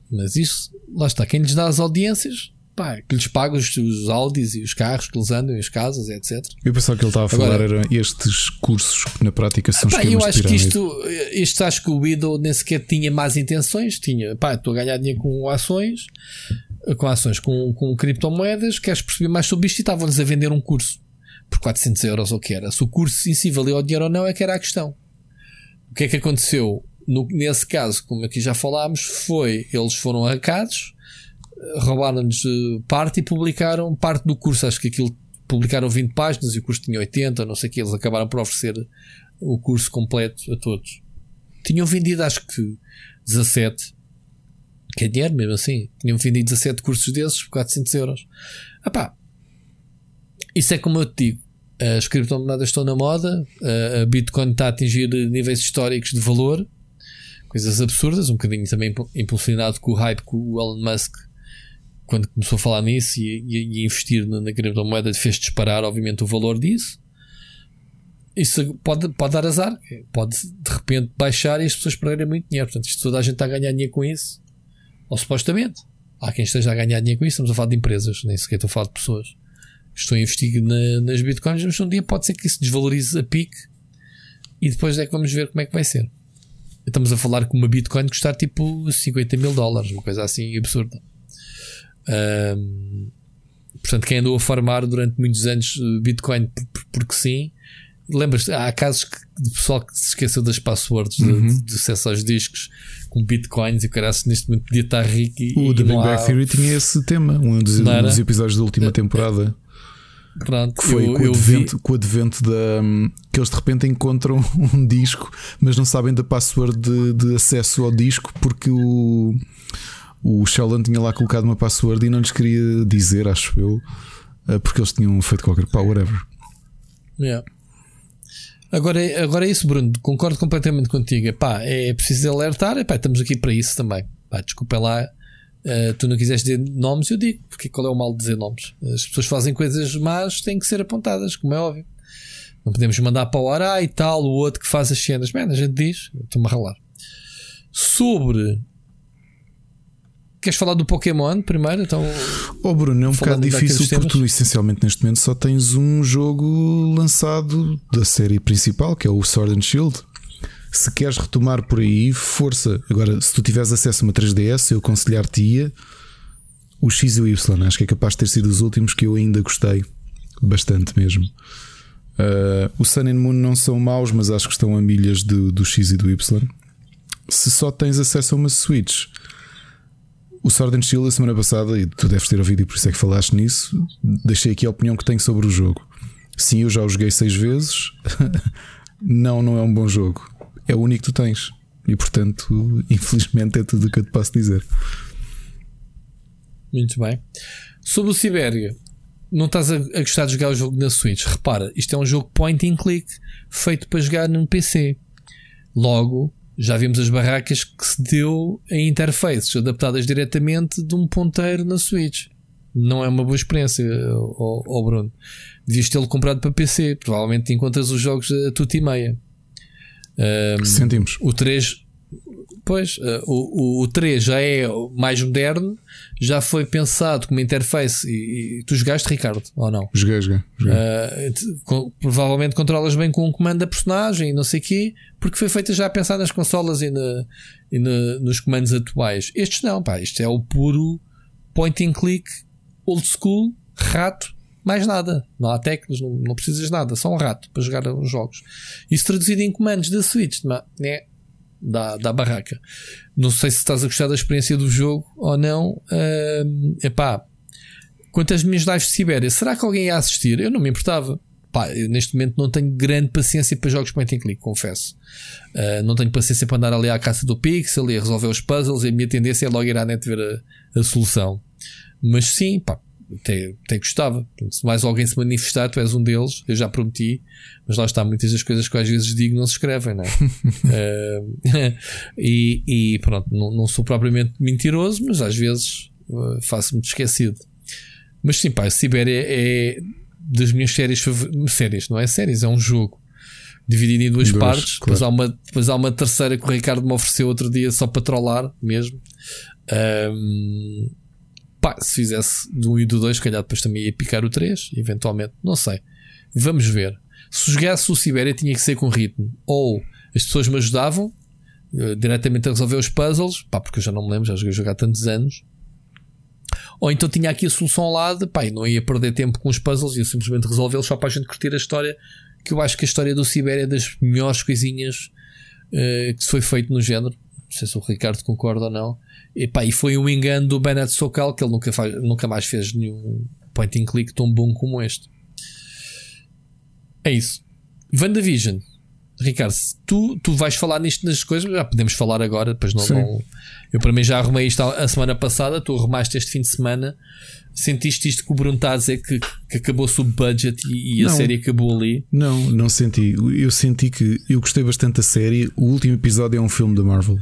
Mas isso, lá está, quem lhes dá as audiências pá, que lhes paga os, os Audis e os carros que eles andam, as casas, etc. Eu pensava que ele estava a falar Agora, era estes cursos que na prática são pá, Eu acho que isto, isto acho que o Widow nem sequer tinha más intenções, tinha, pá, estou a ganhar dinheiro com ações, com ações, com, com criptomoedas, queres perceber mais sobre isto e estavam-lhes a vender um curso por 400 euros ou o que era. Se o curso em si valeu o dinheiro ou não é que era a questão. O que é que aconteceu? No, nesse caso, como aqui já falámos, foi eles foram arrancados roubaram-nos eh, parte e publicaram parte do curso. Acho que aquilo publicaram 20 páginas e o curso tinha 80, não sei o que. Eles acabaram por oferecer o curso completo a todos. Tinham vendido, acho que 17, que é dinheiro mesmo assim. Tinham vendido 17 cursos desses por 400 euros. Epá, isso é como eu te digo. As criptomoedas estão na moda, a Bitcoin está a atingir níveis históricos de valor, coisas absurdas, um bocadinho também impulsionado com o hype que o Elon Musk quando começou a falar nisso e, e, e investir na, na criptomoeda, fez disparar, obviamente, o valor disso. Isso pode, pode dar azar, pode de repente baixar e as pessoas perderem muito dinheiro. Portanto, isto toda a gente está a ganhar dinheiro com isso, ou supostamente. Há quem esteja a ganhar dinheiro com isso. Estamos a falar de empresas, nem sequer estou a falar de pessoas. Estou a investir na, nas bitcoins, mas um dia pode ser que isso desvalorize a pique e depois é que vamos ver como é que vai ser. Estamos a falar que uma bitcoin custar tipo 50 mil dólares, uma coisa assim absurda. Um, portanto, quem andou a farmar durante muitos anos eh, Bitcoin porque sim, lembras há casos de pessoal que se esqueceu das passwords uhum. de, de acesso aos discos com bitcoins e o cara neste momento podia estar rico. E, o The Big Bang Theory tinha esse tema, um dos, um dos episódios da última temporada. Pronto, que foi eu, com, o advento, vi... com o advento da. que eles de repente encontram *laughs* um disco, mas não sabem da password de, de acesso ao disco porque o o Sheldon tinha lá colocado uma password e não lhes queria dizer, acho eu, eh, porque eles tinham feito qualquer pá, whatever. Yeah. Agora, agora é isso, Bruno. Concordo completamente contigo. Epá, é preciso alertar. Epá, estamos aqui para isso também. Pá, desculpa lá. Uh, tu não quiseres dizer nomes, eu digo. Porque qual é o mal de dizer nomes? As pessoas fazem coisas más, têm que ser apontadas, como é óbvio. Não podemos mandar para o ar ah, e tal, o outro que faz as cenas. Bem, a gente diz, estou-me a ralar. Sobre Queres falar do Pokémon primeiro? Então, oh Bruno, é um bocado difícil porque tu essencialmente neste momento só tens um jogo lançado da série principal, que é o Sword and Shield. Se queres retomar por aí, força. Agora, se tu tiveres acesso a uma 3DS, eu aconselhar-te-ia o X e o Y. Acho que é capaz de ter sido os últimos que eu ainda gostei. Bastante mesmo. Uh, o Sun and Moon não são maus, mas acho que estão a milhas do, do X e do Y. Se só tens acesso a uma Switch, o Sword and Shield, a semana passada, e tu deves ter ouvido e por isso é que falaste nisso, deixei aqui a opinião que tenho sobre o jogo. Sim, eu já o joguei seis vezes. *laughs* não, não é um bom jogo. É o único que tu tens. E portanto, *laughs* infelizmente, é tudo o que eu te posso dizer. Muito bem. Sobre o Sibéria, não estás a, a, gostar de jogar o jogo na Switch. Repara, isto é um jogo point and click feito para jogar num PC. Logo, já vimos as barracas que se deu em interfaces adaptadas diretamente de um ponteiro na Switch. Não é uma boa experiência, ó, Bruno. Devias tê-lo comprado para PC. Provavelmente encontras os jogos a tudo e meia. Um, Sentimos. O 3, Pois, uh, o, o 3 já é mais moderno, já foi pensado como interface. E, e tu jogaste, Ricardo, ou não? Joguei, joguei. joguei. Uh, com, provavelmente controlas bem com um comando da personagem e não sei o quê, porque foi feita já a pensar nas consolas e, na, e na, nos comandos atuais. Estes não, pá, isto é o puro point and click, old school, rato, mais nada. Não há teclas, não, não precisas de nada, só um rato para jogar os jogos. Isso traduzido em comandos da Switch, né? Da, da barraca. Não sei se estás a gostar da experiência do jogo ou não. Uh, epá, quanto às minhas lives de Sibéria, será que alguém ia assistir? Eu não me importava. Pá, neste momento não tenho grande paciência para jogos point and click, confesso. Uh, não tenho paciência para andar ali à caça do pixel e resolver os puzzles. E a minha tendência é logo ir à net ver a, a solução. Mas sim, pá, até, até gostava. Se mais alguém se manifestar, tu és um deles, eu já prometi, mas lá está, muitas das coisas que às vezes digo não se escrevem, não é? uh, *laughs* e, e, pronto, não, não, sou propriamente mentiroso, mas às vezes uh, faço-me esquecido. Mas sim, pá, Sibéria é das minhas séries favoritas. Séries, não é séries, é um jogo. Dividido em duas partes, claro. depois, há uma, depois há uma terceira que o Ricardo me ofereceu outro dia só para trollar mesmo. Um, Pá, se fizesse do 1 e do 2, se calhar depois também ia picar o 3, eventualmente, não sei. Vamos ver. Se jogasse o Sibéria, tinha que ser com ritmo. Ou as pessoas me ajudavam uh, diretamente a resolver os puzzles, pá, porque eu já não me lembro, já joguei jogar há tantos anos. Ou então tinha aqui a solução ao lado, pá, e não ia perder tempo com os puzzles, ia simplesmente resolvê-los só para a gente curtir a história. Que eu acho que a história do Sibéria é das melhores coisinhas uh, que se foi feito no género. Não sei se o Ricardo concorda ou não. E, pá, e foi um engano do Bennett Sokal que ele nunca, faz, nunca mais fez nenhum point and click tão bom como este. É isso. WandaVision. Ricardo, tu, tu vais falar nisto nas coisas, já podemos falar agora, depois não, não, Eu para mim já arrumei isto a semana passada, tu arrumaste este fim de semana. Sentiste isto que o Bruno está a dizer que, que acabou-se o budget e, e a série acabou ali? Não, não senti. Eu senti que eu gostei bastante da série. O último episódio é um filme da Marvel.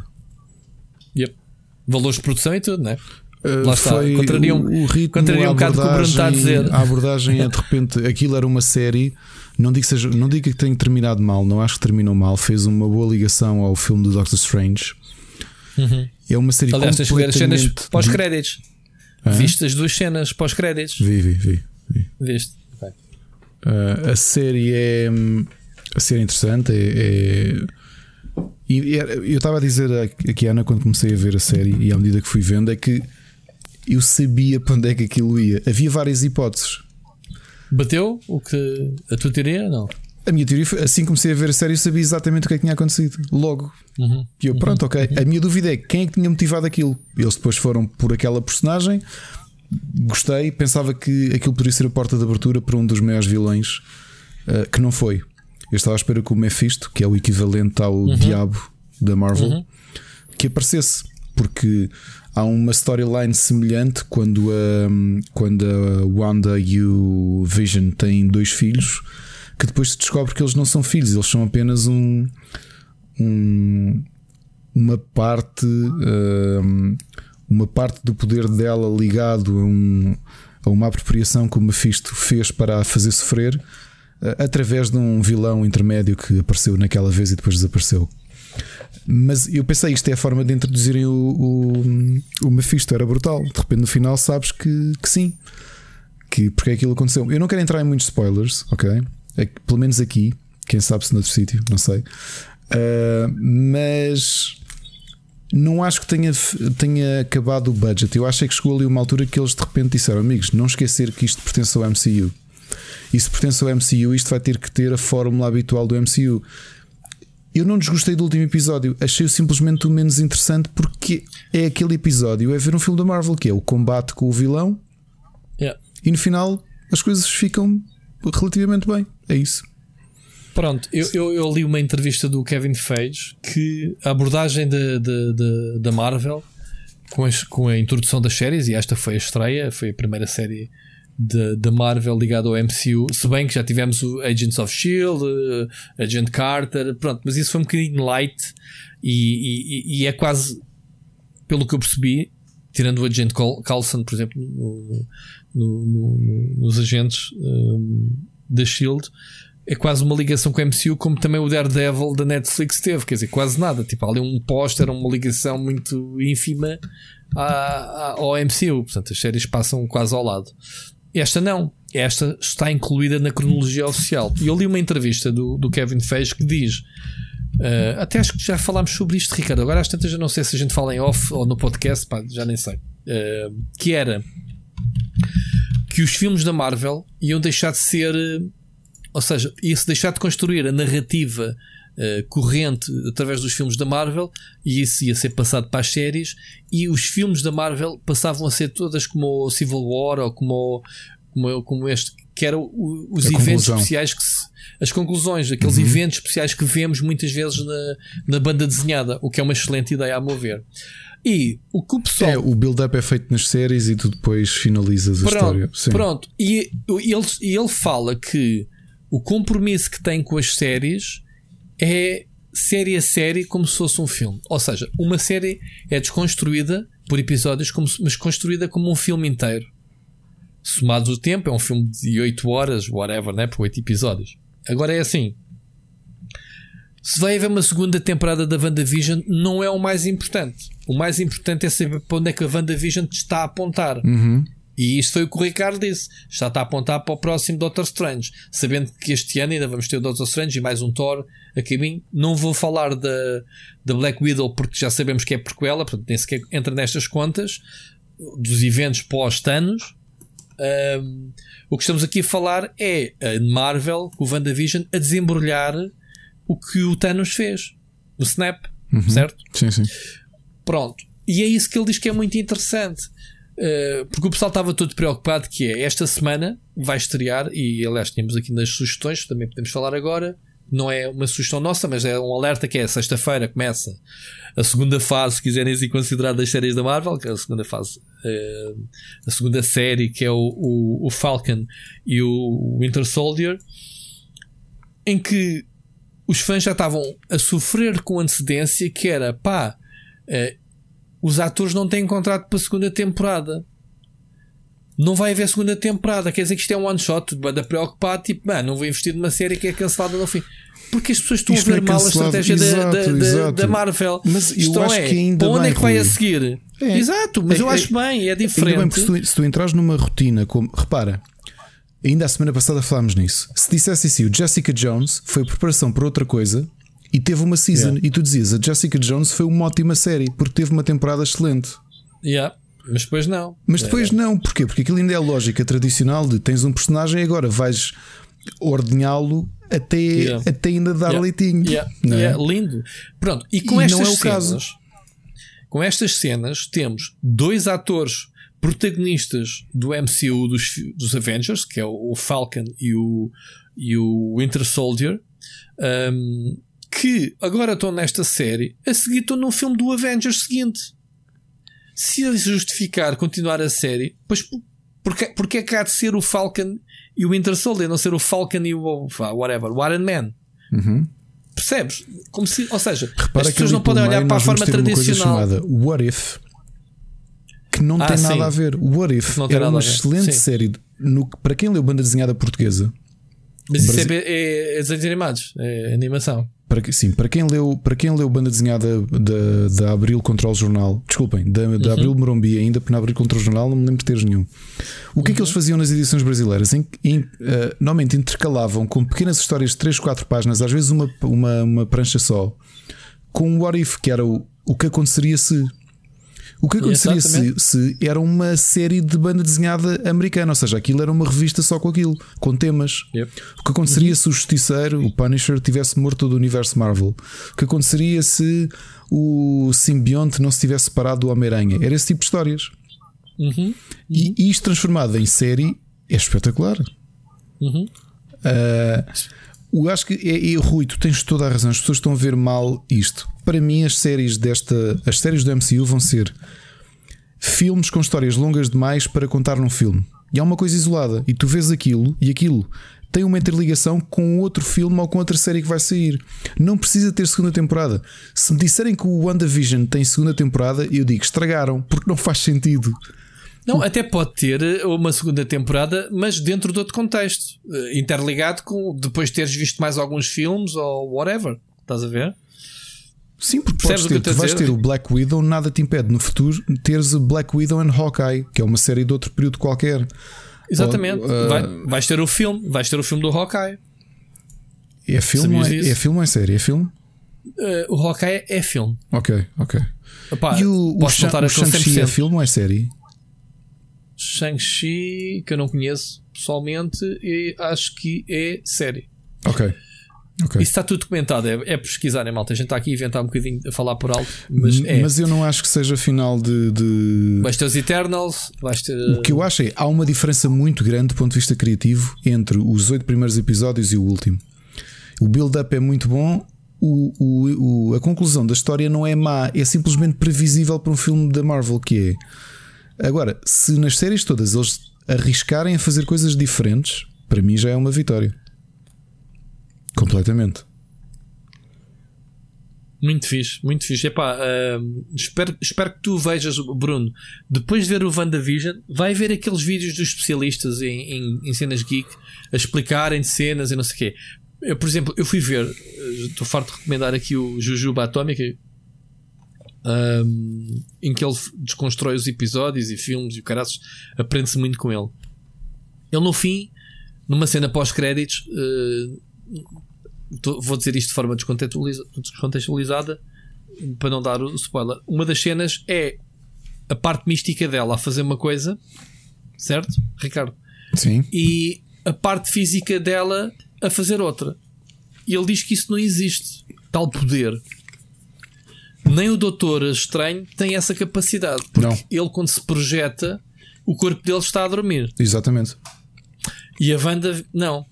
Yep valores de produção e tudo, né? Uh, Lá está. Contrariam, o, o ritmo, contrariam um bocado o que o Bruno está a dizer. A abordagem é de repente, aquilo era uma série. Não digo, que seja, não digo que tenha terminado mal, não acho que terminou mal. Fez uma boa ligação ao filme do Doctor Strange. Uhum. É uma série Aliás, tens que ver as cenas pós-créditos. Viste as duas cenas pós-créditos? Vi, vi, vi. vi. Viste? Okay. Uh, a série é. A série é interessante. é, é e eu estava a dizer aqui, Ana, quando comecei a ver a série e à medida que fui vendo, é que eu sabia para onde é que aquilo ia. Havia várias hipóteses. Bateu o que a tua teoria? Não. A minha teoria foi assim que comecei a ver a série, eu sabia exatamente o que é que tinha acontecido. Logo. Uhum. E eu, pronto, uhum. ok. A minha dúvida é quem é que tinha motivado aquilo. Eles depois foram por aquela personagem. Gostei, pensava que aquilo poderia ser a porta de abertura para um dos maiores vilões, uh, que não foi. Eu estava à espera que o Mephisto, que é o equivalente ao uhum. Diabo da Marvel, uhum. que aparecesse, porque há uma storyline semelhante quando a, quando a Wanda e o Vision têm dois filhos, que depois se descobre que eles não são filhos, eles são apenas um, um uma parte um, uma parte do poder dela ligado a, um, a uma apropriação que o Mephisto fez para a fazer sofrer através de um vilão intermédio que apareceu naquela vez e depois desapareceu. Mas eu pensei, isto é a forma de introduzirem o, o, o Mephisto, era brutal. De repente, no final, sabes que, que sim, que porque é aquilo aconteceu. Eu não quero entrar em muitos spoilers, ok? É pelo menos aqui, quem sabe se noutro sítio, não sei. Uh, mas não acho que tenha, tenha acabado o budget. Eu acho é que chegou ali uma altura que eles de repente disseram: amigos, não esquecer que isto pertence ao MCU. E se pertence ao MCU, isto vai ter que ter a fórmula habitual do MCU. Eu não desgostei do último episódio, achei-o simplesmente o menos interessante porque é aquele episódio, é ver um filme da Marvel que é o combate com o vilão yeah. e no final as coisas ficam relativamente bem. É isso. Pronto, eu, eu, eu, li uma entrevista do Kevin Feige que a abordagem da Marvel com, as, com a introdução das séries, e esta foi a estreia, foi a primeira série da Marvel ligada ao MCU, se bem que já tivemos o Agents of Shield, uh, Agent Carter, pronto, mas isso foi um bocadinho light e, e, e, é quase, pelo que eu percebi, tirando o Agent Coulson, por exemplo, no, no, no, nos agentes um, da Shield, é quase uma ligação com o MCU, como também o Daredevil da Netflix teve, quer dizer, quase nada. Tipo, ali um póster, uma ligação muito ínfima ao MCU. Portanto, as séries passam quase ao lado. Esta não. Esta está incluída na cronologia oficial. E eu li uma entrevista do, do Kevin Feige que diz. Uh, até acho que já falámos sobre isto, Ricardo. Agora às tantas eu não sei se a gente fala em off ou no podcast, pá, já nem sei. Uh, que era que os filmes da Marvel iam deixar de ser ou seja, ia-se deixar de construir a narrativa uh, corrente através dos filmes da Marvel e isso ia ser passado para as séries. E os filmes da Marvel passavam a ser todas como o Civil War ou como, como, como este, que eram os a eventos conclusão. especiais que se, as conclusões, aqueles uhum. eventos especiais que vemos muitas vezes na, na banda desenhada, o que é uma excelente ideia a mover. E o que o pessoal. É, o build-up é feito nas séries e tu depois finalizas a pronto, história. Sim. Pronto, e ele, ele fala que o compromisso que tem com as séries é série a série como se fosse um filme. Ou seja, uma série é desconstruída por episódios, como, mas construída como um filme inteiro. Somado o tempo, é um filme de 8 horas, whatever, né? por 8 episódios. Agora é assim. Se vai haver uma segunda temporada da WandaVision, não é o mais importante. O mais importante é saber para onde é que a WandaVision te está a apontar. Uhum. E isso foi o que o Ricardo disse. Está a apontar para o próximo Doctor Strange. Sabendo que este ano ainda vamos ter o Doctor Strange e mais um Thor a caminho. Não vou falar da, da Black Widow porque já sabemos que é prequela, portanto nem sequer entra nestas contas dos eventos pós-Thanos. Um, o que estamos aqui a falar é a Marvel, com o WandaVision, a desembrulhar o que o Thanos fez. O Snap, uhum. certo? Sim, sim. Pronto. E é isso que ele diz que é muito interessante. Uh, porque o pessoal estava todo preocupado que é esta semana vai estrear e aliás tínhamos aqui nas sugestões também podemos falar agora. Não é uma sugestão nossa mas é um alerta que é sexta-feira começa a segunda fase se quiserem se considerar das séries da Marvel que é a segunda fase uh, a segunda série que é o, o, o, Falcon e o Winter Soldier em que os fãs já estavam a sofrer com antecedência que era pá uh, os atores não têm contrato para a segunda temporada. Não vai haver segunda temporada. Quer dizer que isto é um one shot. Banda preocupado, tipo, mano, não vou investir numa série que é cancelada no fim. Porque as pessoas estão isto a ver é mal a estratégia exato, da, da, da, Marvel. Mas eu Isto acho é, que ainda onde bem, é que vai a seguir? É, exato, mas é, eu acho é, bem, é diferente. Bem, se, tu, se tu entras numa rotina como. Repara, ainda a semana passada falámos nisso. Se dissesse assim, o Jessica Jones foi preparação para outra coisa e teve uma season. Yeah. E tu dizias, a Jessica Jones foi uma ótima série porque teve uma temporada excelente. Yeah. Mas depois não. Mas depois é. não. Porquê? Porque aquilo ainda é a lógica tradicional de tens um personagem e agora vais ordenhá-lo até, yeah. até ainda dar yeah. leitinho. Yeah. É? Lindo. Pronto, e com e estas não é o cenas, caso. com estas cenas, temos dois atores protagonistas do MCU dos, dos Avengers, que é o Falcon e o, e o Winter Soldier. Um, que agora estão nesta série, a seguir estão num filme do Avengers seguinte. Se eles justificar continuar a série, pois porque, porque é que há de ser o Falcon e o Winter Soldier, não ser o Falcon e o whatever, o Iron Man? Uhum. Percebes? Como se, ou seja, Repara as pessoas não podem olhar para a forma tradicional. Uma coisa chamada What If que não ah, tem sim. nada a ver. What If era uma excelente sim. série no, para quem leu banda desenhada portuguesa. Mas isso Brasil... é, é, é desenhos animados, é animação. Para, sim, para quem leu, para quem leu banda desenhada da, da Abril contra o Jornal, desculpem, da, da uhum. Abril Morumbi ainda, porque na Abril contra o Jornal não me lembro de ter nenhum. O que uhum. é que eles uhum. faziam nas edições brasileiras? Em, em, uh, normalmente intercalavam com pequenas histórias de 3, 4 páginas, às vezes uma, uma, uma prancha só, com o What If, que era o, o que aconteceria se. O que aconteceria se, se, era uma série de banda desenhada americana, ou seja, aquilo era uma revista só com aquilo, com temas. Yep. O que aconteceria uhum. se o Justiceiro, o Punisher, tivesse morto do universo Marvel? O que aconteceria se o simbionte não se tivesse separado do Homem-Aranha? Era esse tipo de histórias. Uhum. Uhum. E isto transformado em série é espetacular. Uhum. Uh, Eu acho que é, é Rui, tu tens toda a razão. As pessoas estão a ver mal isto. Para mim, as séries desta, as séries do MCU vão ser filmes com histórias longas demais para contar num filme. E há uma coisa isolada. E tu vês aquilo e aquilo tem uma interligação com outro filme ou com outra série que vai sair. Não precisa ter segunda temporada. Se me disserem que o WandaVision tem segunda temporada, eu digo estragaram, porque não faz sentido. Não, até pode ter eh, uma segunda temporada, mas dentro de outro contexto, eh, interligado com depois teres visto mais alguns filmes ou whatever. Estás a ver? Sim, porque podes ter, tu vais ter o Black Widow, nada te impede no futuro teres o Black Widow and Hawkeye, que é uma série de outro período qualquer. Exatamente. Ou, uh, Vai, vais ter o filme, vais ter o filme do Hawkeye. É filme, ou é, é, filme ou é série? É filme? Uh, o Hawkeye é filme. Ok, ok. Epá, e o, posso o, o Shang-Chi é filme ou é série? Shang-Chi, que eu não conheço pessoalmente, e acho que é série. Ok. Okay. Isso está tudo documentado, é, é pesquisar, é malta. A gente está aqui a inventar um bocadinho, a falar por alto, mas é. Mas eu não acho que seja final de. de... Vais ter os Eternals, vais ter. O que eu acho é há uma diferença muito grande do ponto de vista criativo entre os oito primeiros episódios e o último. O build-up é muito bom, o, o, o, a conclusão da história não é má, é simplesmente previsível para um filme da Marvel que é. Agora, se nas séries todas eles arriscarem a fazer coisas diferentes, para mim já é uma vitória. Completamente. Muito fixe, muito fixe. Epá, uh, espero, espero que tu vejas, Bruno, depois de ver o WandaVision, vai ver aqueles vídeos dos especialistas em, em, em cenas geek a explicarem cenas e não sei o quê. Eu, por exemplo, eu fui ver, estou farto de recomendar aqui o Jujuba Atómica, um, em que ele desconstrói os episódios e filmes e o caraças, aprende-se muito com ele. Ele, no fim, numa cena pós-créditos, uh, vou dizer isto de forma descontextualizada para não dar o spoiler. Uma das cenas é a parte mística dela a fazer uma coisa, certo, Ricardo? Sim. E a parte física dela a fazer outra. E ele diz que isso não existe, tal poder. Nem o Doutor Estranho tem essa capacidade, porque não. ele, quando se projeta, o corpo dele está a dormir. Exatamente. E a Wanda, não.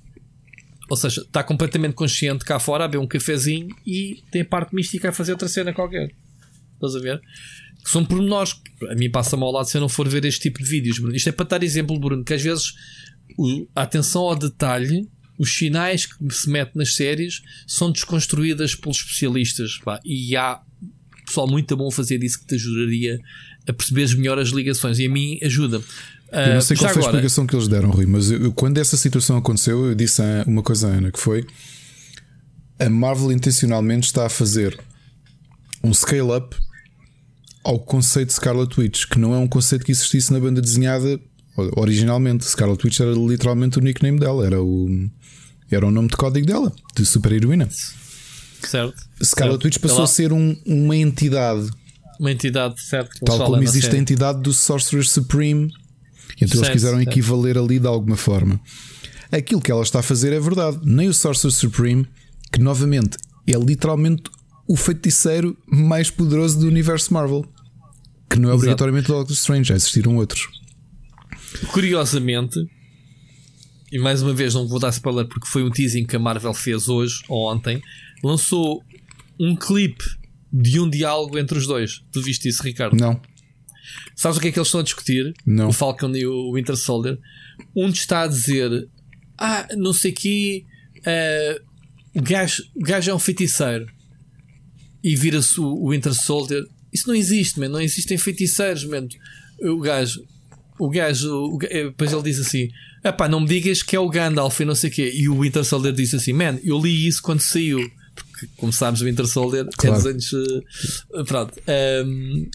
Ou seja, está completamente consciente cá fora a beber um cafezinho e tem a parte mística a fazer outra cena qualquer. Estás a ver? Que são pormenores. A mim passa-me ao lado se eu não for ver este tipo de vídeos, Bruno. Isto é para dar exemplo, Bruno, que às vezes a atenção ao detalhe, os sinais que se mete nas séries são desconstruídas pelos especialistas. Pá, e há pessoal muito bom a fazer isso que te ajudaria a perceberes melhor as ligações. E a mim ajuda. Eu não sei uh, qual foi agora... a explicação que eles deram, Rui, mas eu, quando essa situação aconteceu, eu disse uma coisa à Ana que foi a Marvel intencionalmente está a fazer um scale-up ao conceito de Scarlet Witch, que não é um conceito que existisse na banda desenhada originalmente. Scarlet Witch era literalmente o nickname dela, era o, era o nome de código dela, de super-heroína. Certo. Scarlet. Witch passou a ser um, uma entidade. Uma entidade, certo. Tal como existe a entidade do Sorcerer Supreme então certo, eles quiseram certo. equivaler ali de alguma forma. Aquilo que ela está a fazer é verdade. Nem o Sorcerer Supreme, que novamente é literalmente o feiticeiro mais poderoso do universo Marvel. Que não é Exato. obrigatoriamente o Doctor Strange, já existiram outros. Curiosamente, e mais uma vez não vou dar spoiler porque foi um teasing que a Marvel fez hoje ou ontem, lançou um clipe de um diálogo entre os dois. Tu viste isso, Ricardo? Não. Sabes o que é que eles estão a discutir? Não. O Falcon e o Winter Soldier. Um está a dizer: Ah, não sei que uh, o, gajo, o gajo é um feiticeiro. E vira-se o, Winter Soldier. Isso não existe, man. não existem feiticeiros, man. O gajo, o gajo, o, eh, depois ele diz assim: Epá, não me digas que é o Gandalf e não sei o quê. E o Winter Soldier diz assim: Man, eu li isso quando saiu. Porque, sabes, o Winter Soldier claro. é dos anos. Uh, pronto. Um,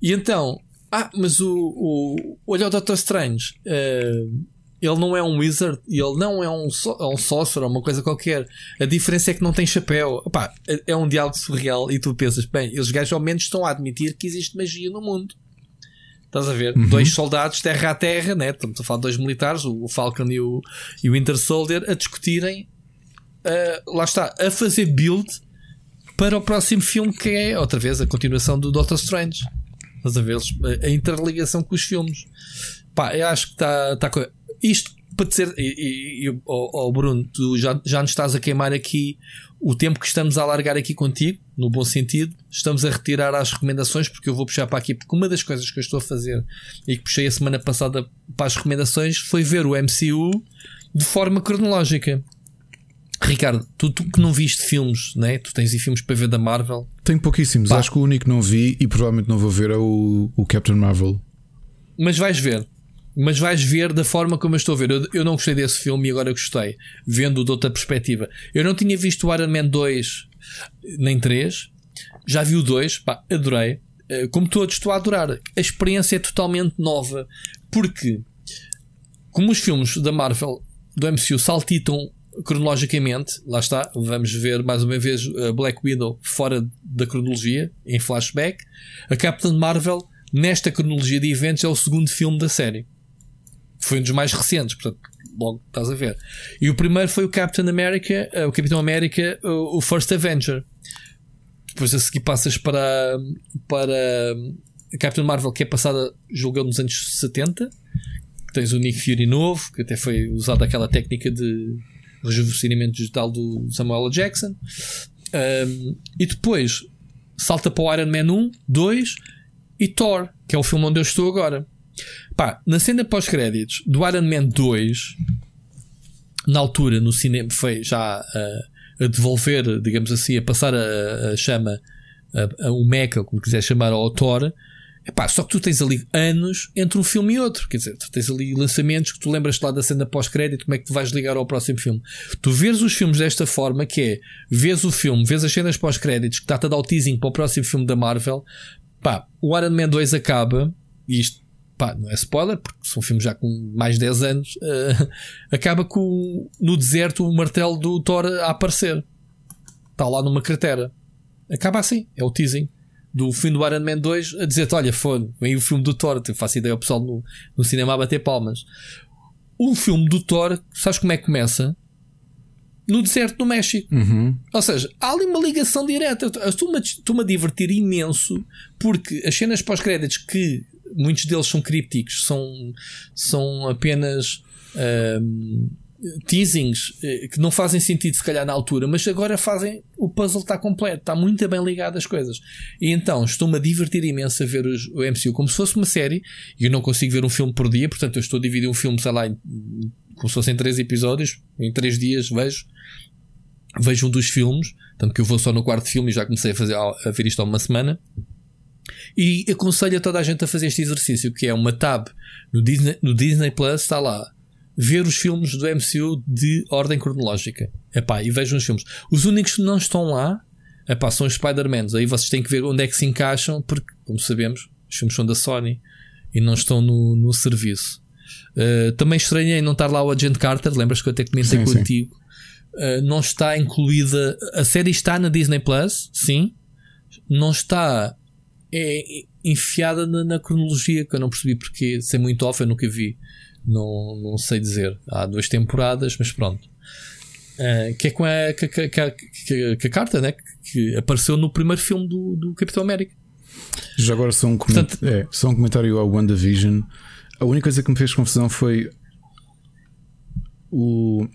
e então, ah, mas o, o olha o Doctor Strange, uh, ele não é um wizard e ele não é um, so, é um sorcerer, uma coisa qualquer. A diferença é que não tem chapéu. Opa, é, é um diálogo surreal e tu pensas, bem, os gajos ao menos estão a admitir que existe magia no mundo. Estás a ver? Uhum. Dois soldados terra a terra, né? Estamos a falar de dois militares, o Falcon e o, e o Winter Soldier, a discutirem, uh, lá está, a fazer build para o próximo filme que é, outra vez, a continuação do Doctor Strange. Estás a ver? A interligação com os filmes. Pá, eu acho que está. Tá, isto para dizer, e, e, oh, oh, Bruno, tu já, já nos estás a queimar aqui o tempo que estamos a alargar aqui contigo, no bom sentido, estamos a retirar as recomendações, porque eu vou puxar para aqui, porque uma das coisas que eu estou a fazer e que puxei a semana passada para as recomendações foi ver o MCU de forma cronológica. Ricardo, tu, tu, que não viste filmes, né? tu tens aí filmes para ver da Marvel? Tenho pouquíssimos, Pá. acho que o único que não vi e provavelmente não vou ver é o, o Captain Marvel. Mas vais ver, mas vais ver da forma como eu estou a ver. Eu, eu não gostei desse filme e agora gostei, vendo de outra perspectiva. Eu não tinha visto o Iron Man 2 nem 3, já vi o 2, pá, adorei. Eh, como todos, estou a adorar. A experiência é totalmente nova, porque, como os filmes da Marvel, do MCU, saltitam cronologicamente, lá está, vamos ver mais uma vez a Black Widow fora da cronologia, em flashback. A Captain Marvel, nesta cronologia de eventos, é o segundo filme da série. Foi um dos mais recentes, portanto, logo estás a ver. E o primeiro foi o Captain America, eh, o Capitão América, o First Avenger. Depois a seguir passas para, para a Captain Marvel, que é passada, julgou nos anos 70. Tens o Nick Fury novo, que até foi usada aquela técnica de rejuvenescimento digital do Samuel L. Jackson. Um, e depois salta para o Iron Man 1, 2 e Thor, que é o filme onde eu estou agora. Pá, na cena pós-créditos do Iron Man 2, na altura no cinema, foi já a, a devolver, digamos assim, a passar a, a chama, a, a, o Mecha, como quiser chamar, ao Thor Epá, só que tu tens ali anos entre um filme e outro. Quer dizer, tu tens ali lançamentos que tu lembras lá da cena pós-crédito, como é que tu vais ligar ao próximo filme. Tu vês os filmes desta forma, que é, vês o filme, vês as cenas pós-créditos, que está-te a dar o teasing para o próximo filme da Marvel. Pá, o Iron Man 2 acaba, e isto, pá, não é spoiler, porque são filmes já com mais de 10 anos, uh, *laughs* acaba com, no deserto, o martelo do Thor a aparecer. Está lá numa cratera. Acaba assim, é o teasing do fim do Iron Man 2 a dizer-te: Olha, foi, vem o filme do Thor. Eu faço ideia ao pessoal no, no cinema a bater palmas. O filme do Thor, sabes como é que começa? No deserto do México. Uhum. Ou seja, há ali uma ligação direta. Estou-me a, a divertir imenso porque as cenas pós-créditos, que muitos deles são crípticos, são, são apenas. Um, teasings eh, que não fazem sentido se calhar na altura, mas agora fazem o puzzle está completo, está muito bem ligado às coisas. E então estou-me a divertir imenso a ver os, o MCU como se fosse uma série e eu não consigo ver um filme por dia, portanto eu estou a dividir um filme, sei lá, em, como se fossem três episódios, em três dias vejo. Vejo um dos filmes, tanto que eu vou só no quarto filme e já comecei a, fazer, a ver isto há uma semana. E aconselho a toda a gente a fazer este exercício, que é uma tab no Disney, no Disney Plus, está lá ver os filmes do MCU de ordem cronológica. Epá, e vejam os filmes. Os únicos que não estão lá epá, são os Spider-Mans. Aí vocês têm que ver onde é que se encaixam, porque, como sabemos, os filmes são da Sony e não estão no, no serviço. Uh, também estranhei não estar lá o Agent Carter. Lembras que eu até comentei sim, contigo? Uh, não está incluída. A série está na Disney Plus, sim. Não está é, enfiada na, na, cronologia, que eu não percebi porque, sem muito off, eu nunca vi não, não sei dizer. Há duas temporadas, mas pronto. Uh, que é com a, que, que, que, que a carta né? que apareceu no primeiro filme do, do Capitão América. Já agora só um, Portanto, é, só um comentário ao WandaVision. A única coisa que me fez confusão foi o,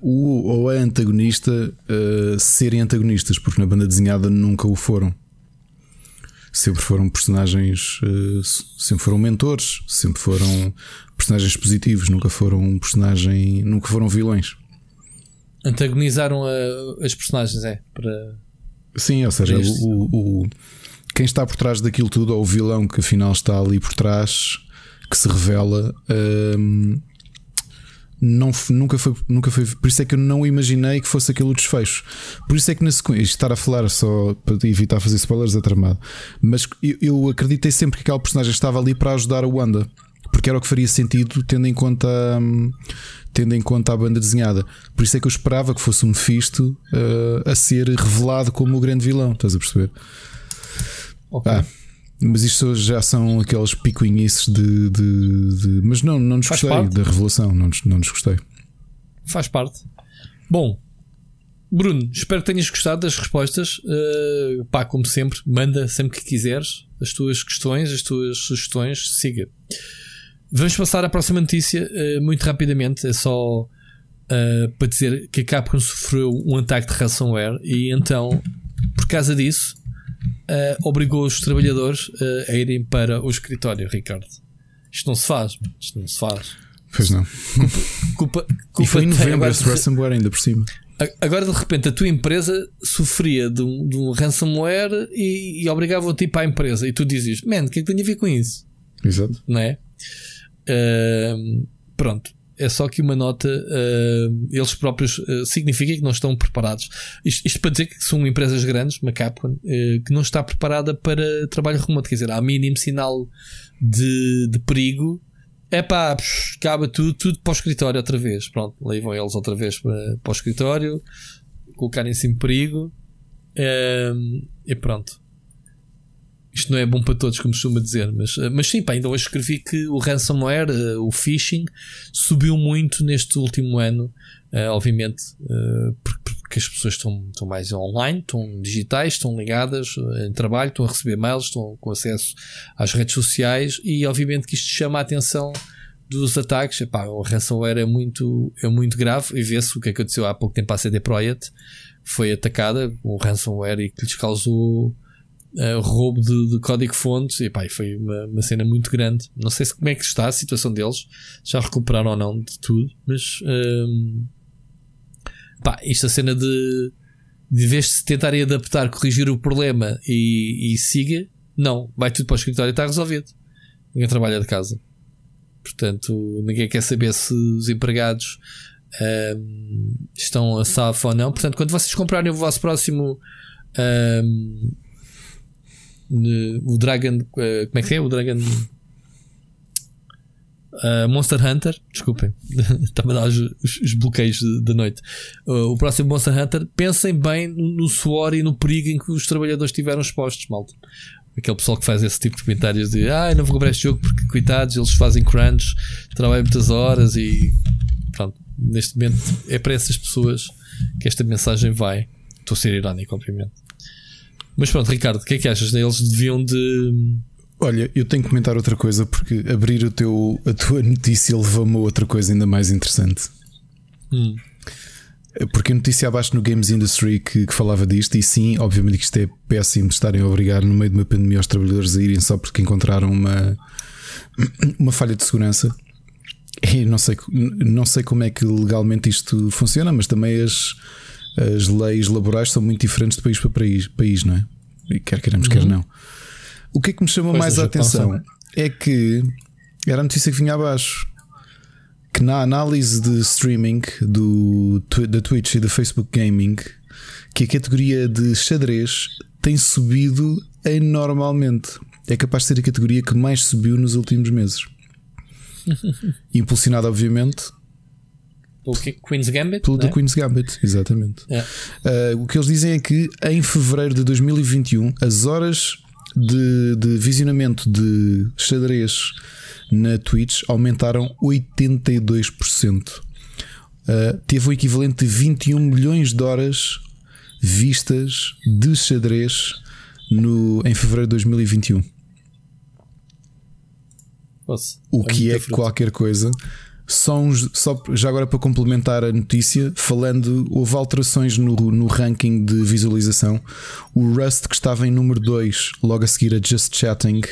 o ou a antagonista uh, serem antagonistas, porque na banda desenhada nunca o foram sempre foram personagens, eh, sempre foram mentores, sempre foram personagens positivos, nunca foram um personagem, nunca foram vilões. Antagonizaram a, as personagens, é? Para, Sim, ou seja, o, o, quem está por trás daquilo tudo, ou o vilão que afinal está ali por trás, que se revela, ehm, não, nunca, foi, nunca foi. Por isso é que eu não imaginei que fosse aquele o desfecho. Por isso é que na sequência, estar a falar só para evitar fazer spoilers é tramado. Mas eu, eu acreditei sempre que aquele personagem estava ali para ajudar a Wanda. Porque era o que faria sentido tendo em conta hum, tendo em conta a banda desenhada. Por isso é que eu esperava que fosse um Mephisto uh, a ser revelado como o grande vilão. Estás a perceber? Okay. Ah, mas isto já são aqueles picuinhices de, de, de, Mas não, não nos Faz gostei parte. da revelação, não, não nos gostei. Faz parte. Bom, Bruno, espero que tenhas gostado das respostas. Uh, pá, como sempre, manda sempre que quiseres as tuas questões, as tuas sugestões, siga. vamos passar à próxima notícia uh, muito rapidamente. É só uh, para dizer que a Capcom sofreu um ataque de ransomware e então, por causa disso, uh, obrigou os trabalhadores a irem para o escritório, Ricardo. Isto não se faz, isto não se faz. Pois não. Culpa, culpa, e foi em novembro esse ransomware ainda por cima. Agora de repente a tua empresa sofria de um, de um ransomware e, e obrigava-te para a empresa e tu dizes, man, o que é que tem a ver com isso? Exato. Não é? Uh, pronto. É só que uma nota, uh, eles próprios uh, significa que não estão preparados. Isto, isto, para dizer que são empresas grandes, uma Capcom, que não está preparada para trabalho remoto. Quer dizer, há mínimo sinal de, de perigo é pá, acaba tudo, tudo para o escritório outra vez. Pronto, levam eles outra vez para, para o escritório, colocarem-se em perigo um, e pronto. Isto não é bom para todos, como costuma dizer, mas, mas sim, pá, ainda hoje escrevi que o ransomware, eh, o phishing, subiu muito neste último ano, uh, obviamente, porque as pessoas estão, estão mais online, estão digitais, estão ligadas em trabalho, estão a receber mails, estão com acesso às redes sociais e, obviamente, que isto chama a atenção dos ataques. Epá, o ransomware é muito, é muito grave e vê-se o que aconteceu há pouco tempo à CD Projekt. Foi atacada com o ransomware e que lhes causou uh, roubo de, de código-fonte, e pá, foi uma, uma, cena muito grande. Não sei se, como é que está a situação deles, já recuperaram ou não de tudo, mas uh, pá, isto a cena de de vez de tentarem adaptar, corrigir o problema e, e siga, não, vai tudo para o escritório e está resolvido. Ninguém trabalha de casa. Portanto, ninguém quer saber se os empregados um, estão a salvo ou não. Portanto, quando vocês comprarem o vosso próximo um, o Dragon. Uh, como é que é? O Dragon. Uh, Monster Hunter, desculpem, *laughs* está-me a dar os, os, os bloqueios da noite. Uh, o próximo Monster Hunter, pensem bem no suor e no perigo em que os trabalhadores estiveram expostos, malta. Aquele pessoal que faz esse tipo de comentários de ah, não vou comprar este jogo porque, coitados, eles fazem crunch, trabalham muitas horas e pronto. Neste momento é para essas pessoas que esta mensagem vai. Estou a ser irónico, obviamente. Mas pronto, Ricardo, o que é que achas? Eles deviam de. Olha, eu tenho que comentar outra coisa porque abrir o teu, a tua notícia levou-me a outra coisa ainda mais interessante. Hum. Porque a notícia abaixo no Games Industry que, que, falava disto, e sim, obviamente que isto é péssimo de estarem a obrigar no meio de uma pandemia os trabalhadores a irem só porque encontraram uma, uma falha de segurança. E não sei, não sei como é que legalmente isto funciona, mas também as, as leis laborais são muito diferentes de país para país, país não é? E quer queremos, uhum. quer não. O que é que me chama pois mais a atenção é que era a notícia que vinha abaixo que na análise de streaming do, da Twitch e da Facebook Gaming que a categoria de xadrez tem subido enormalmente. É capaz de ser a categoria que mais subiu nos últimos meses. *laughs* Impulsionado, obviamente, pelo Queen's Gambit? Pelo é? Queen's Gambit, exatamente. É. Uh, o que eles dizem é que em fevereiro de 2021 as horas de, de visionamento de xadrez na Twitch aumentaram 82%. Uh, ah, teve o equivalente de 21 milhões de horas vistas de xadrez no, em fevereiro de 2021. Nossa, o que é, é qualquer coisa. Só, só já agora para complementar a notícia, falando, houve alterações no, no ranking de visualização. O Rust, que estava em número 2, logo a seguir a Just Chatting,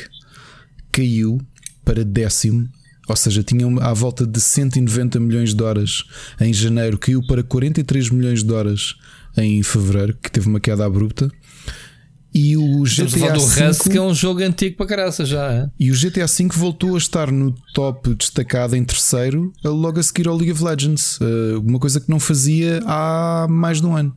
caiu para décimo, ou seja, tinha à volta de 190 milhões de horas em janeiro, caiu para 43 milhões de horas em fevereiro, que teve uma queda abrupta. E o GTA V, do Rust, que é um jogo antigo para caraça já. É? E o GTA V voltou a estar no top destacado em terceiro, logo a seguir ao League of Legends. Eh, uma coisa que não fazia há mais de um ano.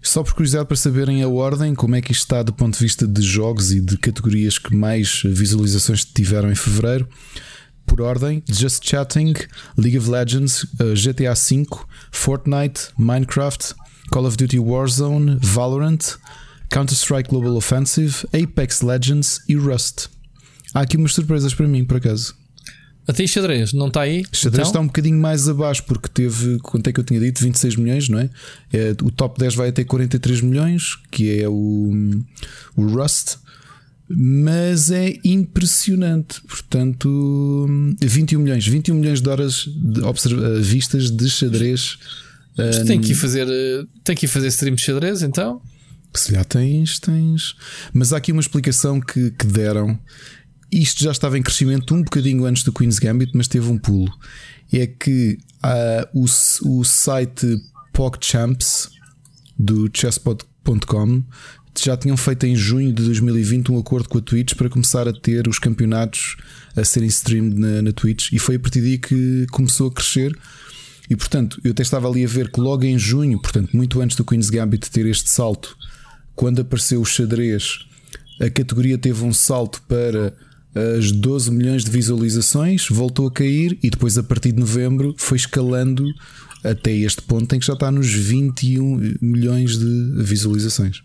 Só por curiosidade para saberem a ordem, como é que isto está do ponto de vista de jogos e de categorias que mais visualizações tiveram em fevereiro. Por ordem: Just Chatting, League of Legends, eh, GTA V, Fortnite, Minecraft, Call of Duty Warzone, Valorant. Counter-Strike Global Offensive, Apex Legends e Rust. Há aqui umas surpresas para mim, por acaso. Até xadrez, não está aí? Xadrez então? está um bocadinho mais abaixo, porque teve, quanto é que eu tinha dito? 26 milhões, não é? é o top 10 vai até 43 milhões, que é o, o Rust. mas é impressionante. Portanto, 21 milhões, 21 milhões de horas de observa vistas de xadrez. Um, tem que ir fazer, tem que ir fazer stream de xadrez então? Se já tens, tens. Mas há aqui uma explicação que, que deram. Isto já estava em crescimento um bocadinho antes do Queen's Gambit, mas teve um pulo. É que uh, o, o site PogChamps do chesspot.com já tinham feito em junho de 2020 um acordo com a Twitch para começar a ter os campeonatos a serem streamed na, na Twitch e foi a partir daí que começou a crescer. E portanto, eu até estava ali a ver que logo em junho, portanto, muito antes do Queen's Gambit ter este salto, quando apareceu o xadrez, a categoria teve um salto para as 12 milhões de visualizações, voltou a cair e depois, a partir de novembro, foi escalando até este ponto em que já está nos 21 milhões de visualizações.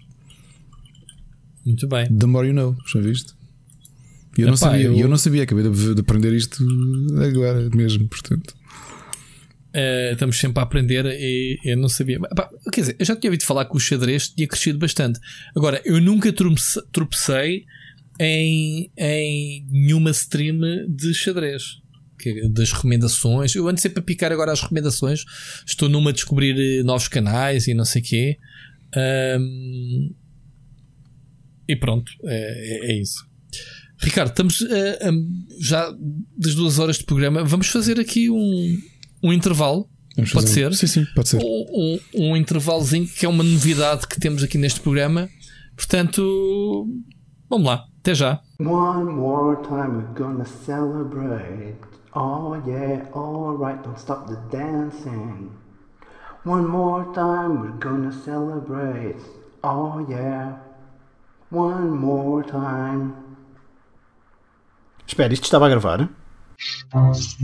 Muito bem. The more you know, já viste? E eu, não sabia, eu... eu não sabia, acabei de aprender isto agora mesmo, portanto. Uh, estamos sempre a aprender e eu não sabia. quer dizer, eu já tinha ouvido falar que o xadrez tinha crescido bastante. Agora, eu nunca tropecei em, em nenhuma stream de xadrez. Das recomendações. Eu ando sempre a picar agora as recomendações. Estou numa a descobrir eh, novos canais e não sei o quê. Um, e pronto, é, é, é isso. Ricardo, estamos uh, um, já das duas horas de programa. Vamos fazer aqui um, um intervalo. Vamos pode fazer. ser? Sim, sim, pode ser. Um, um, um intervalozinho que é uma novidade que temos aqui neste programa. Portanto, vamos lá. Até já. One more time we're gonna celebrate. Oh yeah, alright, don't stop the dancing. One more time we're gonna celebrate. Oh yeah. One more time. Espera, isto estava a gravar? Espaço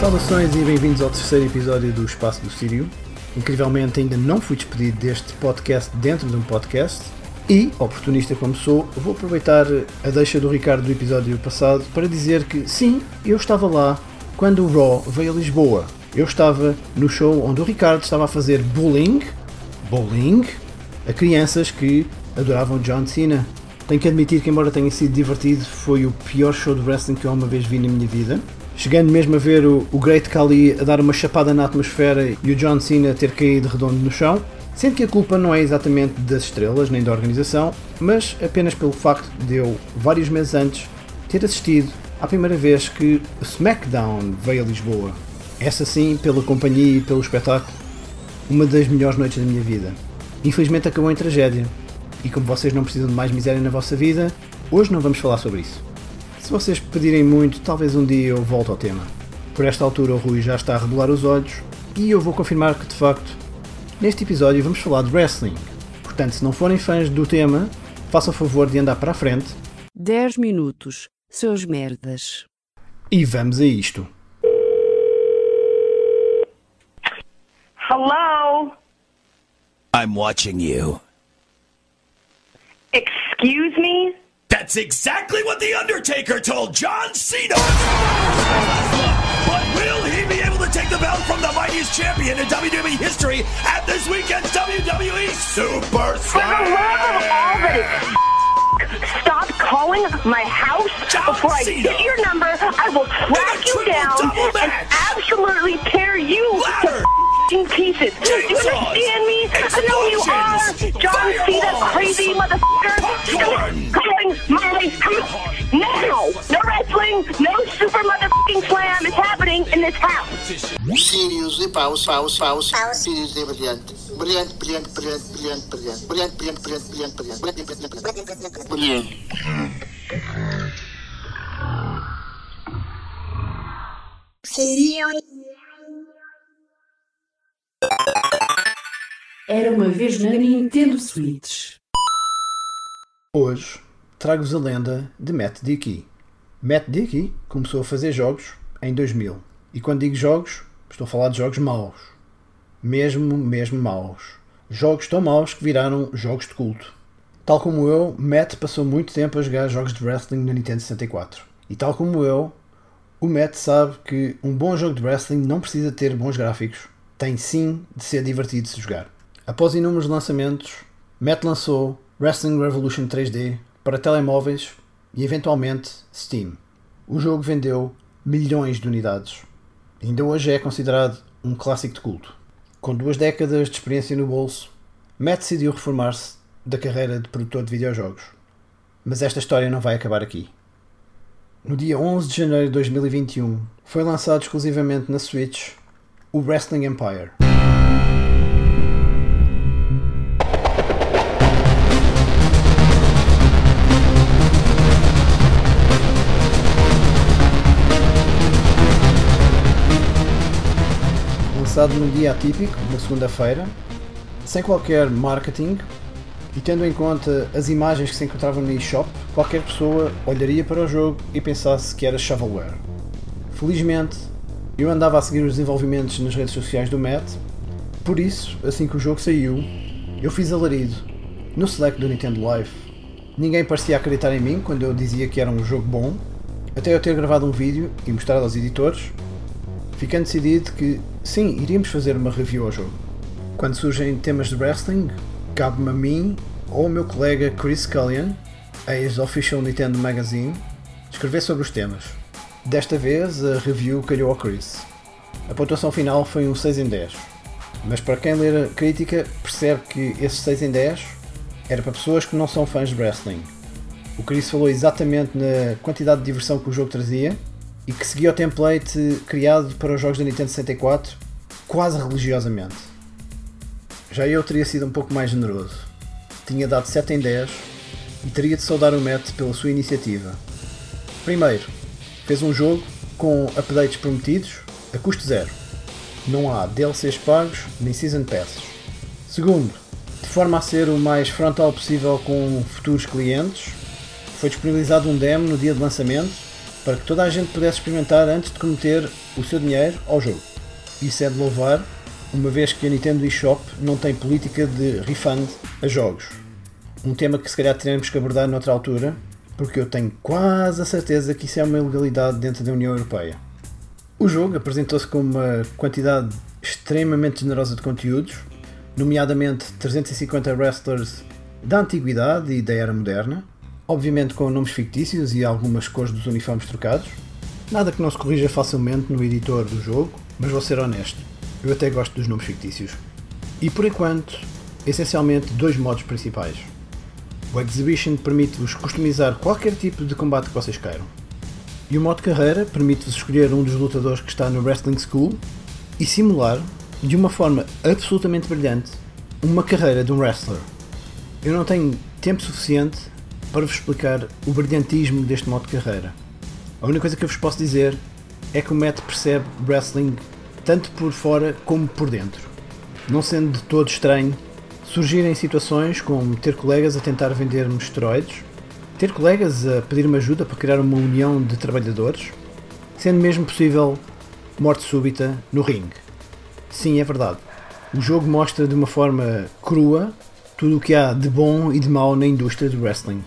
Saudações e bem-vindos ao terceiro episódio do Espaço do Sírio. Incrivelmente ainda não fui despedido deste podcast dentro de um podcast e, oportunista como sou, vou aproveitar a deixa do Ricardo do episódio passado para dizer que sim, eu estava lá quando o Raw veio a Lisboa. Eu estava no show onde o Ricardo estava a fazer bullying, bowling, a crianças que adoravam John Cena. Tenho que admitir que, embora tenha sido divertido, foi o pior show de wrestling que eu uma vez vi na minha vida chegando mesmo a ver o, o Great Khali a dar uma chapada na atmosfera e o John Cena ter caído redondo no chão, sendo que a culpa não é exatamente das estrelas nem da organização, mas apenas pelo facto de eu, vários meses antes, ter assistido à primeira vez que o SmackDown veio a Lisboa. Essa sim, pela companhia e pelo espetáculo, uma das melhores noites da minha vida. Infelizmente acabou em tragédia, e como vocês não precisam de mais miséria na vossa vida, hoje não vamos falar sobre isso. Se vocês pedirem muito, talvez um dia eu volte ao tema. Por esta altura o Rui já está a regular os olhos e eu vou confirmar que de facto, neste episódio vamos falar de wrestling. Portanto, se não forem fãs do tema, façam o favor de andar para a frente. 10 minutos, seus merdas. E vamos a isto. Hello? I'm watching you. Excuse me? That's exactly what The Undertaker told John Cena. but will take the belt from the mightiest champion in WWE history at this weekend's WWE Super? For the love of all that is Stop calling my house John before I Cena. get your number. I will track you down and absolutely tear you Ladder. to pieces. Do you understand me? I know you are. John Cena, crazy motherfucker. Calling my house now. No wrestling, no super motherfucking slam is happening in this house. Seriously, pause, pause, pause, pause. Seriously, brilliant. Brilliant, brilliant, brilliant, brilliant, brilliant. Brilliant, brilliant, brilliant, brilliant, brilliant. Brilliant, brilliant, brilliant, brilliant. Brilliant. Seria Era uma vez na Nintendo Switch. Hoje trago-vos a lenda de Matt Dickey. Matt Dickey começou a fazer jogos em 2000. E quando digo jogos, estou a falar de jogos maus. Mesmo, mesmo maus. Jogos tão maus que viraram jogos de culto. Tal como eu, Matt passou muito tempo a jogar jogos de wrestling na Nintendo 64. E tal como eu, o Matt sabe que um bom jogo de wrestling não precisa ter bons gráficos. Tem sim de ser divertido de se jogar. Após inúmeros lançamentos, Matt lançou Wrestling Revolution 3D para telemóveis e eventualmente Steam. O jogo vendeu milhões de unidades. Ainda hoje é considerado um clássico de culto. Com duas décadas de experiência no bolso, Matt decidiu reformar-se da carreira de produtor de videojogos. Mas esta história não vai acabar aqui. No dia 11 de janeiro de 2021, foi lançado exclusivamente na Switch o Wrestling Empire. Lançado num dia atípico, na segunda-feira, sem qualquer marketing e tendo em conta as imagens que se encontravam no eShop, qualquer pessoa olharia para o jogo e pensasse que era shovelware. Felizmente, eu andava a seguir os desenvolvimentos nas redes sociais do Matt, por isso, assim que o jogo saiu, eu fiz alarido no Slack do Nintendo Live. Ninguém parecia acreditar em mim quando eu dizia que era um jogo bom, até eu ter gravado um vídeo e mostrado aos editores, ficando decidido que sim, iríamos fazer uma review ao jogo. Quando surgem temas de wrestling, cabe-me a mim ou ao meu colega Chris Cullion, ex-official Nintendo Magazine, escrever sobre os temas. Desta vez a review calhou ao Chris. A pontuação final foi um 6 em 10, mas para quem ler a crítica percebe que esse 6 em 10 era para pessoas que não são fãs de wrestling. O Chris falou exatamente na quantidade de diversão que o jogo trazia e que seguia o template criado para os jogos da Nintendo 64 quase religiosamente. Já eu teria sido um pouco mais generoso. Tinha dado 7 em 10 e teria de saudar o Matt pela sua iniciativa. Primeiro, fez um jogo com updates prometidos a custo zero. Não há DLCs pagos nem Season Passes. Segundo, de forma a ser o mais frontal possível com futuros clientes, foi disponibilizado um demo no dia de lançamento para que toda a gente pudesse experimentar antes de cometer o seu dinheiro ao jogo. Isso é de louvar uma vez que a Nintendo eShop não tem política de refund a jogos. Um tema que se calhar teremos que abordar noutra altura, porque eu tenho quase a certeza que isso é uma ilegalidade dentro da União Europeia. O jogo apresentou-se com uma quantidade extremamente generosa de conteúdos, nomeadamente 350 wrestlers da antiguidade e da era moderna, obviamente com nomes fictícios e algumas cores dos uniformes trocados, nada que não se corrija facilmente no editor do jogo, mas vou ser honesto, eu até gosto dos nomes fictícios. E por enquanto, essencialmente dois modos principais. O Exhibition permite-vos customizar qualquer tipo de combate que vocês queiram. E o modo carreira permite-vos escolher um dos lutadores que está no Wrestling School e simular, de uma forma absolutamente brilhante, uma carreira de um wrestler. Eu não tenho tempo suficiente para vos explicar o brilhantismo deste modo de carreira. A única coisa que eu vos posso dizer é que o Matt percebe wrestling tanto por fora como por dentro. Não sendo de todo estranho surgirem situações como ter colegas a tentar vender-me esteroides, ter colegas a pedir-me ajuda para criar uma união de trabalhadores, sendo mesmo possível morte súbita no ringue. Sim, é verdade. O jogo mostra de uma forma crua tudo o que há de bom e de mau na indústria do wrestling.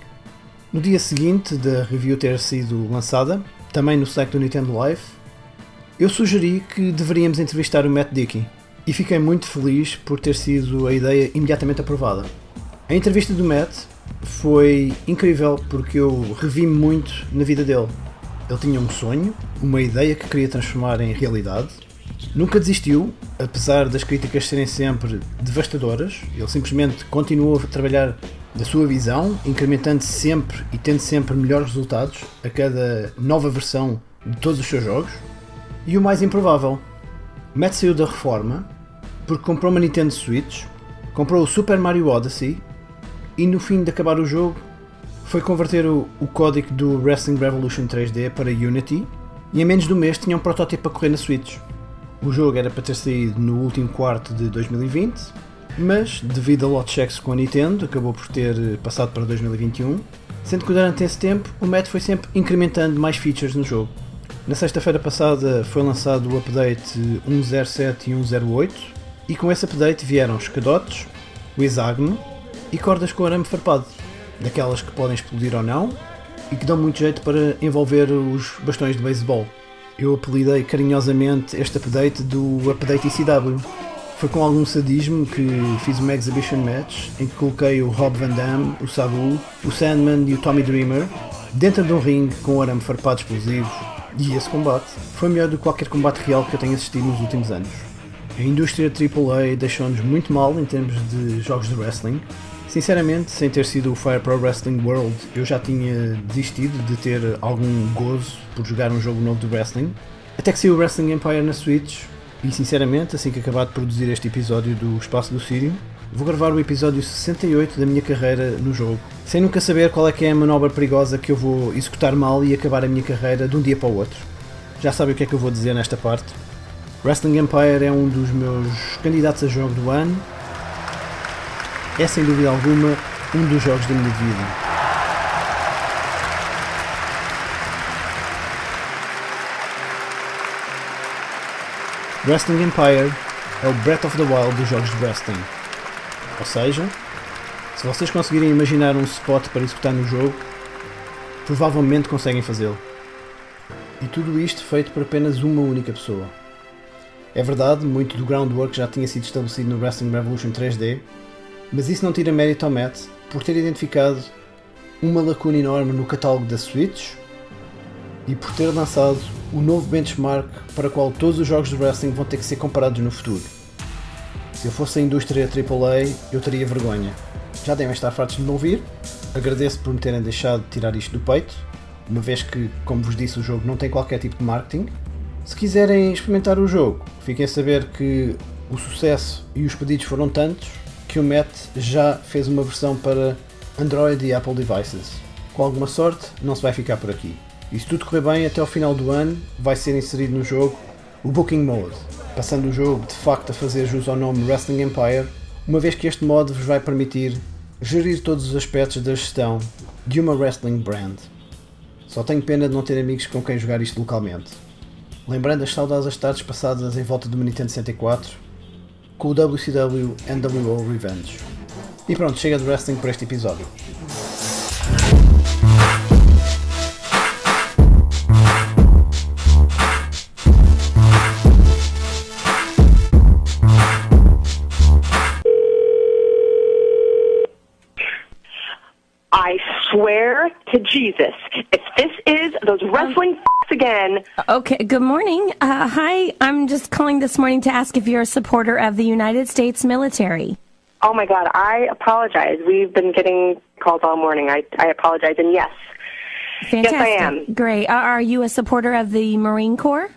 No dia seguinte da review ter sido lançada, também no site do Nintendo Live, eu sugeri que deveríamos entrevistar o Matt Dickey e fiquei muito feliz por ter sido a ideia imediatamente aprovada. A entrevista do Matt foi incrível porque eu revi muito na vida dele. Ele tinha um sonho, uma ideia que queria transformar em realidade. Nunca desistiu, apesar das críticas serem sempre devastadoras. Ele simplesmente continuou a trabalhar da sua visão, incrementando sempre e tendo sempre melhores resultados a cada nova versão de todos os seus jogos. E o mais improvável, Matt saiu da reforma porque comprou uma Nintendo Switch, comprou o Super Mario Odyssey e no fim de acabar o jogo foi converter o, o código do Wrestling Revolution 3D para Unity e em menos de um mês tinha um protótipo a correr na Switch. O jogo era para ter saído no último quarto de 2020, mas devido a lot checks com a Nintendo acabou por ter passado para 2021 sendo que durante esse tempo o Matt foi sempre incrementando mais features no jogo. Na sexta-feira passada foi lançado o update 107 e 108 e com esse update vieram escadotes, o hexágono e cordas com arame farpado, daquelas que podem explodir ou não e que dão muito jeito para envolver os bastões de beisebol. Eu apelidei carinhosamente este update do Update ECW. Foi com algum sadismo que fiz uma exhibition match em que coloquei o Rob Van Dam, o Sabu, o Sandman e o Tommy Dreamer dentro de um ringue com arame farpado explosivo e esse combate foi melhor do que qualquer combate real que eu tenha assistido nos últimos anos. A indústria AAA deixou-nos muito mal em termos de jogos de wrestling. Sinceramente, sem ter sido o Fire Pro Wrestling World, eu já tinha desistido de ter algum gozo por jogar um jogo novo de wrestling. Até que saiu o Wrestling Empire na Switch, e sinceramente, assim que acabar de produzir este episódio do Espaço do Sírio, vou gravar o episódio 68 da minha carreira no jogo, sem nunca saber qual é que é a manobra perigosa que eu vou executar mal e acabar a minha carreira de um dia para o outro. Já sabe o que é que eu vou dizer nesta parte. Wrestling Empire é um dos meus candidatos a jogo do ano. É sem dúvida alguma um dos jogos da minha vida. Wrestling Empire é o Breath of the Wild dos jogos de wrestling. Ou seja, se vocês conseguirem imaginar um spot para executar no jogo, provavelmente conseguem fazê-lo. E tudo isto feito por apenas uma única pessoa. É verdade, muito do groundwork já tinha sido estabelecido no Wrestling Revolution 3D, mas isso não tira mérito ao Matt por ter identificado uma lacuna enorme no catálogo da Switch e por ter lançado o novo benchmark para o qual todos os jogos de wrestling vão ter que ser comparados no futuro. Se eu fosse a indústria AAA, eu teria vergonha. Já devem estar fartos de me ouvir. Agradeço por me terem deixado de tirar isto do peito, uma vez que, como vos disse, o jogo não tem qualquer tipo de marketing. Se quiserem experimentar o jogo, fiquem a saber que o sucesso e os pedidos foram tantos que o Matt já fez uma versão para Android e Apple devices. Com alguma sorte, não se vai ficar por aqui. E se tudo correr bem, até ao final do ano vai ser inserido no jogo o Booking Mode, passando o jogo de facto a fazer jus ao nome Wrestling Empire, uma vez que este modo vos vai permitir gerir todos os aspectos da gestão de uma wrestling brand. Só tenho pena de não ter amigos com quem jogar isto localmente. Lembrando as saudosas tardes passadas em volta do Nintendo 64 com o WCW NWO Revenge. E pronto, chega de wrestling para este episódio. swear to Jesus, if this is those wrestling um, again. Okay, good morning. Uh, hi, I'm just calling this morning to ask if you're a supporter of the United States military. Oh my God, I apologize. We've been getting calls all morning. I, I apologize. And yes, Fantastic. yes, I am. Great. Are you a supporter of the Marine Corps?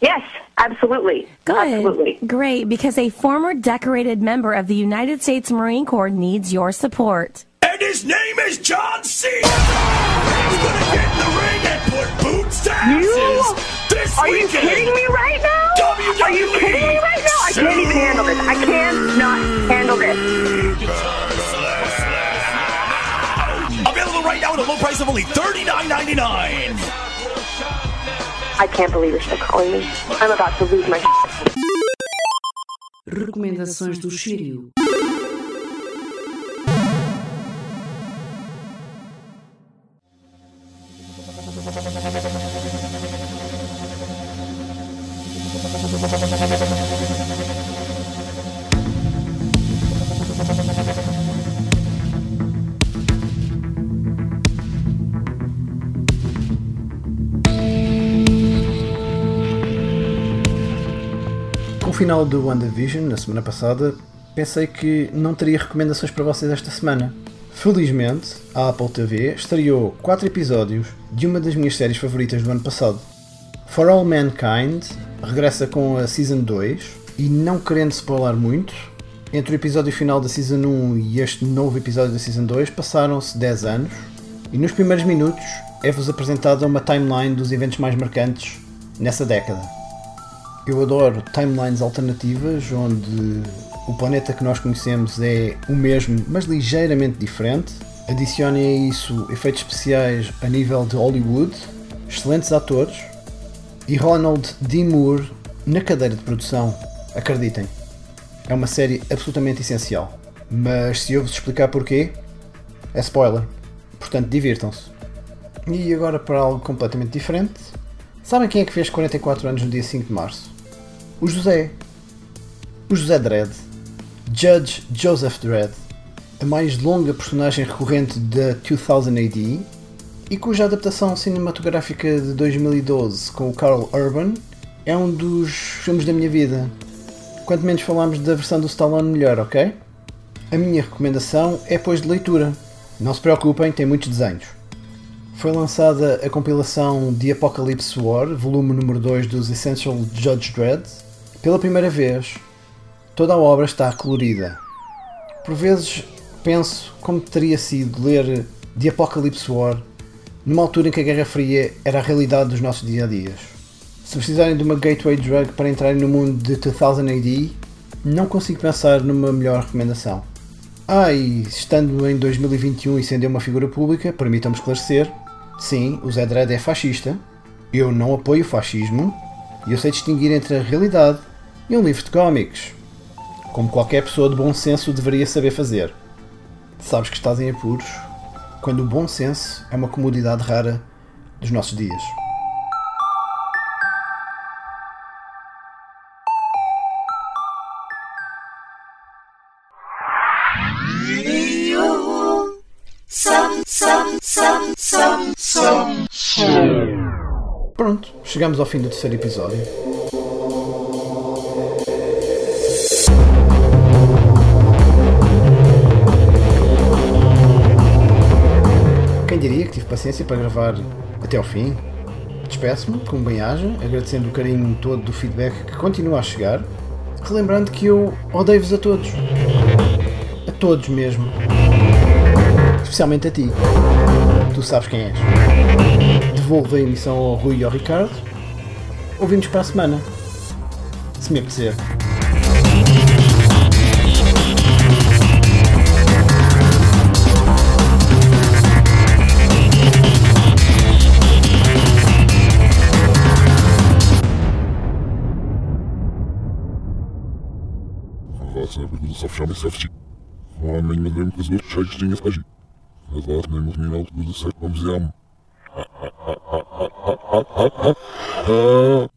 Yes, absolutely. Good. Absolutely. Great, because a former decorated member of the United States Marine Corps needs your support and his name is John Cena. He's gonna get in the ring and put boots to asses. You? This Are weekend. you kidding me right now? WWE Are you kidding me right now? I can't even handle this. I cannot handle this. Available right now at a low price of only $39.99. I can't believe you're still calling me. I'm about to lose my Recomendações do Shiryu. Com o final do WandaVision, na semana passada, pensei que não teria recomendações para vocês esta semana. Felizmente, a Apple TV estreou 4 episódios de uma das minhas séries favoritas do ano passado. For All Mankind regressa com a Season 2 e não querendo spoiler muito, entre o episódio final da Season 1 e este novo episódio da Season 2 passaram-se 10 anos e nos primeiros minutos é-vos apresentada uma timeline dos eventos mais marcantes nessa década. Eu adoro timelines alternativas onde o planeta que nós conhecemos é o mesmo, mas ligeiramente diferente, Adicione a isso efeitos especiais a nível de Hollywood, excelentes atores e Ronald D. Moore na cadeira de produção. Acreditem, é uma série absolutamente essencial. Mas se eu vos explicar porquê, é spoiler. Portanto, divirtam-se. E agora para algo completamente diferente. Sabem quem é que fez 44 anos no dia 5 de março? O José. O José Dredd. Judge Joseph Dredd a mais longa personagem recorrente da 2000 AD e cuja adaptação cinematográfica de 2012 com o Carl Urban é um dos filmes da minha vida. Quanto menos falarmos da versão do Stallone, melhor, ok? A minha recomendação é pois de leitura. Não se preocupem, tem muitos desenhos. Foi lançada a compilação The Apocalypse War, volume número 2 dos Essential Judge Dredd. Pela primeira vez, toda a obra está colorida. Por vezes penso como teria sido ler The Apocalypse War numa altura em que a Guerra Fria era a realidade dos nossos dia a dias. Se precisarem de uma gateway drug para entrarem no mundo de 2000 AD, não consigo pensar numa melhor recomendação. Ah, e estando em 2021 e sendo uma figura pública, permitam-me esclarecer: sim, o Zé Dredd é fascista, eu não apoio o fascismo e eu sei distinguir entre a realidade e um livro de cómics, como qualquer pessoa de bom senso deveria saber fazer. Sabes que estás em apuros quando o bom senso é uma comodidade rara dos nossos dias. Pronto, chegamos ao fim do terceiro episódio. Tive paciência para gravar até ao fim. Despeço-me, como bem haja, agradecendo o carinho todo do feedback que continua a chegar, relembrando que eu odeio-vos a todos. A todos mesmo. Especialmente a ti. Tu sabes quem és. Devolvo a emissão ao Rui e ao Ricardo. Ouvimos para a semana. Se me apetecer.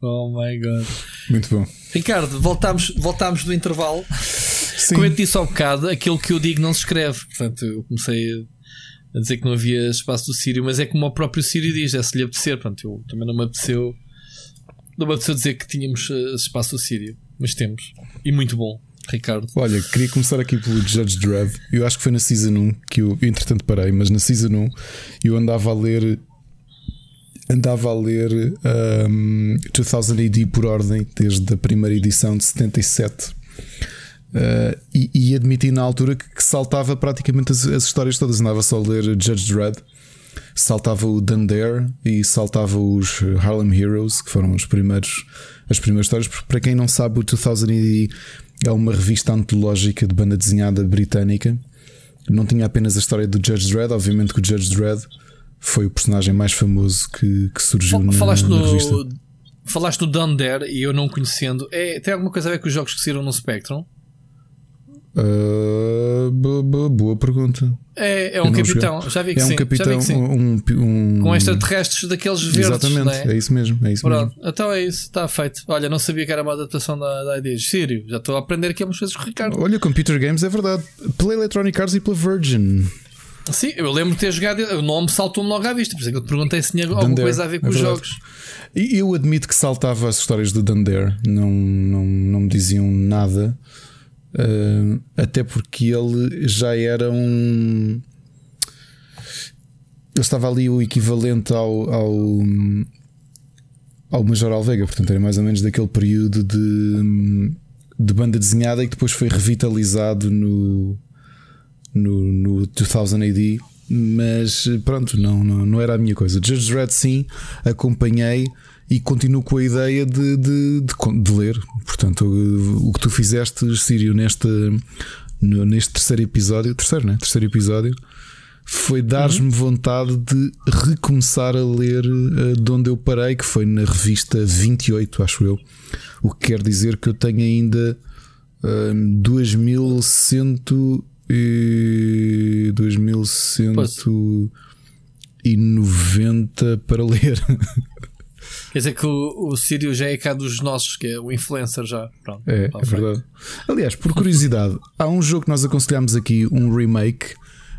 Oh my god. Muito bom. Ricardo, voltámos, voltámos do intervalo. Sim. Como eu te disse ao bocado, aquilo que eu digo não se escreve. Portanto, eu comecei a dizer que não havia espaço do Sírio, mas é como o próprio Sírio diz, é se lhe apetecer. Pronto, eu também não me apeteceu. Não me apeteceu dizer que tínhamos uh, espaço do Sírio, mas temos. E muito bom. Ricardo? Olha, queria começar aqui pelo Judge Dredd. Eu acho que foi na Season 1 que eu, entretanto parei, mas na Season 1 eu andava a ler andava a ler um, 2000 AD por ordem, desde a primeira edição de 77. Uh, e, e admiti na altura que, que saltava praticamente as, as, histórias todas. Andava só a ler Judge Dredd, saltava o Dundare e saltava os Harlem Heroes, que foram os primeiros, as primeiras histórias. Porque para quem não sabe, o 2000 AD é uma revista antológica de banda desenhada britânica. Não tinha apenas a história do Judge Dredd, obviamente que o Judge Dredd foi o personagem mais famoso que, que surgiu na, falaste na no, revista. Falaste do Dunder e eu não conhecendo. É, tem alguma coisa a ver com os jogos que saíram no Spectrum? Uh, boa, boa, pergunta. É, é um capitão, já vi que é sim. um capitão, um, um, com extraterrestres daqueles verdes. Exatamente, é? é? isso mesmo. É isso Pronto, mesmo. então é isso, está feito. Olha, não sabia que era uma adaptação da, da ID. Sírio, já estou a aprender aqui umas coisas com o Ricardo. Olha, Computer Games é verdade. Pela Electronic Arts e pela Virgin. Sim, eu lembro de ter jogado. O nome saltou-me logo à vista, por isso é que eu te perguntei se tinha alguma coisa a ver com é os jogos. E eu admito que saltava as histórias do Dundare, não, não, não me diziam nada. Até porque ele já era um. Ele estava ali o equivalente ao, ao, ao Major Alvega, portanto era mais ou menos daquele período de, de banda desenhada e que depois foi revitalizado no, no, no 2000 AD. Mas pronto, não, não, não era a minha coisa. Judge Dredd, sim, acompanhei e continuo com a ideia de, de, de, de ler. Portanto, o, que tu fizeste, Sírio, neste, neste terceiro episódio, terceiro, né? Terceiro episódio, foi dar-me uhum. vontade de recomeçar a ler uh, de onde eu parei, que foi na revista 28, acho eu. O que quer dizer que eu tenho ainda uh, 2100 e 2190 para ler. Quer dizer que o, o Sírio já é cá dos nossos, que é o influencer já. Pronto, é, é verdade. Aliás, por curiosidade, há um jogo que nós aconselhámos aqui, um remake,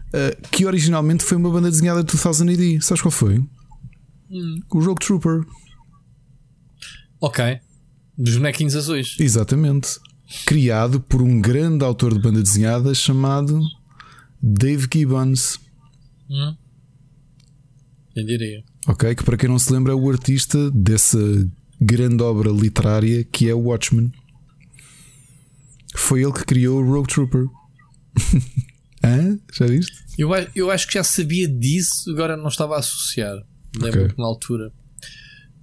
uh, que originalmente foi uma banda desenhada de 2000 AD. Sabes qual foi? Hum. O Rogue Trooper. Ok. Dos bonequinhos azuis. Exatamente. Criado por um grande autor de banda desenhada chamado Dave Gibbons. Hum. Quem diria? Ok, que para quem não se lembra é o artista dessa grande obra literária que é o Watchmen. Foi ele que criou o Rogue Trooper. *laughs* Hã? Já viste? Eu, eu acho que já sabia disso, agora não estava a associar. Lembro okay. na altura.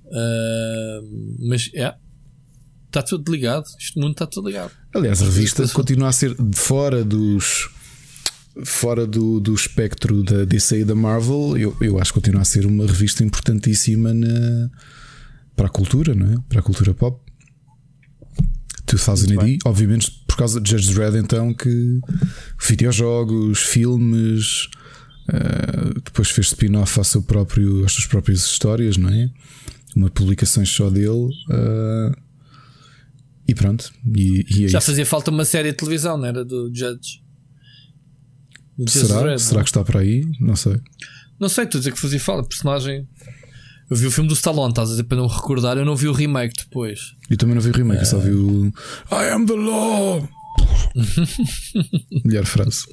Uh, mas é. Está tudo ligado. Este mundo está tudo ligado. Aliás, a revista continua a ser fora dos fora do, do espectro da DC e da Marvel, eu, eu acho que continua a ser uma revista importantíssima na, para a cultura, não é? Para a cultura pop. 2000 AD, obviamente por causa de Judge Dredd, então, que videojogos, filmes, uh, depois fez spin-off ao seu próprio, às suas próprias histórias, não é? Uma publicações só dele. Uh, e pronto. E, e é Já isso. fazia falta uma série de televisão, não era? Do Judge. Será? Será que está para aí? Não sei. Não sei, estou a dizer que fazia falta. Personagem. Eu vi o filme do Stallone, estás a dizer para não recordar. Eu não vi o remake depois. Eu também não vi o remake, é. eu só vi o I am the law. *laughs* Melhor frase.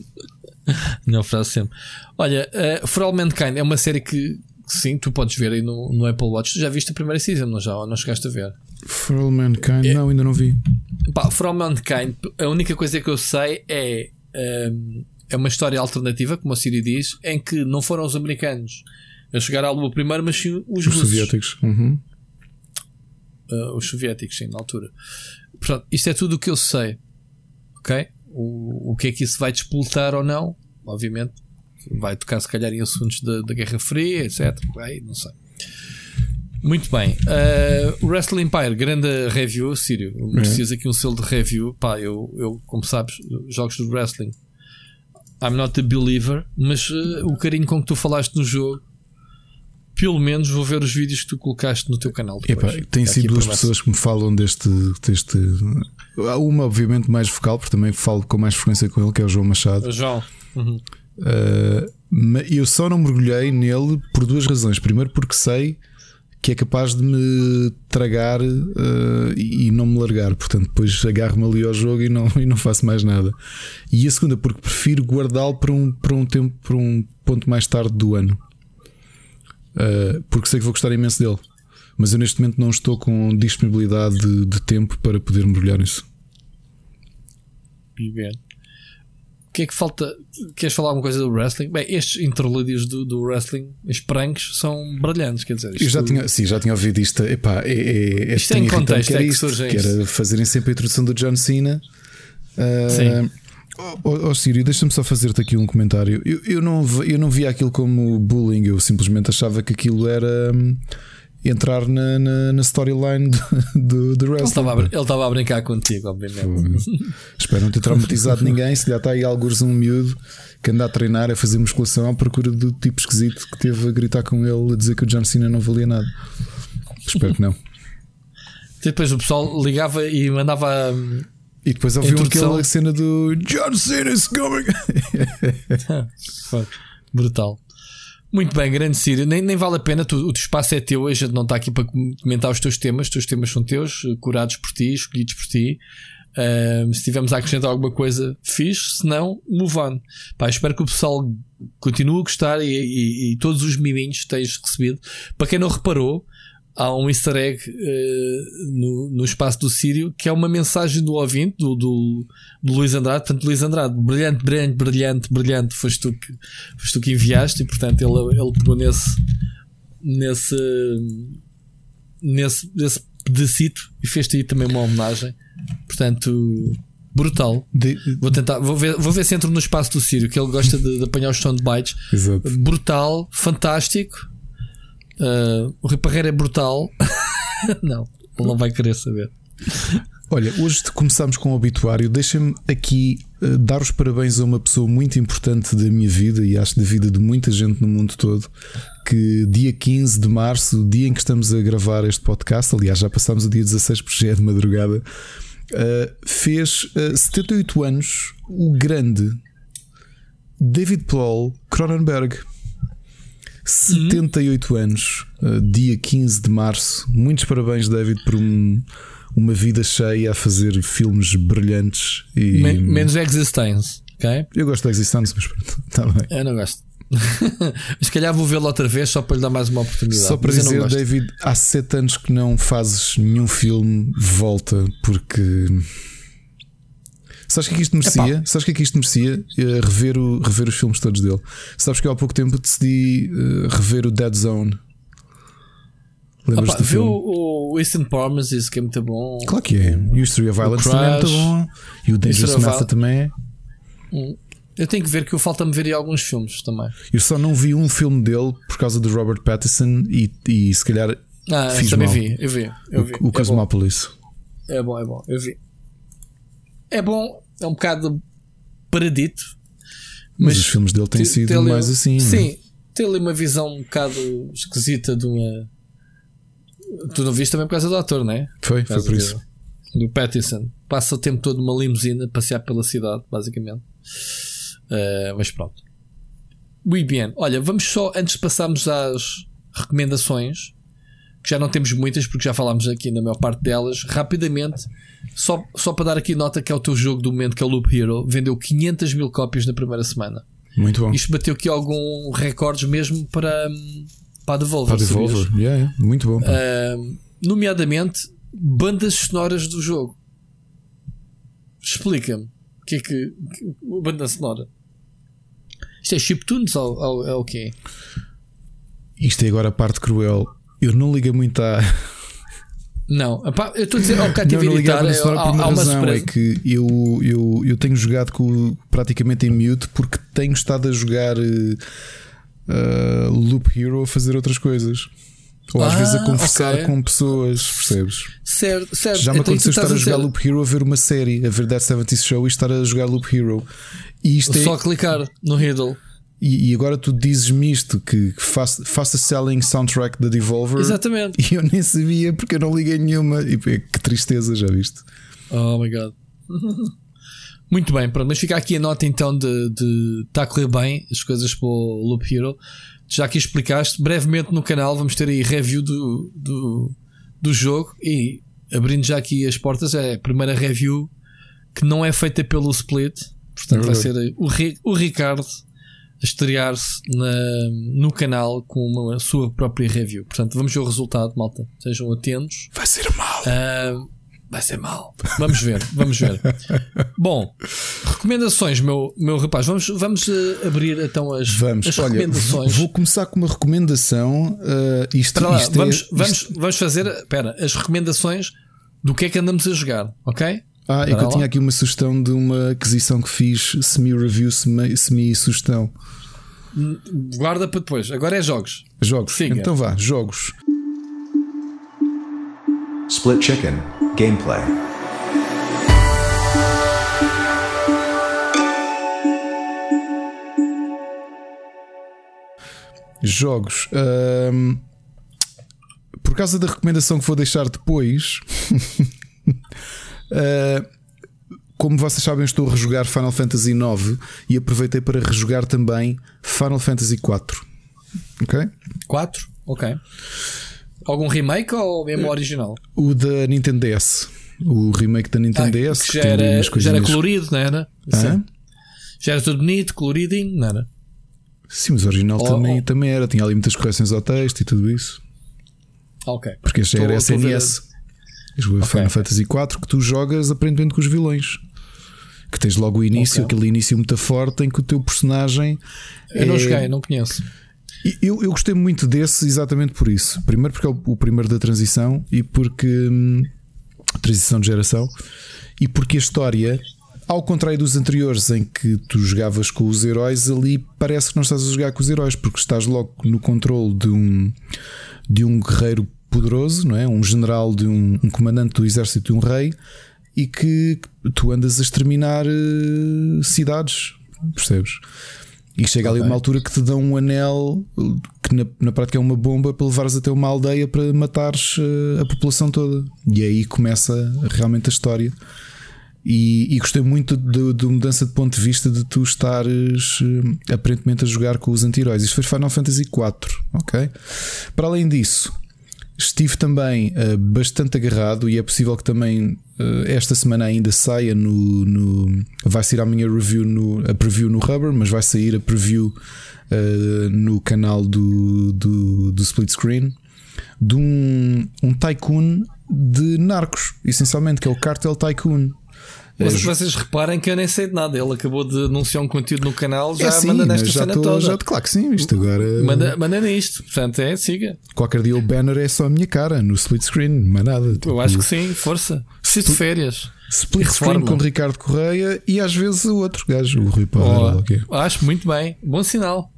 Melhor frase sempre. Olha, uh, For All Mankind é uma série que, sim, tu podes ver aí no, no Apple Watch. Tu já viste a primeira season, não já? Ou não chegaste a ver? For All Mankind, é, não, ainda não vi. Pá, For All Mankind, a única coisa que eu sei é. Um, ehm, é uma história alternativa, como a Siri diz, em que não foram os americanos a chegar à Lua primeiro, mas sim os, os soviéticos. Uhum. Uh, os soviéticos, sim, na altura. Portanto, isto é tudo o que eu sei. Ok? O, o que é que isso vai despoltar ou não? Obviamente, vai tocar se calhar em assuntos da, da Guerra Fria, etc. Aí, não sei. Muito bem. Uh, Wrestling Empire, grande review, Sírio. Precisas é. aqui um selo de review. Pá, eu, eu, como sabes, jogos de wrestling I'm not a believer, mas uh, o carinho com que tu falaste no jogo, pelo menos vou ver os vídeos que tu colocaste no teu canal. Epa, tem sido duas pessoas que me falam deste, deste. Uma, obviamente, mais vocal, porque também falo com mais frequência com ele, que é o João Machado. O João. Uhum. Uh, eu só não mergulhei nele por duas razões. Primeiro, porque sei que é capaz de me tragar uh, e não me largar. Portanto, depois agarro-me ali ao jogo e não, *laughs* e não faço mais nada. E a segunda, porque prefiro guardá-lo para um, para um tempo, para um ponto mais tarde do ano. Uh, porque sei que vou gostar imenso dele. Mas eu neste momento não estou com disponibilidade de, de tempo para poder mergulhar nisso. Bem. O que é que falta? Queres falar alguma coisa do wrestling? Bem, estes interlúdios do, do wrestling, os pranks, são brilhantes, quer dizer. Eu já tinha, sim, já tinha ouvido isto. Epá, é, é, é isto em contexto, que era, é que, isto, que era fazerem sempre a introdução do John Cena. Uh, sim. Oh, oh Sírio, deixa-me só fazer-te aqui um comentário. Eu, eu, não, eu não via aquilo como bullying, eu simplesmente achava que aquilo era. Hum, entrar na, na, na storyline do, do, wrestling. Ele estava a, brincar contigo, obviamente. Espero não ter traumatizado *laughs* ninguém. Se já está aí alguns um miúdo que anda a treinar, a fazer musculação à procura do tipo esquisito que teve a gritar com ele a dizer que o John Cena não valia nada. Espero que não. Depois o pessoal ligava e mandava. E depois ouviu aquela cena do John Cena is coming. *laughs* Brutal. Muito bem, grande Sírio. Nem, nem vale a pena, tu, o teu espaço é teu, a gente não está aqui para comentar os teus temas, os teus temas são teus, curados por ti, escolhidos por ti. Uh, se tivermos a acrescentar alguma coisa, fiz, se não, move on. Pá, espero que o pessoal continue a gostar e, e, e todos os miminhos tenhas recebido. Para quem não reparou, há um easter egg uh, no, no espaço do Sírio que é uma mensagem do ouvinte do, do, do Luís Andrade. Portanto, Luís Andrade, brilhante, brilhante, brilhante, brilhante, foste tu que, foste tu que enviaste e, portanto, ele, ele pegou nesse, nesse, nesse, nesse pedacito e fez-te aí também uma homenagem. Portanto, Brutal. De... Vou tentar, vou ver, vou ver se entro no espaço do Sírio, que ele gosta de, de apanhar os soundbites. Exato. Brutal, fantástico. Uh, o Riparreira é brutal. *laughs* não, ele não vai querer saber. Olha, hoje começamos com o obituário. Deixa-me aqui uh, dar os parabéns a uma pessoa muito importante da minha vida e acho da vida de muita gente no mundo todo. Que dia 15 de março, o dia em que estamos a gravar este podcast, aliás, já passámos o dia 16 porque já é de madrugada, uh, fez uh, 78 anos o grande David Paul Cronenberg. 78 anos, uh, dia 15 de março. Muitos parabéns, David, por um uma vida cheia a fazer filmes brilhantes e. Men menos Existence, ok? Eu gosto de Existence, mas pronto, está *laughs* bem. Eu não gosto. *laughs* Se calhar vou vê-lo outra vez só para lhe dar mais uma oportunidade. Só para dizer, David, há sete anos que não fazes nenhum filme, volta, porque. Sabes que é que isto merecia? Epá. Sabes que é que isto merecia? Eh, rever, o, rever os filmes todos dele. Sabes que eu há pouco tempo decidi uh, rever o Dead Zone Lembras Opa, viu o, o Eastern Promises que é muito bom? Claro que é. E o History of Violence também é muito bom. E o Dangerous Method também é. Hum. Eu tenho que ver que eu falta-me ver aí alguns filmes também. Eu só não vi um filme dele por causa do Robert Pattinson e, e se calhar ah, fiz também mal. vi, eu vi, eu vi. O, o é Cosmopolis. Bom. É bom, é bom, eu vi. É bom, é um bocado paradito. Mas, mas os filmes dele têm sido mais assim. É? Sim, tem ali uma visão um bocado esquisita de uma Tu não viste também por causa do ator, não é? Foi, foi por isso. Do Pattinson. Passa o tempo todo numa limusina a passear pela cidade, basicamente. Uh, mas pronto. Muito bem. Olha, vamos só, antes de passarmos às recomendações, que já não temos muitas, porque já falámos aqui na maior parte delas, rapidamente, só, só para dar aqui nota que é o teu jogo do momento, que é o Loop Hero, vendeu 500 mil cópias na primeira semana. Muito bom. Isto bateu aqui algum recordes mesmo para para a Devolver. Para a Devolver, yeah, yeah, muito bom. Uh, nomeadamente, bandas sonoras do jogo. Explica-me o que é que. que banda sonora. Isto é chiptunes ou, ou é o quê? Isto é agora a parte cruel. Eu não ligo muito à. Não, eu estou a dizer ao cativeiro editar, é, há, há uma razão é que eu, eu, eu tenho jogado com, praticamente em mute porque tenho estado a jogar uh, Loop Hero a fazer outras coisas. Ou às ah, vezes a conversar okay. com pessoas, percebes? Certo, certo. Já me então, aconteceu estar a jogar dizer... Loop Hero a ver uma série, a ver Dead 70 Show e estar a jogar Loop Hero. E isto Só é... clicar no Riddle. E, e, agora tu dizes-me isto que fastest selling soundtrack da Devolver. Exatamente. E eu nem sabia porque eu não liguei nenhuma. E que tristeza, já viste? Oh my god. *laughs* Muito bem, pronto, mas fica aqui a nota então de, de está a correr bem as coisas para o Loop Hero. Já aqui explicaste, brevemente no canal vamos ter aí review do, do, do jogo e abrindo já aqui as portas, é a primeira review que não é feita pelo Split, portanto é vai ser o, o Ricardo estrear-se no canal com a sua própria review. Portanto, vamos ver o resultado, malta. Sejam atentos. Vai ser mal. Uh, Vai ser mal. Vamos ver, vamos ver. Bom, recomendações, meu, meu rapaz. Vamos, vamos uh, abrir então as, vamos, as olha, recomendações. Vou começar com uma recomendação. Uh, isto, lá, isto vamos, é, vamos, vamos fazer espera, as recomendações do que é que andamos a jogar, ok? Ah, é que eu tinha aqui uma sugestão de uma aquisição que fiz, semi-review, semi-sugestão. Guarda para depois. Agora é jogos. Jogos. Siga. Então vá, jogos. Split Chicken Gameplay. Jogos. Um, por causa da recomendação que vou deixar depois, *laughs* uh, como vocês sabem, estou a rejogar Final Fantasy IX e aproveitei para rejogar também Final Fantasy IV. Ok? 4? Ok. Algum remake ou mesmo original? O da Nintendo DS. O remake da Nintendo ah, DS. Que já, era, já era colorido, não era? Sim. Já era tudo bonito, coloridinho, não era? Sim, mas o original oh, também, oh. também era. Tinha ali muitas correções ao texto e tudo isso. Ok. Porque este já era SNS. O okay, Final Fantasy IV que tu jogas aparentemente com os vilões. Que tens logo o início, okay. aquele início muito forte em que o teu personagem. Eu é... não joguei, não conheço. Eu, eu gostei muito desse exatamente por isso. Primeiro porque é o, o primeiro da transição e porque. Hum, transição de geração. E porque a história Ao contrário dos anteriores em que tu jogavas com os heróis, ali parece que não estás a jogar com os heróis, porque estás logo no controle de um, de um guerreiro poderoso, não é? Um general de um, um comandante do exército de um rei e que tu andas a exterminar uh, cidades, percebes? E chega okay. ali uma altura que te dão um anel que na, na, prática é uma bomba para levares até uma aldeia para matares uh, a população toda. E aí começa realmente a história. E, e gostei muito da mudança de ponto de vista de tu estares uh, aparentemente a jogar com os anti-heróis. Isto foi Final Fantasy IV, ok? Para além disso, Estive também uh, bastante agarrado e é possível que também uh, esta semana ainda saia no, no, Vai sair a minha review no, a preview no Rubber, mas vai sair a preview uh, no canal do, do, do Split Screen de um, um tycoon de narcos, essencialmente, que é o Cartel Tycoon. Mas é, vocês reparem que eu nem sei de nada. Ele acabou de anunciar um conteúdo no canal, já é sim, manda nesta já cena tô, toda. Já, claro que sim, isto agora. Manda, manda nisto, portanto é, siga. Qualquer dia o banner é só a minha cara no split screen, mais nada. Tipo, eu acho que sim, força. Preciso de férias. Split screen com Ricardo Correia e às vezes o outro gajo, o Rui Paulo. Oh, okay. Acho muito bem, bom sinal.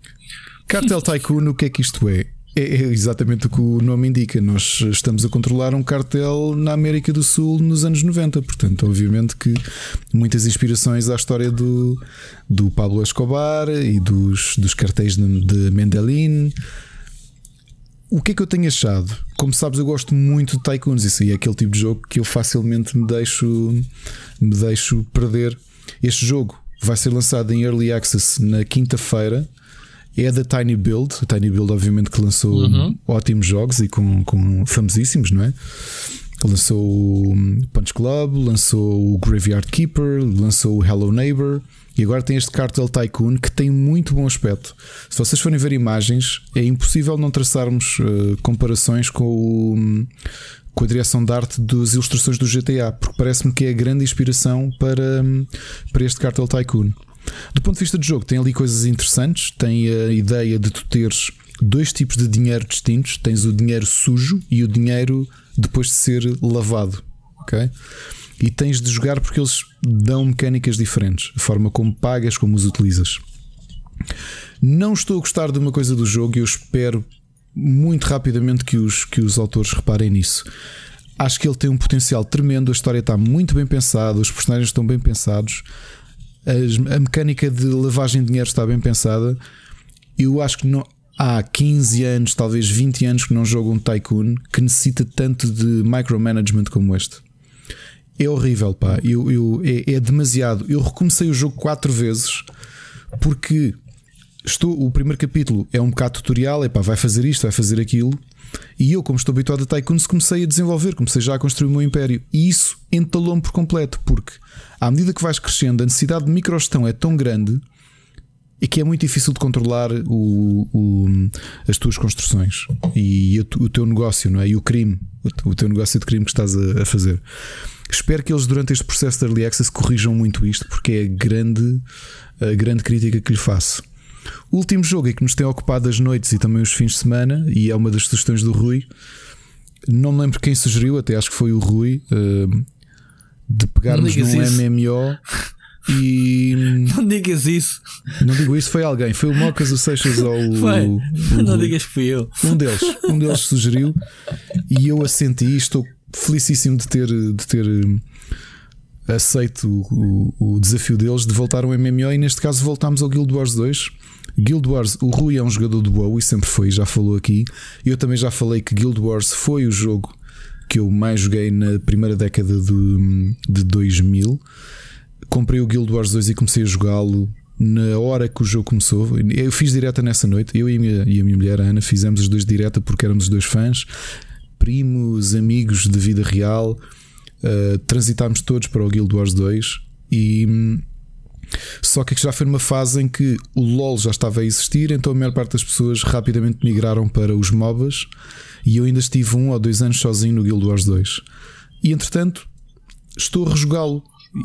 Cartel Tycoon, o que é que isto é? É, é exatamente o que o nome indica. Nós estamos a controlar um cartel na América do Sul nos anos 90. Portanto, obviamente que muitas inspirações à história do, do Pablo Escobar e dos, dos cartéis de Mendelin. O que é que eu tenho achado? Como sabes, eu gosto muito de Tycoons. Isso aí é aquele tipo de jogo que eu facilmente me deixo, me deixo perder. Este jogo vai ser lançado em Early Access na quinta-feira é da Tiny Build. A Tiny Build, obviamente, que lançou uhum. ótimos jogos e com, com famosíssimos, não é? Lançou o Punch Club, lançou o Graveyard Keeper, lançou o Hello Neighbor e agora tem este Cartel Tycoon que tem muito bom aspecto. Se vocês forem ver imagens, é impossível não traçarmos uh, comparações com o, com a direção de arte das ilustrações do GTA, porque parece-me que é a grande inspiração para, para este Cartel Tycoon. Do ponto de vista do jogo, tem ali coisas interessantes. Tem a ideia de tu teres dois tipos de dinheiro distintos: tens o dinheiro sujo e o dinheiro depois de ser lavado. Ok? E tens de jogar porque eles dão mecânicas diferentes, a forma como pagas, como os utilizas. Não estou a gostar de uma coisa do jogo e eu espero muito rapidamente que os, que os autores reparem nisso. Acho que ele tem um potencial tremendo, a história está muito bem pensada, os personagens estão bem pensados a, mecânica de lavagem de dinheiro está bem pensada. Eu acho que não, há 15 anos, talvez 20 anos, que não jogo um Tycoon que necessita tanto de micromanagement como este. É horrível, pá. Eu, eu, é, é demasiado. Eu recomecei o jogo quatro vezes porque estou, o primeiro capítulo é um bocado tutorial, é pá, vai fazer isto, vai fazer aquilo. E eu, como estou habituado a Tycoons, comecei a desenvolver, comecei já a construir o meu império. E isso entalou-me por completo, porque à medida que vais crescendo, a necessidade de microgestão é tão grande e que é muito difícil de controlar o, o, as tuas construções e o, teu negócio, não é? E o crime, o, teu negócio de crime que estás a, a, fazer. Espero que eles, durante este processo de early access, corrijam muito isto, porque é a grande, a grande crítica que lhe faço. O último jogo é que nos tem ocupado as noites e também os fins de semana, e é uma das sugestões do Rui. Não me lembro quem sugeriu, até acho que foi o Rui, uh, de pegarmos num isso. MMO e. *laughs* Não digas isso. Não digo isso, foi alguém. Foi o Mocas, o Seixas ou o. O, não digas que fui eu. Um deles. Um deles sugeriu e eu assenti e estou felicíssimo de ter, de ter aceito o, o, o desafio deles de voltar ao MMO e neste caso voltámos ao Guild Wars 2 Guild Wars, o Rui é um jogador de WoW e sempre foi, já falou aqui. Eu também já falei que Guild Wars foi o jogo que eu mais joguei na primeira década de, de 2000. Comprei o Guild Wars 2 e comecei a jogá-lo na hora que o jogo começou. Eu fiz direta nessa noite, eu e a minha, e a minha mulher, a Ana, fizemos os dois direta porque éramos os dois fãs, primos, amigos de vida real. Uh, transitámos todos para o Guild Wars 2 e só que já foi numa fase em que o LOL já estava a existir, então a maior parte das pessoas rapidamente migraram para os MOBAs e eu ainda estive um ou dois anos sozinho no Guild Wars 2. E entretanto, estou a rejogá-lo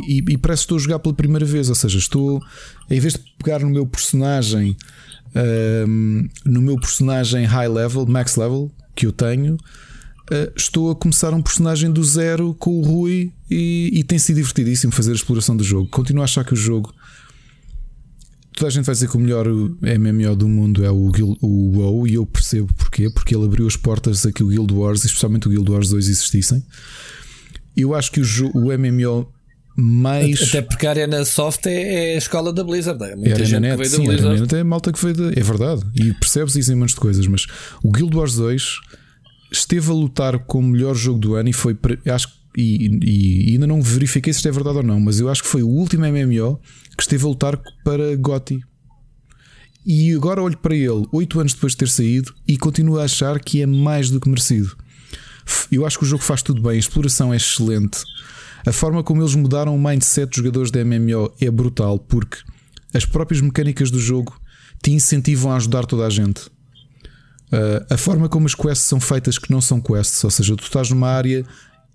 e, e parece que estou a jogar pela primeira vez. Ou seja, estou, em vez de pegar no meu personagem, um, no meu personagem high level, max level, que eu tenho, uh, estou a começar um personagem do zero com o Rui e, e tem sido divertidíssimo fazer a exploração do jogo. Continuo a achar que o jogo. Toda a gente vai dizer que o melhor MMO do mundo é o, Guild, o WoW e eu percebo porquê, porque ele abriu as portas a que o Guild Wars, especialmente o Guild Wars 2, existissem. Eu acho que o, o MMO mais. Até porque a Arena Soft é, é a escola da Blizzard. É muita gente Net, que veio sim, da Blizzard. Net é malta que veio da. É verdade. E percebes isso em montes de coisas. Mas o Guild Wars 2 esteve a lutar com o melhor jogo do ano e foi. Acho e, e, ainda não verifiquei se isto é verdade ou não, mas eu acho que foi o último MMO que esteve a lutar para GOTY. E agora olho para ele, oito anos depois de ter saído, e continuo a achar que é mais do que merecido. Eu acho que o jogo faz tudo bem, a exploração é excelente. A forma como eles mudaram o mindset dos jogadores da MMO é brutal, porque as próprias mecânicas do jogo te incentivam a ajudar toda a gente. Uh, a forma como as quests são feitas que não são quests, ou seja, tu estás numa área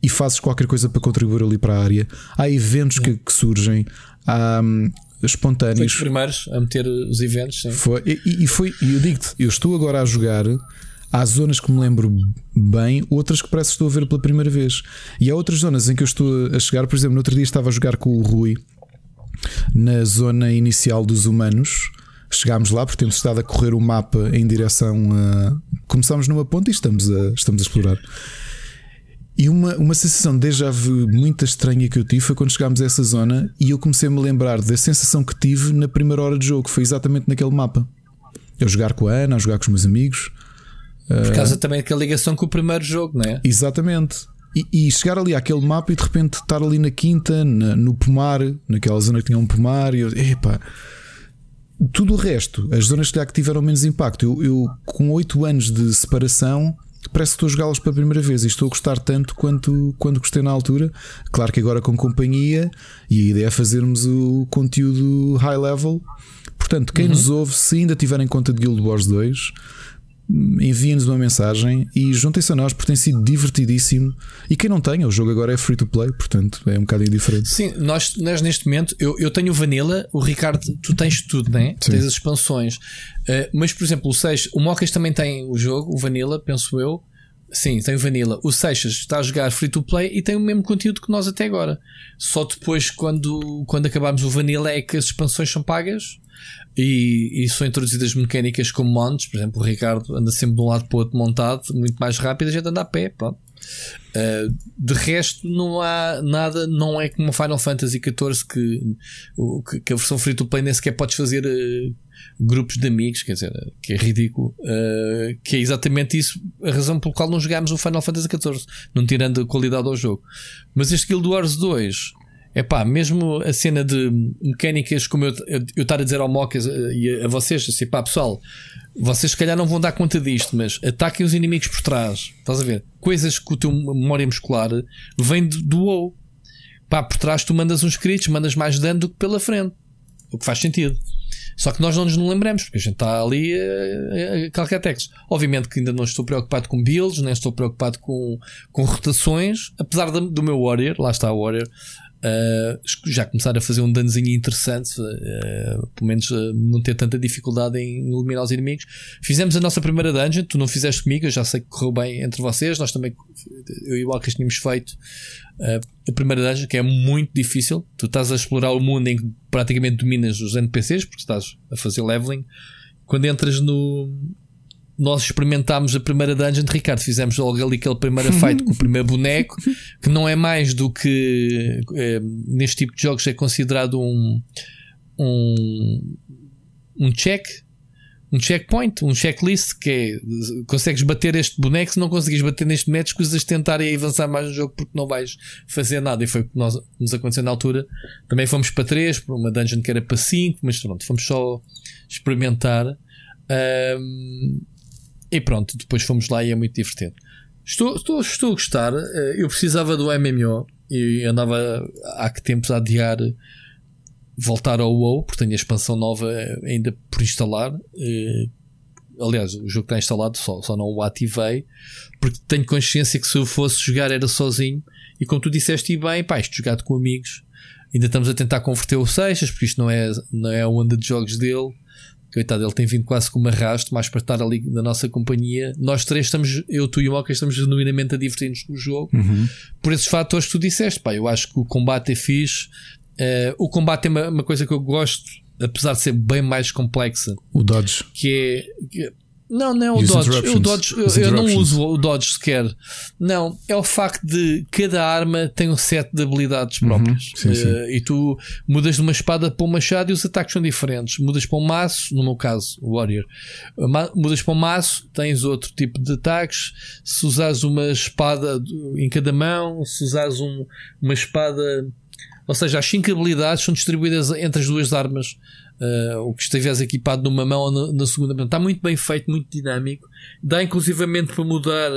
e fazes qualquer coisa para contribuir ali para a área. Há eventos que, que surgem, há um, espontâneos. Foi os primeiros a meter os eventos, sim. Foi, e, e foi, e eu digo-te, eu estou agora a jogar Há zonas que me lembro bem, outras que parece que estou a ver pela primeira vez. E há outras zonas em que eu estou a chegar, por exemplo, no outro dia estava a jogar com o Rui na zona inicial dos humanos. Chegámos lá porque temos estado a correr o mapa em direção a. Começámos numa ponta e estamos a, estamos a explorar. E uma, uma sensação de déjà vu muito estranha que eu tive foi quando chegámos a essa zona e eu comecei a me lembrar da sensação que tive na primeira hora de jogo, foi exatamente naquele mapa. Eu jogar com a Ana, a jogar com os meus amigos, por causa uh, também daquela ligação com o primeiro jogo, não é? Exatamente. E, e, chegar ali àquele mapa e de repente estar ali na quinta, na, no pomar, naquela zona que tinha um pomar, e eu, epá, tudo o resto, as zonas que tiveram menos impacto. Eu, eu com 8 anos de separação, parece que estou a jogá-las pela primeira vez e estou a gostar tanto quanto quando gostei na altura. Claro que agora com companhia, e a ideia é fazermos o conteúdo high level. Portanto, quem uhum. nos ouve, se ainda tiver em conta de Guild Wars 2, enviem-nos uma mensagem e juntem-se a nós porque tem sido divertidíssimo. E quem não tem, o jogo agora é free to play, portanto é um bocadinho diferente. Sim, nós, nós neste momento, eu, eu tenho o Vanilla, o Ricardo, tu tens tudo, né? Sim. Tens as expansões, uh, mas por exemplo, o 6, o Mocas também tem o jogo, o Vanilla, penso eu. Sim, tem o Vanilla. O Seixas está a jogar free to play e tem o mesmo conteúdo que nós até agora. Só depois, quando, quando acabarmos o Vanilla, é que as expansões são pagas e, e são introduzidas mecânicas como montes, por exemplo, o Ricardo anda sempre de um lado para o outro montado, muito mais rápido, a gente anda a pé, pronto. Uh, de resto, não há nada, não é como Final Fantasy XIV que, que, a versão free to play nem sequer podes fazer uh, grupos de amigos, quer dizer, que é ridículo. Uh, que é exatamente isso a razão pelo qual não jogámos o Final Fantasy XIV, não tirando qualidade ao jogo. Mas este Guild Wars 2 é pá, mesmo a cena de mecânicas, como eu, eu, eu estar a dizer ao Mocas eh, e a, a, vocês, assim, pá, pessoal, vocês se calhar não vão dar conta disto, mas ataquem os inimigos por trás, estás a ver? Coisas que o teu memória muscular vem do, do WoW. Pá, por trás tu mandas uns crits, mandas mais dano do que pela frente, o que faz sentido. Só que nós não nos lembramos, porque a gente está ali a, a calcar textos. Obviamente que ainda não estou preocupado com builds, nem estou preocupado com, com rotações, apesar do meu Warrior, lá está o Warrior, Uh, já começar a fazer um danozinho interessante, uh, pelo menos uh, não ter tanta dificuldade em eliminar os inimigos. Fizemos a nossa primeira dungeon, tu não fizeste comigo, eu já sei que correu bem entre vocês. Nós também, eu e o Alcas, tínhamos feito a primeira dungeon, que é muito difícil. Tu estás a explorar o mundo em que praticamente dominas os NPCs, porque estás a fazer leveling. Quando entras no, nós experimentámos a primeira dungeon de Ricardo, fizemos logo ali aquele primeiro *laughs* fight com o primeiro boneco, que não é mais do que é, neste tipo de jogos é considerado um um, um check, um checkpoint, um checklist, que é consegues bater este boneco, se não conseguires bater neste boneco, escusas de tentar e avançar mais no jogo porque não vais fazer nada. E foi o que nós, nos aconteceu na altura. Também fomos para 3, para uma dungeon que era para 5, mas pronto, fomos só experimentar. Um, e pronto, depois fomos lá e é muito divertido. Estou, estou, estou a gostar. Eh, eu precisava do MMO e andava há que tempos a adiar voltar ao WoW, porque tenho a expansão nova ainda por instalar. Eh, aliás, o jogo está instalado, só, só não o ativei, porque tenho consciência que se eu fosse jogar era sozinho. E como tu disseste, e bem, pá, isto jogado com amigos. Ainda estamos a tentar converter o Seixas, porque isto não é, não é a onda de jogos dele. Coitado, ele tem vindo quase como arrasto, mais para estar ali na nossa companhia. Nós três estamos, eu, tu e o Moca, estamos genuinamente a divertir-nos com o jogo. Uhum. Por esses fatores que tu disseste, pá, eu acho que o combate é fixe. Uh, o combate é uma, uma, coisa que eu gosto, apesar de ser bem mais complexa. O Dodge. Que é. Que, não, não é o Dodge. O Dodge eu, eu não uso o Dodge sequer. Não, é o facto de cada arma tem um set de habilidades uhum. próprias. Uhum, sim, uh, sim. E tu mudas de uma espada para um machado e os ataques são diferentes. Mudas para um maço, no meu caso, Warrior. Mudas para um maço, tens outro tipo de ataques. Se usares uma espada em cada mão, se usares um, uma espada. Ou seja, as 5 habilidades são distribuídas entre as duas armas uh, o que estiveres equipado numa mão ou na, na segunda mão. Está muito bem feito, muito dinâmico. Dá inclusivamente para mudar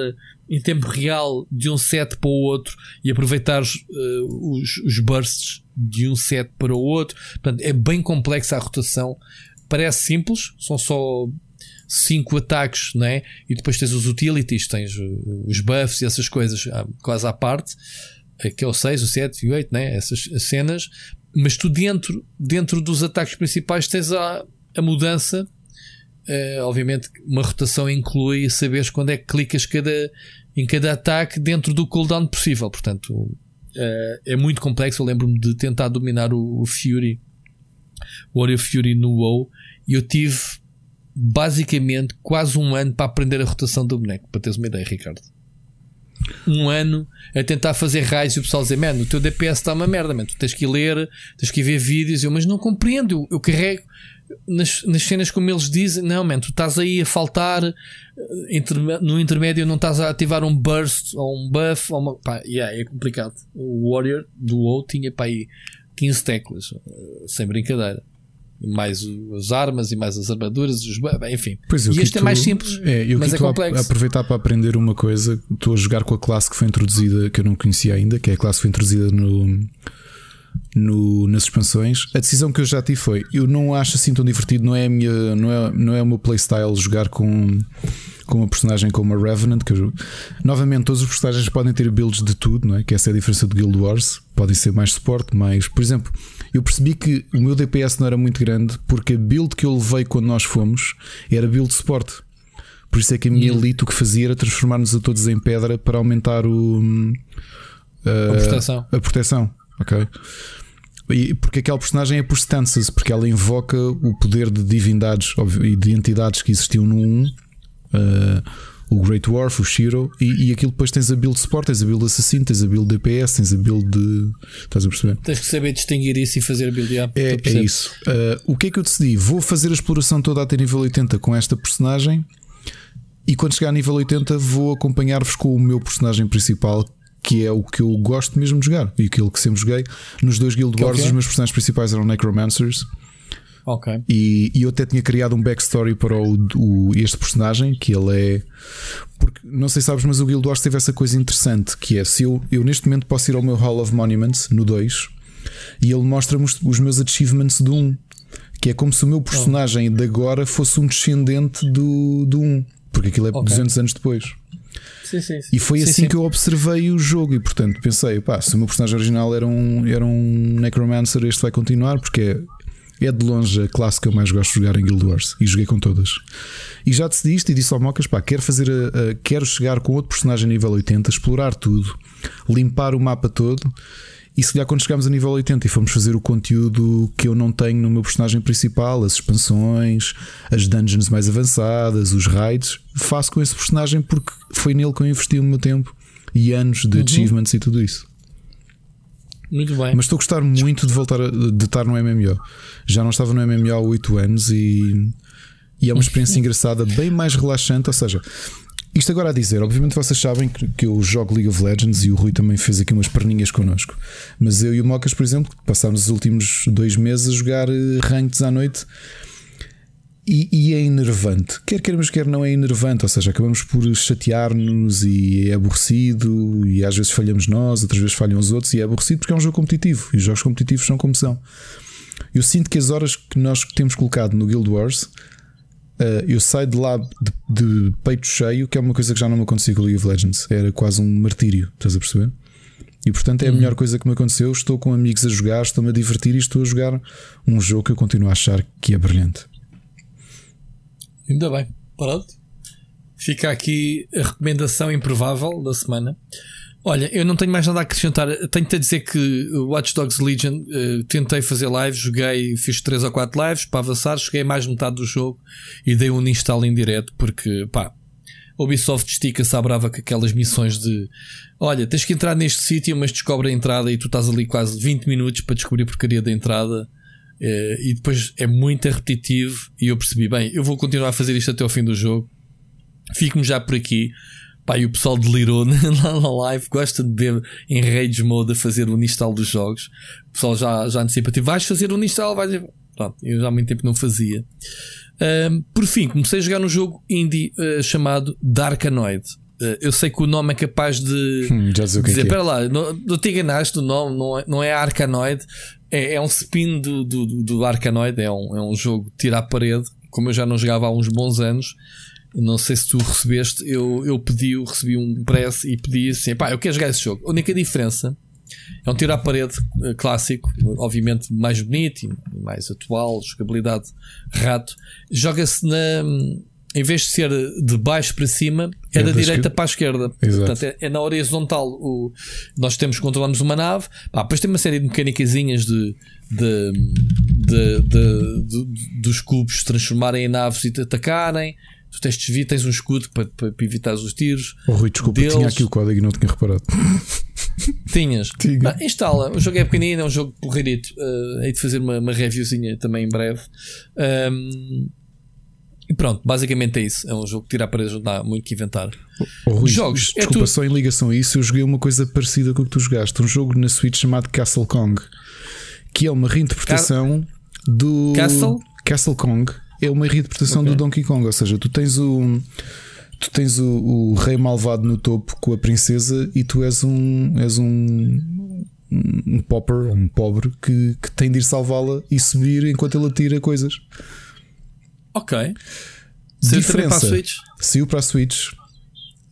em tempo real de um set para o outro e aproveitar uh, os, os bursts de um set para o outro. Portanto, é bem complexa a rotação. Parece simples, são só cinco ataques, né? E depois tens os utilities, tens os buffs e essas coisas ah, quase à parte, que é o 6, o 7 e o 8, né? Essas cenas, mas tu dentro, dentro dos ataques principais tens a, a mudança. Uh, obviamente, uma rotação inclui saberes quando é que clicas cada, em cada ataque dentro do cooldown possível. Portanto, uh, é muito complexo. Eu lembro-me de tentar dominar o, o Fury, o Warrior Fury no WoW, e eu tive basicamente quase um ano para aprender a rotação do boneco. Para teres uma ideia, Ricardo um ano a tentar fazer raios e o pessoal dizer: Mano, o teu DPS está uma merda, man. tu tens que ler, tens que ver vídeos. Eu, mas não compreendo, eu, eu carrego nas, nas cenas como eles dizem: Não, man, tu estás aí a faltar eh, no intermédio, não estás a ativar um burst ou um buff. Ou uma, pá, yeah, é complicado. O Warrior do WoW tinha pá, aí 15 teclas, eh, sem brincadeira mais as armas e mais as armaduras, os, enfim. Pois, e este é mais simples, é, eu mas é complexo. A aproveitar para aprender uma coisa, estou a jogar com a classe que foi introduzida, que eu não conhecia ainda, que é a classe que foi introduzida no, no, nas expansões. A decisão que eu já tive foi: eu não acho assim tão divertido, não é, a minha, não é, não é o meu playstyle jogar com com uma personagem como a Revenant, que eu, novamente todos os personagens podem ter builds de tudo, não é? Que essa é a diferença do Guild Wars, podem ser mais suporte, mais, por exemplo, eu percebi que o meu DPS não era muito grande porque a build que eu levei quando nós fomos era build de suporte. Por isso é que a minha elite o que fazia era transformar-nos a todos em pedra para aumentar o, a, a proteção. A proteção, ok? E porque aquela personagem é por stances, porque ela invoca o poder de divindades e de entidades que existiam no 1 uh, o Great Dwarf, o Shiro, e, e aquilo depois tens a build support, tens a build assassino, tens a build DPS, tens a build de. Estás a perceber? Tens que saber distinguir isso e fazer a build up. É, é isso. Uh, o que é que eu decidi? Vou fazer a exploração toda até nível 80 com esta personagem. E quando chegar a nível 80, vou acompanhar-vos com o meu personagem principal, que é o que eu gosto mesmo de jogar e aquilo que sempre joguei. Nos dois Guild Wars, os meus personagens principais eram Necromancers. Ok. E, e, eu até tinha criado um backstory para o, o, este personagem, que ele é. Porque não sei se sabes, mas o Guild Wars teve essa coisa interessante que é se eu, eu neste momento posso ir ao meu Hall of Monuments no 2 e ele mostra-me os, os, meus achievements do 1. Que é como se o meu personagem oh. de agora fosse um descendente do, do 1. Porque aquilo é okay. 200 anos depois. Sim, sim, sim. E foi sim, assim que eu observei o jogo e portanto pensei, pá, se o meu personagem original era um, era um Necromancer, este vai continuar, porque é de longe a classe que eu mais gosto de jogar em Guild Wars e joguei com todas. E já decidi isto e disse ao Mocas: pá, quero fazer a, a, quero chegar com outro personagem a nível 80, explorar tudo, limpar o mapa todo. E se calhar quando chegamos a nível 80 e fomos fazer o conteúdo que eu não tenho no meu personagem principal, as expansões, as dungeons mais avançadas, os raids, faço com esse personagem porque foi nele que eu investi o meu tempo e anos de uhum. achievements e tudo isso. Muito bem. Mas estou a gostar muito de voltar a, de estar no MMO. Já não estava no MMO há 8 anos e, e é uma experiência *laughs* engraçada, bem mais relaxante. Ou seja, isto agora a dizer, obviamente vocês sabem que, que eu jogo League of Legends e o Rui também fez aqui umas perninhas connosco. Mas eu e o Mocas, por exemplo, passámos os últimos dois meses a jogar eh, rankeds à noite e, e, é enervante. Quer queremos, quer não é enervante. Ou seja, acabamos por chatear-nos e é aborrecido. E às vezes falhamos nós, outras vezes falham os outros. E é aborrecido porque é um jogo competitivo. E os jogos competitivos são como são. Eu sinto que as horas que nós temos colocado no Guild Wars, uh, eu saio de lá de, de, peito cheio, que é uma coisa que já não me acontecia com o League of Legends. Era quase um martírio. Estás a perceber? E portanto é a uhum. melhor coisa que me aconteceu. Estou com amigos a jogar, estou-me a divertir e estou a jogar um jogo que eu continuo a achar que é brilhante. Ainda bem. Pronto. Fica aqui a recomendação improvável da semana. Olha, eu não tenho mais nada a acrescentar. Tenho-te a dizer que Watch Dogs Legion uh, tentei fazer lives, joguei, fiz 3 ou 4 lives para avançar, cheguei mais metade do jogo e dei um install em direto porque, pá, Ubisoft estica-se à brava com aquelas missões de olha, tens que entrar neste sítio, mas descobre a entrada e tu estás ali quase 20 minutos para descobrir a porcaria da entrada. Uh, e depois é muito repetitivo. E eu percebi, bem, eu vou continuar a fazer isto até ao fim do jogo. Fico-me já por aqui. Pá, e o pessoal delirou *laughs* lá na live, gosta de ver em rage mode a fazer o install dos jogos. O pessoal já, já antecipa, tipo, vais fazer o install, vais. Pronto, eu já há muito tempo não fazia. Um, por fim, comecei a jogar um jogo indie uh, chamado Darkanoid. Uh, eu sei que o nome é capaz de hum, que dizer, é. Espera lá, não, não te enganaste do nome, não é, não é Arkanoid, é, é um spin do, do, do Arkanoid, é um, é um jogo tirar a parede, como eu já não jogava há uns bons anos. Não sei se tu recebeste, eu, eu pedi, eu recebi um press e pedi assim: pá, eu quero jogar esse jogo. A única diferença é um tiro à parede uh, clássico, obviamente mais bonito e mais atual, jogabilidade rato. Joga-se na. Em vez de ser de baixo para cima, é, é da direita para a esquerda. Exato. Portanto, é, é, na horizontal. O, nós temos, controlamos uma nave. Pá, depois tem uma série de mecânicazinhas de, de, de, de, dos cubos se transformarem em naves e te atacarem tu tens desvio, tens um escudo para, para, para evitar os tiros. Oh, Rui, desculpa, deles. tinha aqui o código e não tinha reparado. *laughs* Tinhas. Tinha. Ah, instala. O jogo é pequenino, é um jogo porreirito. Uh, hei de fazer uma, uma reviewzinha também em breve. Um, e pronto, basicamente é isso. É um jogo que tira a parede, não dá muito que inventar. Oh, Rui, Jogos. É desculpa, é só em ligação a isso, eu joguei uma coisa parecida com o que tu jogaste. Um jogo na Switch chamado Castle Kong, que é uma reinterpretação Ca do Castle? Castle Kong é uma reinterpretação okay. do Donkey Kong, ou seja, tu tens o tu tens o, o, rei malvado no topo com a princesa e tu és um és um um popper, um pobre que, que tem de ir salvá-la e subir enquanto ele atira coisas. Ok. Diferença. Para a Switch? Saiu para a Switch.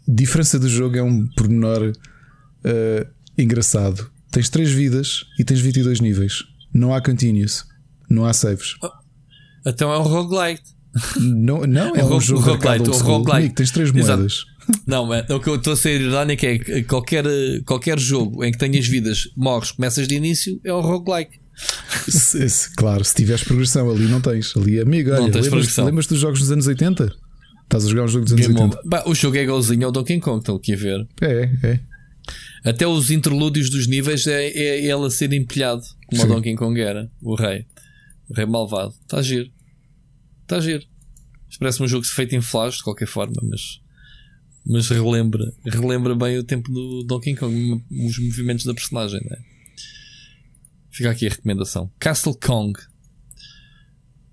Diferença do jogo é um pormenor uh, engraçado. Tens 3 vidas e tens 22 níveis. Não há continuous. Não há saves. Oh. Então é um roguelite. Não, não é, *laughs* é um, jogo roguelite. Um roguelite. tens três moedas. Exato. *laughs* Não, mas o que eu estou a ser irónico é que qualquer, qualquer jogo em que tenhas vidas, morres, começas de início, é um roguelike. Se, se, claro, se tiveres progressão ali, não tens. Ali, amigo, olha, lembras, lembras dos jogos dos anos 80? Estás a jogar um jogo dos anos Game 80? Bah, o jogo é igualzinho ao Donkey Kong, estou aqui a ver. É, é. Até os interlúdios dos níveis é, é ele a ser empilhado, como Sim. o Donkey Kong era, o rei. O rei malvado. Está a giro. Está a giro. Parece-me um jogo feito em flash de qualquer forma, mas, mas relembra, relembra bem o tempo do Donkey Kong, os movimentos da personagem. Né? Fica aqui a recomendação: Castle Kong.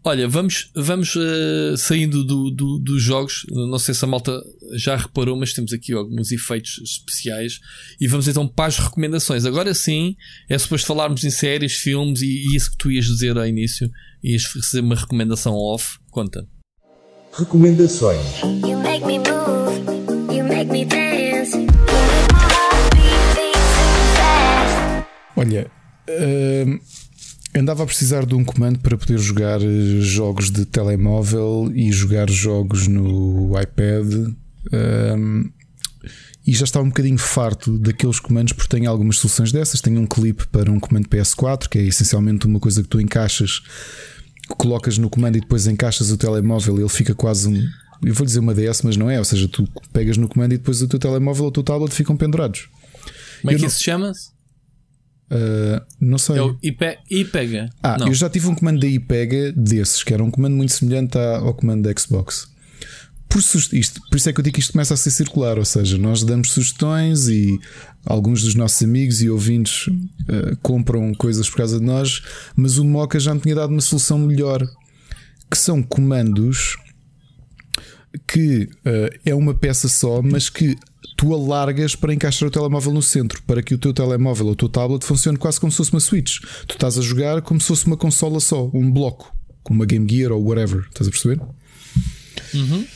Olha, vamos, vamos uh, saindo do, do, dos jogos. Não sei se a malta já reparou, mas temos aqui alguns efeitos especiais. E vamos então para as recomendações. Agora sim, é suposto falarmos em séries, filmes e, e isso que tu ias dizer ao início. Ias fazer uma recomendação off. Conta. Recomendações. Olha, uh, andava a precisar de um comando para poder jogar eh, jogos de telemóvel e jogar jogos no iPad. E já estava um bocadinho farto daqueles comandos porque tenho algumas soluções dessas. Tenho um clipe para um comando PS4, que é essencialmente uma coisa que tu encaixas colocas no comando e depois encaixas o telemóvel, ele fica quase um. Eu vou dizer uma DS, mas não é. Ou seja, tu pegas no comando e depois o teu telemóvel ou o teu tablet ficam pendurados. Como é que não... isso se chama? Uh, não sei. É o iPega. Ah, não. eu já tive um comando da iPega desses, que era um comando muito semelhante ao comando da Xbox por, isto, por isso é que eu digo que isto começa a ser circular, ou seja, nós damos sugestões e alguns dos nossos amigos e ouvintes uh, compram coisas por causa de nós, mas o Moca já me tinha dado uma solução melhor, que são comandos que uh, é uma peça só, mas que tu alargas para encaixar o telemóvel no centro, para que o teu telemóvel ou o teu tablet funcione quase como se fosse uma Switch. Tu estás a jogar como se fosse uma consola só, um bloco, como uma Game Gear ou whatever. Estás a perceber? Uhum.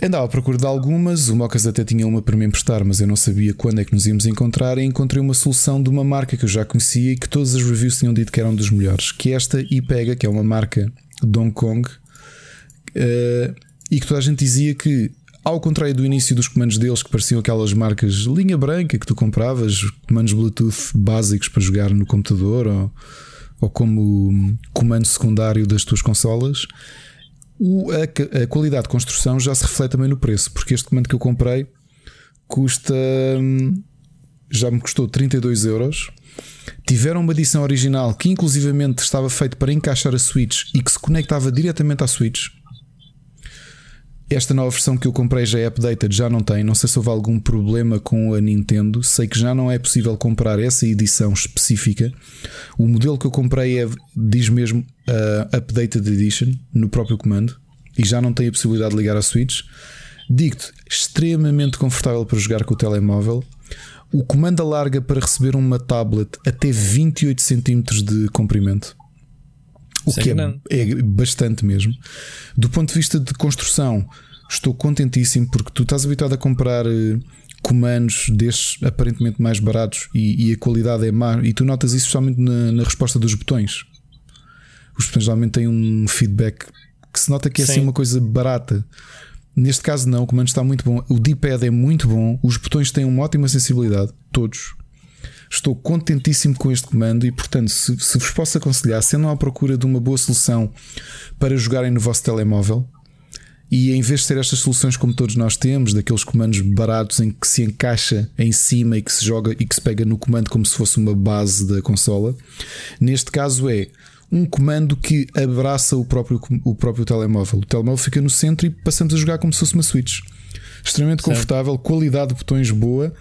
Andava à procura de algumas, o Mocas até tinha uma para me emprestar, mas eu não sabia quando é que nos íamos encontrar e encontrei uma solução de uma marca que eu já conhecia e que todas as reviews tinham dito que eram dos melhores, que é esta IPEGA, que é uma marca de Hong Kong, uh, e que toda a gente dizia que, ao contrário do início dos comandos deles, que pareciam aquelas marcas linha branca que tu compravas, comandos Bluetooth básicos para jogar no computador ou, ou como comando secundário das tuas consolas, o, a, a, qualidade de construção já se reflete também no preço, porque este comando que eu comprei custa. já me custou 32 euros. Tiveram uma edição original que, inclusivamente, estava feito para encaixar a Switch e que se conectava diretamente à Switch. Esta nova versão que eu comprei já é updated, já não tem. Não sei se houve algum problema com a Nintendo. Sei que já não é possível comprar essa edição específica. O modelo que eu comprei é, diz mesmo uh, Updated Edition no próprio comando e já não tem a possibilidade de ligar a Switch. Digo-te, extremamente confortável para jogar com o telemóvel. O comando alarga para receber uma tablet até 28 cm de comprimento. O que é, é, bastante mesmo. Do ponto de vista de construção, estou contentíssimo porque tu estás habituado a comprar eh, comandos destes aparentemente mais baratos e, e, a qualidade é má. E tu notas isso especialmente na, na, resposta dos botões. Os botões geralmente têm um feedback que se nota que é assim uma coisa barata. Neste caso, não, o comando está muito bom. O D-pad é muito bom, os botões têm uma ótima sensibilidade, todos. Estou contentíssimo com este comando e, portanto, se, se vos posso aconselhar, sendo à procura de uma boa solução para jogarem no vosso telemóvel, e em vez de ter estas soluções como todos nós temos, daqueles comandos baratos em que se encaixa em cima e que se joga e que se pega no comando como se fosse uma base da consola, neste caso é um comando que abraça o próprio, o próprio telemóvel. O telemóvel fica no centro e passamos a jogar como se fosse uma Switch. Extremamente certo. confortável, qualidade de botões boa.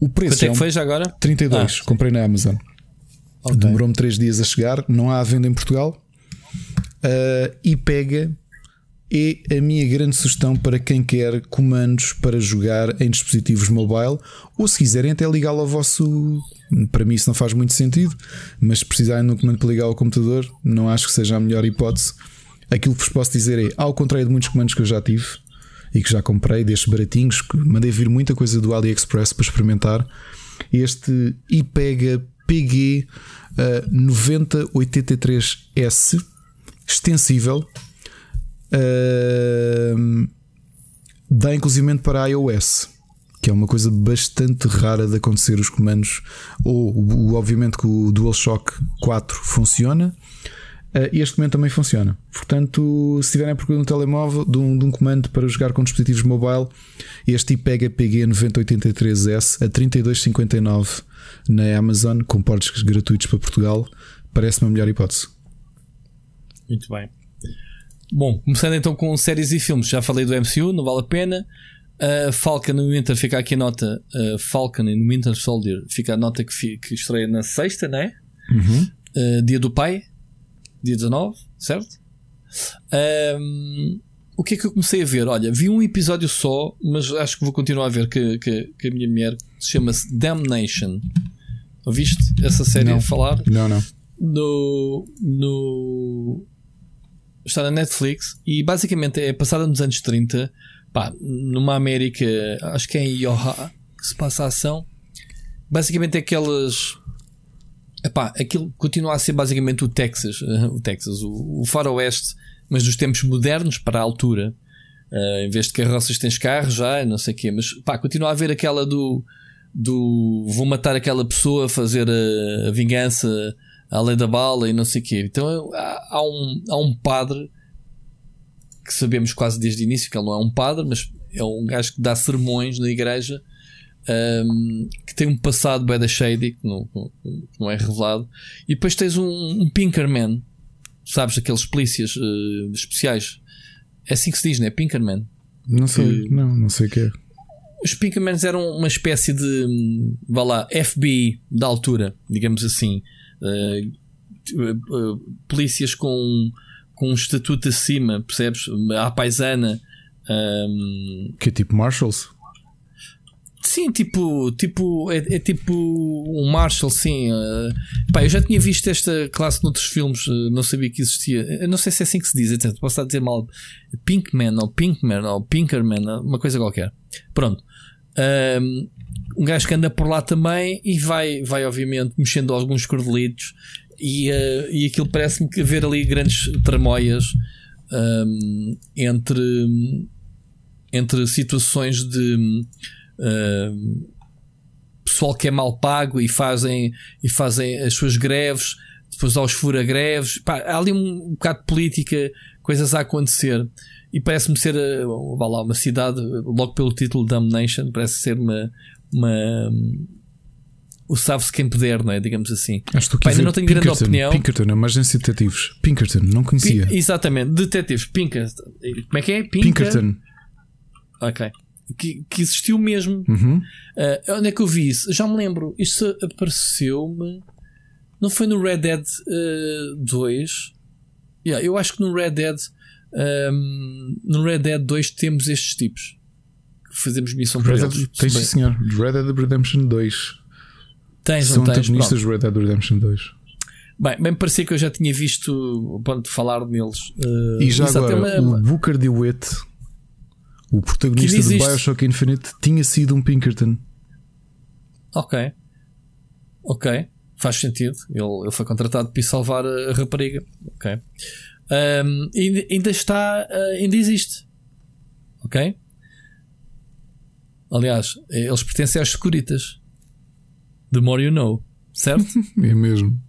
O preço Quanto é, é que foi já agora? 32, ah. comprei na Amazon. Okay. Demorou-me 3 dias a chegar, não há venda em Portugal. Uh, e pega é a minha grande sugestão para quem quer comandos para jogar em dispositivos mobile ou se quiserem até ligá-lo ao vosso. Para mim isso não faz muito sentido, mas se precisarem de um comando para ligar ao computador, não acho que seja a melhor hipótese. Aquilo que vos posso dizer é, ao contrário de muitos comandos que eu já tive, e que já comprei destes baratinhos, que mandei vir muita coisa do AliExpress para experimentar. Este iPega PG uh, 9083S extensível uh, dá inclusive para iOS que é uma coisa bastante rara de acontecer os comandos ou obviamente que o DualShock 4 funciona este comando também funciona. Portanto, se tiverem a procura de um telemóvel, de um, de um, comando para jogar com dispositivos mobile, este IPEGA PG 9083S a 32,59 na Amazon, com portes gratuitos para Portugal, parece-me a melhor hipótese. Muito bem. Bom, começando então com séries e filmes. Já falei do MCU, não vale a pena. Uh, Falcon no Winter, fica aqui a nota. Uh, Falcon no Winter Soldier, fica a nota que, que estreia na sexta, né? Uhum. Uh, dia do Pai, dia 19, certo? Um, o que é que eu comecei a ver? Olha, vi um episódio só, mas acho que vou continuar a ver que, que, que a minha mulher chama-se Damnation. Ouviste essa série não. a falar? Não, não. No, no. Está na Netflix e basicamente é passada nos anos 30, pá, numa América, acho que é em Iowa, que se passa a ação. Basicamente é aquelas Epá, aquilo continua a ser basicamente o Texas, uh, o Texas, o, o faroeste, mas dos tempos modernos para a altura. Uh, em vez de carroças tens carros já, não sei o quê, mas pá, continua a haver aquela do, do vou matar aquela pessoa, fazer a, a vingança à lei da bala e não sei o quê. Então há, há, um, há um padre que sabemos quase desde o início que ele não é um padre, mas é um gajo que dá sermões na igreja um, que tem um passado bem da shady, que não, que não, é revelado, e depois tens um, um Pinkerman, sabes, aqueles polícias uh, especiais. É assim que se diz, não é? Pinkerman. Não sei, que, não, não sei o que é. Os Pinkermans eram uma espécie de, vá lá, FBI da altura, digamos assim. Uh, uh, polícias com, com um estatuto acima, percebes? À paisana. Um, que é tipo Marshalls? Sim, tipo, tipo é, é, tipo um Marshall, sim. Uh, pá, eu já tinha visto esta classe noutros filmes, uh, não sabia que existia. Eu não sei se é assim que se diz, etc. Posso estar a dizer mal. Pinkman ou Pinkman ou Pinkerman, uma coisa qualquer. Pronto. Um gajo que anda por lá também e vai, vai obviamente, mexendo alguns cordelitos e, uh, e aquilo parece-me que haver ali grandes tramóias um, entre, entre situações de um, pessoal que é mal pago e fazem, e fazem as suas greves, depois aos fura-greves. Pá, há ali um, bocado de política, coisas a acontecer. E parece-me ser uh, vá lá, uma cidade, logo pelo título Damnation, parece ser uma. uma o sabe-se quem puder, não é? Digamos assim. Acho que ainda não tenho Pinkerton, grande opinião. Pinkerton, Emergência Detetives. Pinkerton, não conhecia. P exatamente, Detetives. Pinkerton. Como é que é? Pinkerton. Ok. Que, que, existiu mesmo. Uhum. Uh, onde é que eu vi isso? Já me lembro. Isto apareceu-me. Não foi no Red Dead uh, 2? Yeah, eu acho que no Red Dead. Um, no Red Dead 2 temos estes tipos. Fazemos missão para eles. Tens, senhor. Red Dead Redemption 2. Tens, São não antagonistas do Red Dead Redemption 2. Bem, bem parecia que eu já tinha visto ponto de falar neles. Uh, e já agora, uma... o Booker DeWitt, o protagonista do Bioshock Infinite, tinha sido um Pinkerton. Ok. Ok. Faz sentido. Ele, ele foi contratado para ir salvar a rapariga. Ok. Um, ainda, está. Uh, ainda existe. Ok? Aliás, eles pertencem aos Securitas. The more you know, certo? *laughs* é mesmo.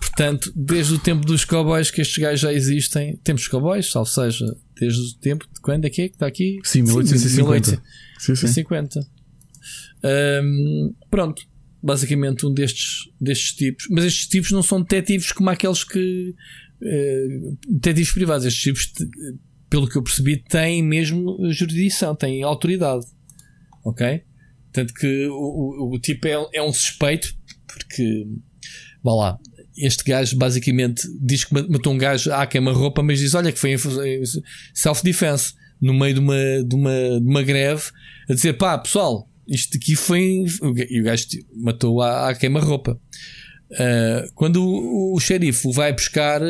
Portanto, desde o tempo dos cowboys que estes gajos já existem, temos cowboys, ou seja, desde o tempo de quando é que é que está aqui? Sim, 1850. 1850. Um, pronto, basicamente um destes, destes tipos, mas estes tipos não são detetives como aqueles que uh, detetives privados. Estes tipos, pelo que eu percebi, têm mesmo jurisdição, têm autoridade. Ok? Tanto que o, o, o tipo é, é, um suspeito, porque, vá lá, este gajo basicamente diz que matou um gajo à queima-roupa, mas diz: Olha, que foi self-defense, no meio de uma, de, uma, de uma greve, a dizer: Pá, pessoal, isto aqui foi. E o gajo matou à, à queima-roupa. Uh, quando o, o xerife o vai buscar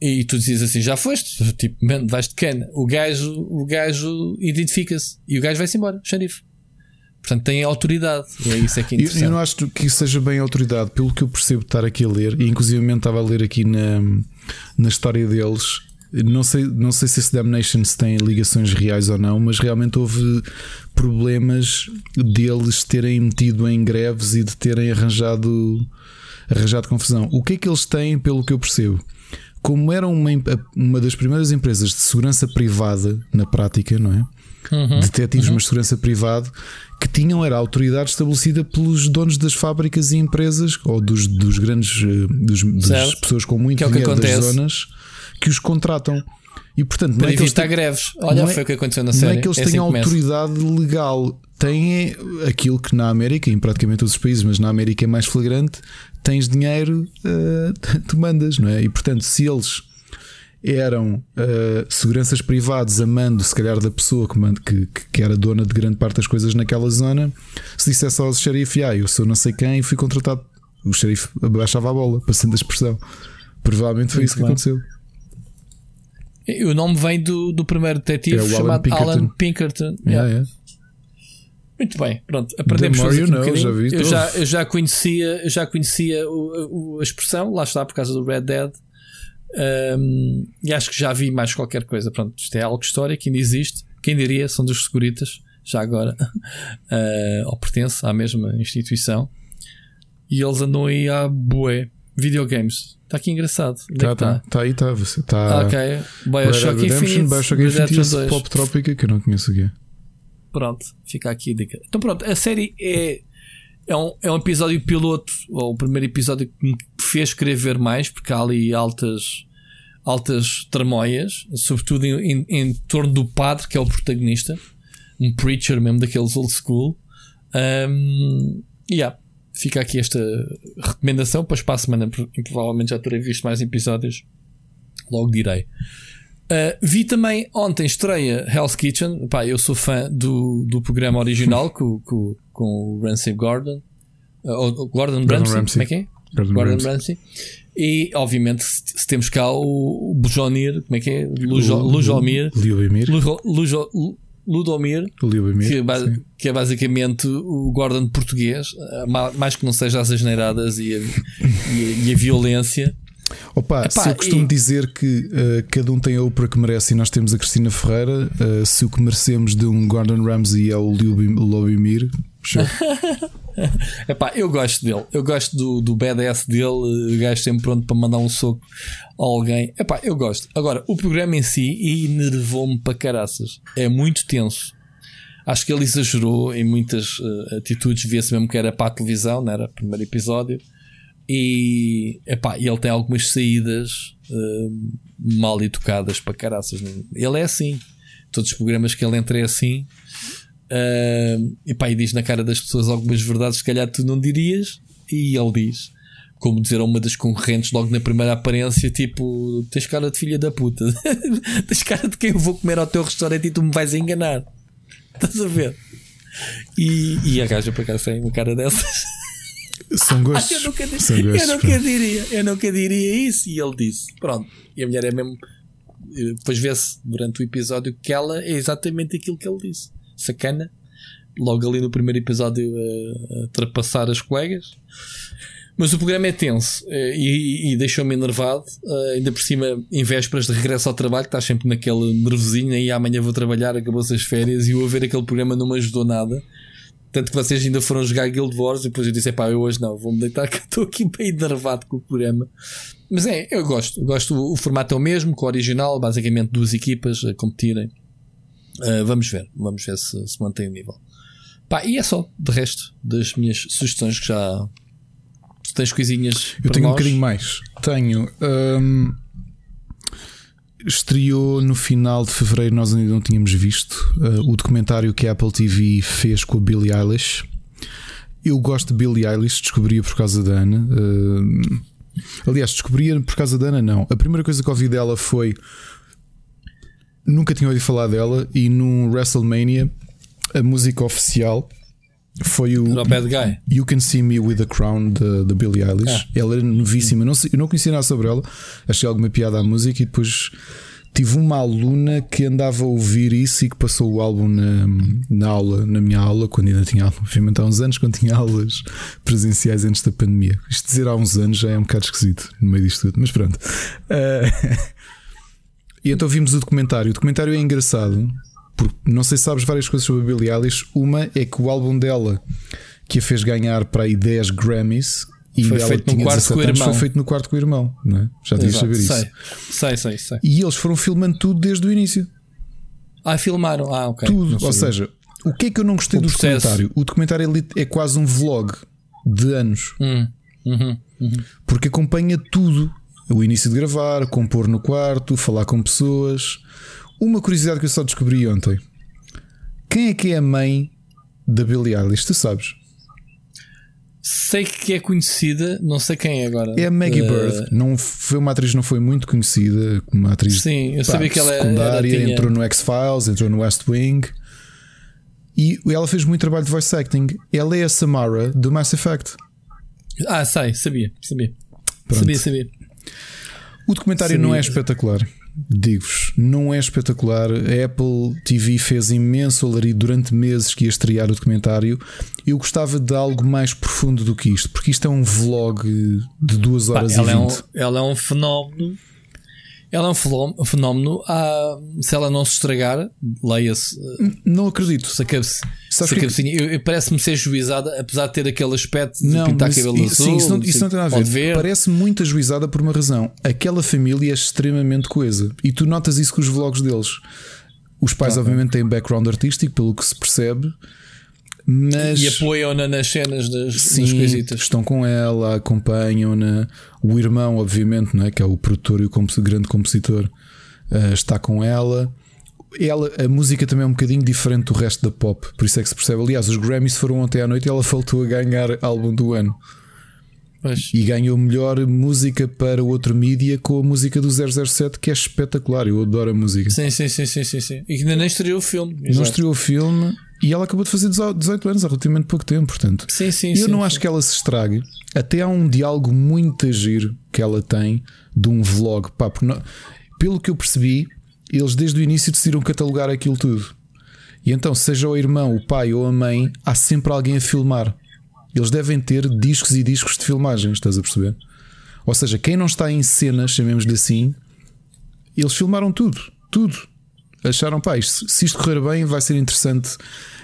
e tu dizes assim, já foste, tipo, vais de cana. O gajo, o gajo identifica-se e o gajo vai-se embora, xerife. Portanto, tem autoridade. É isso é que é interessante. Eu, eu, não acho que isso seja bem autoridade, pelo que eu percebo estar aqui a ler, e inclusive estava a ler aqui na, na história deles. Não sei, não sei se esse Damnation se tem ligações reais ou não, mas realmente houve problemas deles terem metido em greves e de terem arranjado, arranjado confusão. O que é que eles têm, pelo que eu percebo? Como eram uma, uma das primeiras empresas de segurança privada na prática, não é? Uhum, detetives, uhum. mas segurança privado, que tinham era a autoridade estabelecida pelos donos das fábricas e empresas ou dos, dos grandes eh, dos, das pessoas com muito que dinheiro é das zonas que os contratam. E portanto, não é que eles greves. Olha, é, foi o que aconteceu na série. Não é que eles é tenham assim autoridade legal, têm aquilo que na América, em praticamente todos os países, mas na América é mais flagrante, tens dinheiro, uh, *laughs* tu mandas, não é? E portanto, se eles eram uh, seguranças privados amando, se calhar, da pessoa que, que, que, era dona de grande parte das coisas naquela zona. Se dissesse ao xerife, ah, eu sou não sei quem e fui contratado, o xerife abaixava a bola, passando a expressão. Provavelmente foi Muito isso que bem. aconteceu. E o nome vem do, do primeiro detetive é chamado Pinkerton. Alan Pinkerton. Yeah, yeah. Muito bem, pronto, aprendemos a fazer um já eu, já, eu já conhecia, já conhecia o, o, a expressão, lá está por causa do Red Dead. Um, e acho que já vi mais qualquer coisa. Pronto, isto é algo histórico, ainda existe. Quem diria, são dos seguritas, já agora, uh, *laughs* ou pertence à mesma instituição. E eles andam aí a bué. Videogames. Está aqui engraçado. Está é tá, tá. tá aí, está. Você está. Ah, ok. Bioshock Infinite. Bioshock Infinite e Pop Tropica que eu não conheço aqui. Pronto, fica aqui a dica. Então pronto, a série é é um, é um episódio piloto, ou o primeiro episódio que me fez querer ver mais, porque há ali altas, altas tramóias, sobretudo em, em, em torno do padre, que é o protagonista, um preacher mesmo daqueles old school. Um, yeah, fica aqui esta recomendação, depois para a semana, provavelmente já terei visto mais episódios, logo direi. Uh, vi também ontem estreia Hell's Kitchen. Pá, eu sou fã do, do programa original *laughs* com, com, com o Ramsey Gordon. Uh, Gordon, Gordon Ramsay, Ramsay, como é que é? Gordon, Gordon Ramsay. Ramsay. E, obviamente, se, temos cá o Bujonir, como é que é? Lujo, Lujomir. Ludomir. Lujo, Ludomir. Que, que, é basicamente o Gordon português, mais que não seja as asneiradas e a, *laughs* e a, e a violência Opa, Epá, se eu costumo e... dizer que uh, cada um tem a Oprah que merece e nós temos a Cristina Ferreira, uh, se o que merecemos de um Gordon Ramsay é o Lobimir, *laughs* Epá, eu gosto dele, eu gosto do, do BDS dele, o gajo sempre pronto para mandar um soco a alguém. Epá, eu gosto. Agora, o programa em si enervou-me para caraças, é muito tenso. Acho que ele exagerou em muitas uh, atitudes, via-se mesmo que era para a televisão, não era? Primeiro episódio. E epá, ele tem algumas saídas uh, mal educadas para caraças. Ele é assim. Todos os programas que ele entra é assim. Uh, e pá, e diz na cara das pessoas algumas verdades que calhar tu não dirias. E ele diz, como dizer a uma das concorrentes logo na primeira aparência: tipo, tens cara de filha da puta, *laughs* tens cara de quem eu vou comer ao teu restaurante e tu me vais enganar. Estás a ver? E, e a gaja para cá tem uma cara dessas. São gostos. eu, nunca, gostos, eu nunca diria, eu nunca diria isso. E ele disse: Pronto. E a mulher é mesmo. Eh, depois vê-se durante o episódio que ela é exatamente aquilo que ele disse. Sacana. Logo ali no primeiro episódio a, a ultrapassar as colegas. Mas o programa é tenso eh, e, e deixou-me enervado. Ainda por cima, em vésperas de regresso ao trabalho, estás sempre naquele nervosinho. E amanhã vou trabalhar, acabou-se as férias. E a ver aquele programa não me ajudou nada. Tanto que vocês ainda foram jogar Guild Wars. E depois eu disse: pá, eu hoje não, vou-me deitar que estou aqui bem enervado com o programa. Mas é, eu gosto. Gosto. O, o formato é o mesmo, com o original. Basicamente, duas equipas a competirem. Uh, vamos ver, vamos ver se, se mantém o nível. Pá, e é só, de resto, das minhas sugestões que já tens coisinhas. Eu tenho nós? um bocadinho mais. Tenho. Um, estreou no final de fevereiro, nós ainda não tínhamos visto uh, o documentário que a Apple TV fez com a Billie Eilish. Eu gosto de Billie Eilish, descobria por causa da Ana. Uh, aliás, descobria por causa da Ana, não. A primeira coisa que ouvi dela foi. Nunca tinha ouvido falar dela e no WrestleMania a música oficial foi o. You Can See Me with a Crown da Billie Eilish. Ah. Ela era novíssima, não, eu não conhecia nada sobre ela, achei alguma piada à música e depois tive uma aluna que andava a ouvir isso e que passou o álbum na, na aula, na minha aula, quando ainda tinha aula, obviamente há uns anos, quando tinha aulas presenciais antes da pandemia. Isto dizer há uns anos já é um bocado esquisito no meio disto tudo, mas pronto. Uh, *laughs* e então vimos o documentário. O documentário é engraçado porque não sei se sabes várias coisas sobre a Billie Eilish. Uma é que o álbum dela, que a fez ganhar para aí 10 Grammys, e foi feito no quarto com o irmão. Foi feito no quarto com o irmão, não é? Já devias saber isso. Sei. sei, sei, sei. E eles foram filmando tudo desde o início. Ah, filmaram. Ah, ok. Tudo. Ou seja, o que é que eu não gostei o do processo. documentário? O documentário é quase um vlog de anos. Hum. Uhum. Uhum. Porque acompanha tudo. O início de gravar, compor no quarto, falar com pessoas. Uma curiosidade que eu só descobri ontem: quem é que é a mãe da Billie Eilish? Tu sabes? Sei que é conhecida, não sei quem é agora. É a Maggie uh... Bird. Não foi uma atriz não foi muito conhecida, uma atriz Sim, eu pá, sabia que ela secundária, era, entrou no X-Files, entrou no West Wing. E ela fez muito trabalho de voice acting. Ela é a Samara do Mass Effect. Ah, sei, sabia, sabia. Pronto. Sabia, sabia. O documentário sabia. não é espetacular digo-vos, não é espetacular. A Apple TV fez imenso alarido durante meses que ia estrear o documentário. Eu gostava de algo mais profundo do que isto, porque isto é um vlog de 2 horas Pá, e 20. É um, ela é um fenómeno ela é um fenómeno. Ah, se ela não se estragar, leia-se. Não acredito. Se a, cabeça, que... parece-me ser juizada, apesar de ter aquele aspecto de não, pintar cabelo azul. Sim, isso não, isso não tem nada a ver. ver. Parece muito ajuizada por uma razão. Aquela família é extremamente coesa. E tu notas isso com os vlogs deles. Os pais, obviamente, têm background artístico, pelo que se percebe. Mas, e apoiam-na nas cenas das, sim, das coisitas. Estão com ela, acompanham-na. O irmão, obviamente, não é? que é o produtor e o grande compositor, uh, está com ela. ela. A música também é um bocadinho diferente do resto da pop, por isso é que se percebe. Aliás, os Grammys foram ontem à noite e ela faltou a ganhar álbum do ano. Pois. E ganhou melhor música para outro mídia com a música do 007, que é espetacular. Eu adoro a música. Sim, sim, sim, sim, sim. sim. E ainda nem estreou o filme. Não estreou o filme. E ela acabou de fazer 18 anos há relativamente pouco tempo, portanto. Sim, sim, eu sim, não sim. acho que ela se estrague. Até há um diálogo muito giro que ela tem de um vlog. Pá, não, pelo que eu percebi, eles desde o início decidiram catalogar aquilo tudo. E então, seja o irmão, o pai ou a mãe, há sempre alguém a filmar. Eles devem ter discos e discos de filmagem, estás a perceber? Ou seja, quem não está em cena, chamemos-lhe assim, eles filmaram tudo, tudo. Acharam, pá, isto, se isto correr bem, vai ser interessante.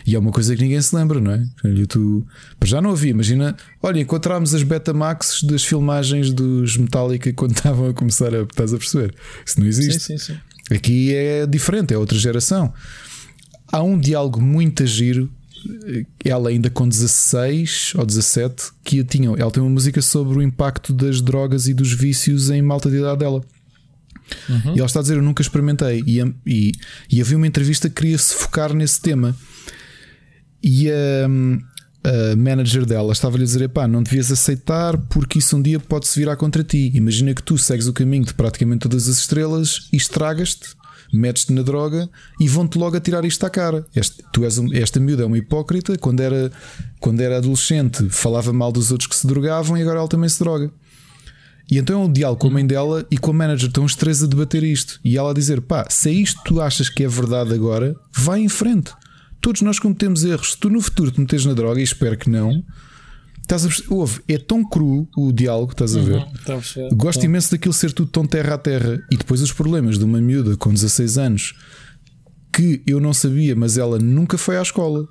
E é uma coisa que ninguém se lembra, não é? YouTube. Já não havia, imagina, olha, encontramos as Betamax das filmagens dos Metallica quando *laughs* estavam a começar a. Estás a perceber? Isso não existe. Sim, sim, sim. Aqui é diferente, é outra geração. Há um diálogo muito a giro ela ainda com 16 ou 17 que tinha, ela tem uma música sobre o impacto das drogas e dos vícios em malta de idade dela. Uhum. E ela está a dizer: Eu nunca experimentei. E, e, e havia uma entrevista que queria se focar nesse tema. E a, a manager dela estava-lhe a dizer: Pá, não devias aceitar porque isso um dia pode-se virar contra ti. Imagina que tu segues o caminho de praticamente todas as estrelas e estragas-te metes-te na droga e vão-te logo a tirar isto à cara. Este, tu és um, esta miúda é uma hipócrita. Quando era, quando era adolescente, falava mal dos outros que se drogavam e agora ela também se droga. E então é um diálogo com a mãe dela e com a manager. Estão os três a debater isto. E ela a dizer: pá, se é isto tu achas que é verdade agora, vai em frente. Todos nós cometemos erros. Se tu no futuro te metes na droga, e espero que não, Estás a Ouve, é tão cru o diálogo, estás a ver? Uhum, a Gosto imenso daquilo ser tudo tão terra a terra. E depois os problemas de uma miúda com 16 anos que eu não sabia, mas ela nunca foi à escola.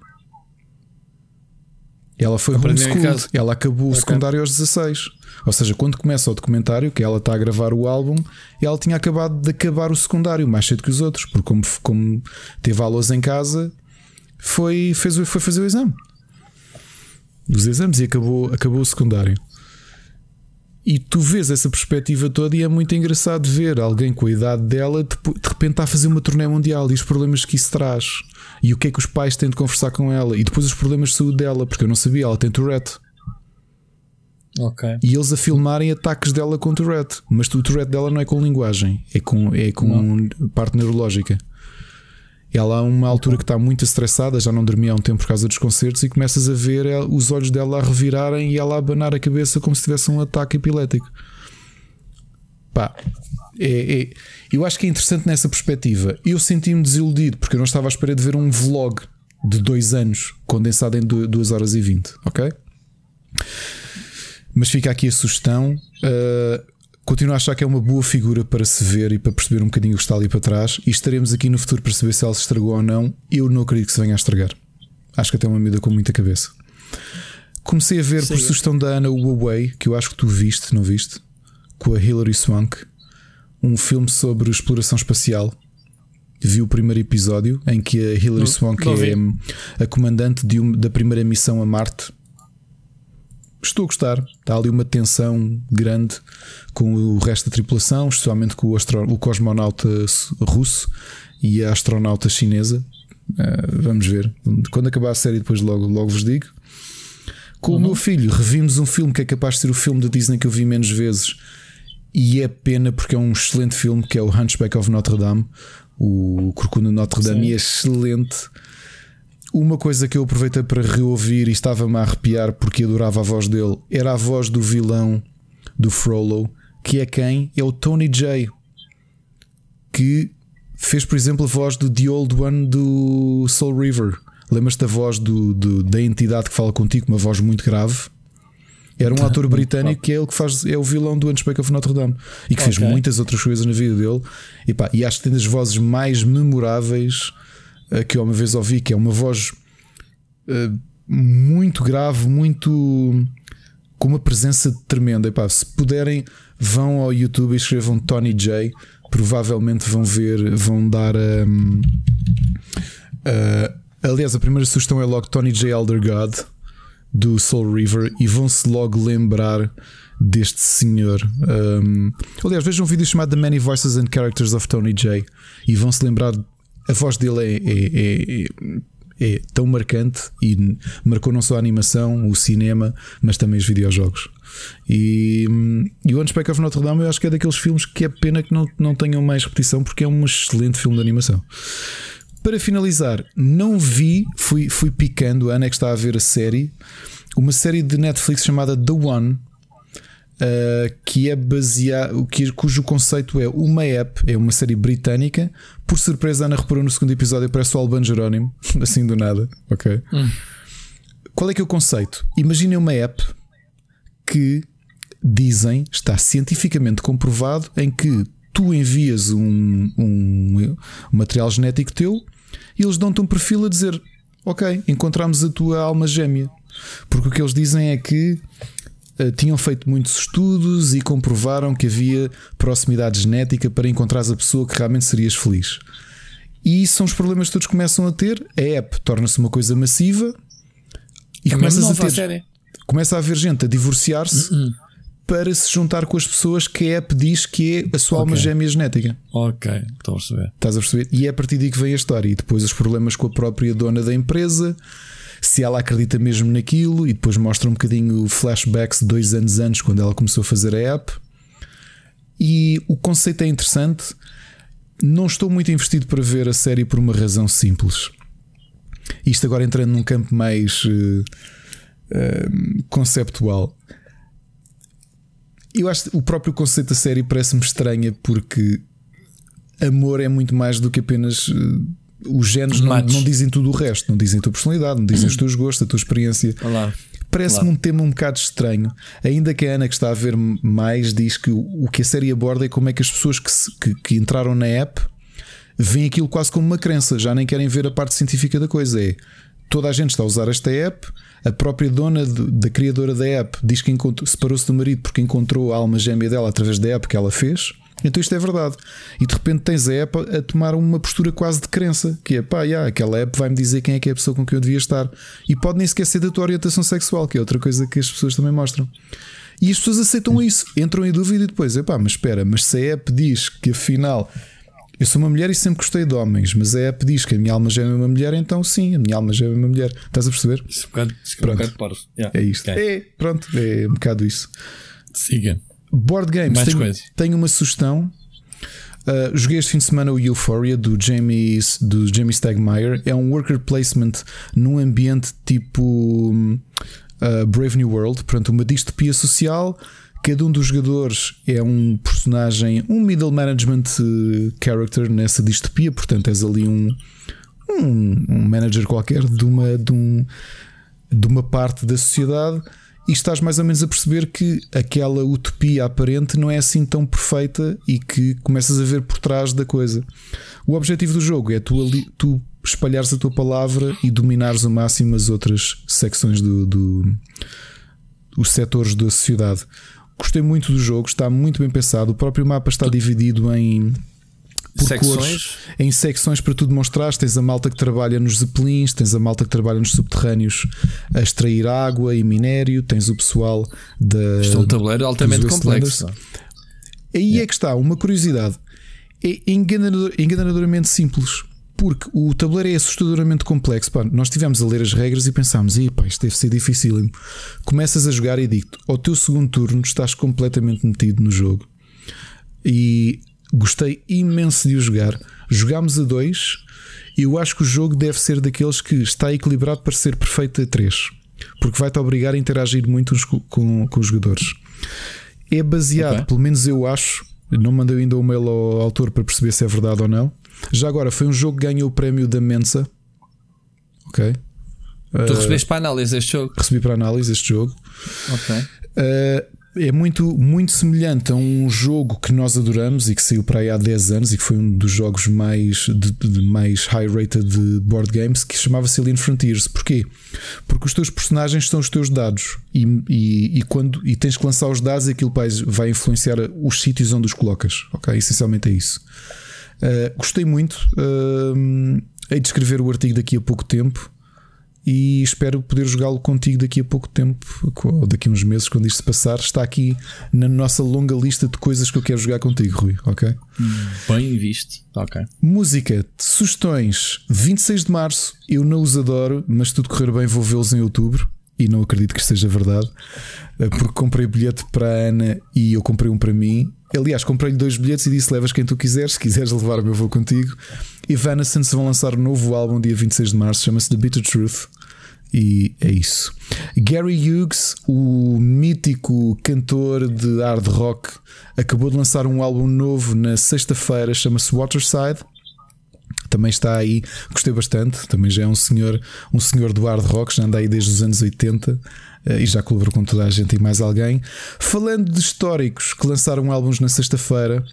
Ela foi homeschooled. Ela acabou okay. o secundário aos 16. Ou seja, quando começa o documentário, que ela está a gravar o álbum, ela tinha acabado de acabar o secundário mais cedo que os outros, porque como, como teve aulas em casa, foi, fez, foi fazer o exame dos exames e acabou, acabou o secundário. E tu vês essa perspectiva toda e é muito engraçado ver alguém com a idade dela de, de repente está a fazer uma turnê mundial e os problemas que isso traz. E o que é que os pais têm de conversar com ela. E depois os problemas de saúde dela, porque eu não sabia, ela tem Tourette. Okay. E eles a filmarem ataques dela com Tourette. Mas o Tourette dela não é com linguagem, é com, é com parte neurológica. Ela há uma altura que está muito estressada, já não dormia há um tempo por causa dos concertos, e começas a ver os olhos dela a revirarem e ela a abanar a cabeça como se tivesse um ataque epilético. Pá, é, é, eu acho que é interessante nessa perspectiva. Eu senti-me desiludido porque eu não estava à espera de ver um vlog de dois anos condensado em 2 horas e 20, ok? Mas fica aqui a sugestão. Uh, Continuo a achar que é uma boa figura para se ver e para perceber um bocadinho o que está ali para trás. E estaremos aqui no futuro para saber se ela se estragou ou não. Eu não acredito que se venha a estragar. Acho que até é uma medida com muita cabeça. Comecei a ver Sim. por sugestão da Ana o Away, que eu acho que tu viste, não viste? Com a Hilary Swank. Um filme sobre exploração espacial. Vi o primeiro episódio em que a Hilary Swank é a comandante da primeira missão a Marte estou a gostar. Está ali uma tensão grande com o resto da tripulação, especialmente com o, astro... o cosmonauta russo e a astronauta chinesa. Uh, vamos ver. Quando acabar a série, depois logo, logo vos digo. Com uhum. o meu filho, revimos um filme que é capaz de ser o filme da Disney que eu vi menos vezes. E é pena porque é um excelente filme que é o Hunchback of Notre Dame. O Corcunda de Notre Dame Sim. é excelente. Uma coisa que eu aproveitei para reouvir e estava-me a arrepiar porque adorava a voz dele era a voz do vilão do Frollo, que é quem? É o Tony J. Que fez, por exemplo, a voz do The Old One do Soul River. Lembras-te da voz do, do, da entidade que fala contigo, uma voz muito grave? Era um *laughs* ator britânico que é ele que faz, é o vilão do Hunchback of Notre Dame e que okay. fez muitas outras coisas na vida dele. E, pá, e acho que tem das vozes mais memoráveis que eu uma vez ouvi, que é uma voz uh, muito grave, muito com uma presença tremenda. Se puderem, vão ao YouTube e escrevam Tony J. Provavelmente vão ver, vão dar. Um, uh, aliás, a primeira sugestão é logo Tony J. Elder God do Soul River e vão-se logo lembrar deste senhor. Um, aliás, vejam um vídeo chamado The Many Voices and Characters of Tony J. e vão-se lembrar a voz dele é, é, é, é, tão marcante e marcou não só a animação, o cinema, mas também os videojogos. E, e o Hunchback of Notre Dame eu acho que é daqueles filmes que é pena que não, não tenham mais repetição porque é um excelente filme de animação. Para finalizar, não vi, fui, fui picando, a Ana é que está a ver a série, uma série de Netflix chamada The One, uh, que é baseado, cujo conceito é uma app, é uma série britânica. Por surpresa, Ana reparou no segundo episódio, parece o Alban Jerónimo, *laughs* assim do nada, ok? Hum. Qual é que é o conceito? Imaginem uma app que dizem, está cientificamente comprovado, em que tu envias um, um, um material genético teu e eles dão-te um perfil a dizer: Ok, encontramos a tua alma gêmea. Porque o que eles dizem é que tinham feito muitos estudos e comprovaram que havia proximidade genética para encontrares a pessoa que realmente serias feliz. E são os problemas que todos começam a ter. A app torna-se uma coisa massiva e começas a ter. Começa a haver gente a divorciar-se. Uh -uh para se juntar com as pessoas que a app diz que é a sua okay. alma gêmea genética. Ok, estou a perceber. Estás a perceber? E é a partir daí que vem a história. E depois os problemas com a própria dona da empresa, se ela acredita mesmo naquilo, e depois mostra um bocadinho flashbacks de dois anos antes, quando ela começou a fazer a app. E o conceito é interessante. Não estou muito investido para ver a série por uma razão simples. Isto agora entrando num campo mais uh, uh, conceptual eu acho que o próprio conceito da série parece-me estranha porque amor é muito mais do que apenas. Os genes não, não, dizem tudo o resto, não dizem a tua personalidade, não dizem os teus gostos, a tua experiência. Parece-me um tema um bocado estranho. Ainda que a Ana, que está a ver mais, diz que o, que a série aborda é como é que as pessoas que, se, que, que entraram na app veem aquilo quase como uma crença, já nem querem ver a parte científica da coisa. É toda a gente está a usar esta app, a própria dona de, da criadora da app diz que separou-se do marido porque encontrou a alma gêmea dela através da app que ela fez. Então isto é verdade. E de repente tens a app a tomar uma postura quase de crença, que é pá, yeah, aquela app vai-me dizer quem é que é a pessoa com quem eu devia estar. E pode nem sequer ser da tua orientação sexual, que é outra coisa que as pessoas também mostram. E as pessoas aceitam isso, entram em dúvida e depois, epá, mas espera, mas se a app diz que afinal eu sou uma mulher e sempre gostei de homens, mas a app diz que a minha alma já é uma mulher, então sim, a minha alma já é uma mulher. Estás a perceber? Isso é um bocado, isso pronto. Um bocado yeah. É isto. Okay. É, pronto, é um bocado isso. Siga. Board Games, tenho, tenho uma sugestão. Uh, joguei este fim de semana o Euphoria do Jamie, do Jamie Stegmaier. É um worker placement num ambiente tipo uh, Brave New World, portanto, uma distopia social. Cada um dos jogadores é um personagem, um middle management eh, character nessa distopia, portanto, és ali um, um, um manager qualquer de uma, de, um, de uma parte da sociedade e estás mais ou menos a perceber que aquela utopia aparente não é assim tão perfeita e que começas a ver por trás da coisa. O objetivo do jogo é tu, ali, tu espalhares a tua palavra e dominares ao máximo as outras secções do, do os setores da sociedade. Gostei muito do jogo, está muito bem pensado. O próprio mapa está dividido em secções. Cores, em secções para tu demonstrar. Tens a malta que trabalha nos zeppelins, tens a malta que trabalha nos subterrâneos a extrair água e minério, tens o pessoal da. Isto é um tabuleiro altamente complexo. Aí é. é que está, uma curiosidade. É enganador, enganadoramente simples porque o tabuleiro é assustadoramente complexo. Pá, nós estivemos a ler as regras e pensámos: pá, isto deve ser difícil. Começas a jogar e digo ao teu segundo turno estás completamente metido no jogo. E gostei imenso de o jogar. Jogámos a dois. E eu acho que o jogo deve ser daqueles que está equilibrado para ser perfeito a três, porque vai-te obrigar a interagir muito com, com, com os jogadores. É baseado, okay. pelo menos eu acho, não mandei ainda o um mail ao autor para perceber se é verdade ou não já agora, foi um jogo que ganhou o prémio da Mensa. Ok. Tu uh, recebeste para análise este jogo? Recebi para análise este jogo. Ok. Uh, é muito, muito semelhante a um jogo que nós adoramos e que saiu para aí há 10 anos e que foi um dos jogos mais, de, de mais high rated de board games que chamava-se Alien Frontiers. Porquê? Porque os teus personagens são os teus dados e, e, e, quando, e tens que lançar os dados e aquilo vai influenciar os sítios onde os colocas. Ok? Essencialmente é isso. Uh, gostei muito. Uh, hei de escrever o artigo daqui a pouco tempo e espero poder jogá-lo contigo daqui a pouco tempo, ou daqui a uns meses, quando isto se passar. Está aqui na nossa longa lista de coisas que eu quero jogar contigo, Rui. Ok? Bem visto. Ok. Música, sugestões: 26 de março. Eu não os adoro, mas se tudo correr bem, vou vê-los em outubro. E não acredito que seja verdade, eh, porque comprei bilhete para a Ana e eu comprei um para mim Aliás, comprei-lhe dois bilhetes e disse: Levas quem tu quiseres. Se quiseres levar-me, eu vou contigo. E Evanescence vão lançar um novo álbum dia 26 de março, chama-se The Bitter Truth. E é isso. Gary Hughes, o mítico cantor de hard rock, acabou de lançar um álbum novo na sexta-feira, chama-se Waterside. também está aí, gostei bastante. Também já é um senhor, um senhor do hard rock, já anda aí desde os anos 80 eh, e já colaborou com toda a gente e mais alguém. Falando de históricos que lançaram álbuns na sexta-feira,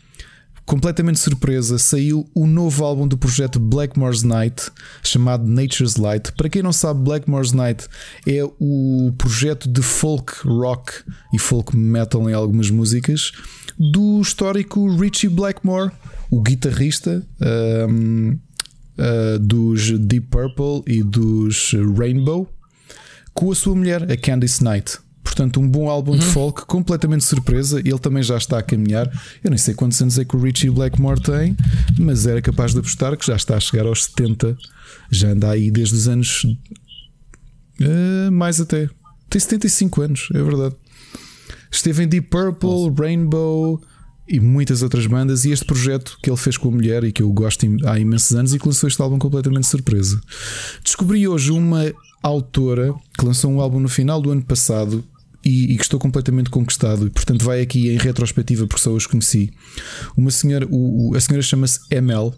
completamente surpresa, saiu o novo álbum do projeto Blackmore's Night, chamado Nature's Light. Para quem não sabe, Blackmore's Night é o projeto de folk rock e folk metal em algumas músicas do histórico Richie Blackmore, o guitarrista um, uh, dos Deep Purple e dos Rainbow, com a sua mulher, a Candice Knight. Portanto, um bom álbum uhum. de folk, completamente surpresa. Ele também já está a caminhar. Eu nem sei quantos anos é que o Richie Blackmore tem, mas era capaz de apostar que já está a chegar aos 70. Já anda aí desde os anos. Uh, mais até. Tem 75 anos, é verdade. Esteve em Deep Purple, Nossa. Rainbow e muitas outras bandas. E este projeto que ele fez com a mulher e que eu gosto há imensos anos e que lançou este álbum completamente surpresa. Descobri hoje uma autora que lançou um álbum no final do ano passado e, e que estou completamente conquistado. E, portanto, vai aqui em retrospectiva porque só os conheci. Uma senhora, o, a senhora chama-se ML.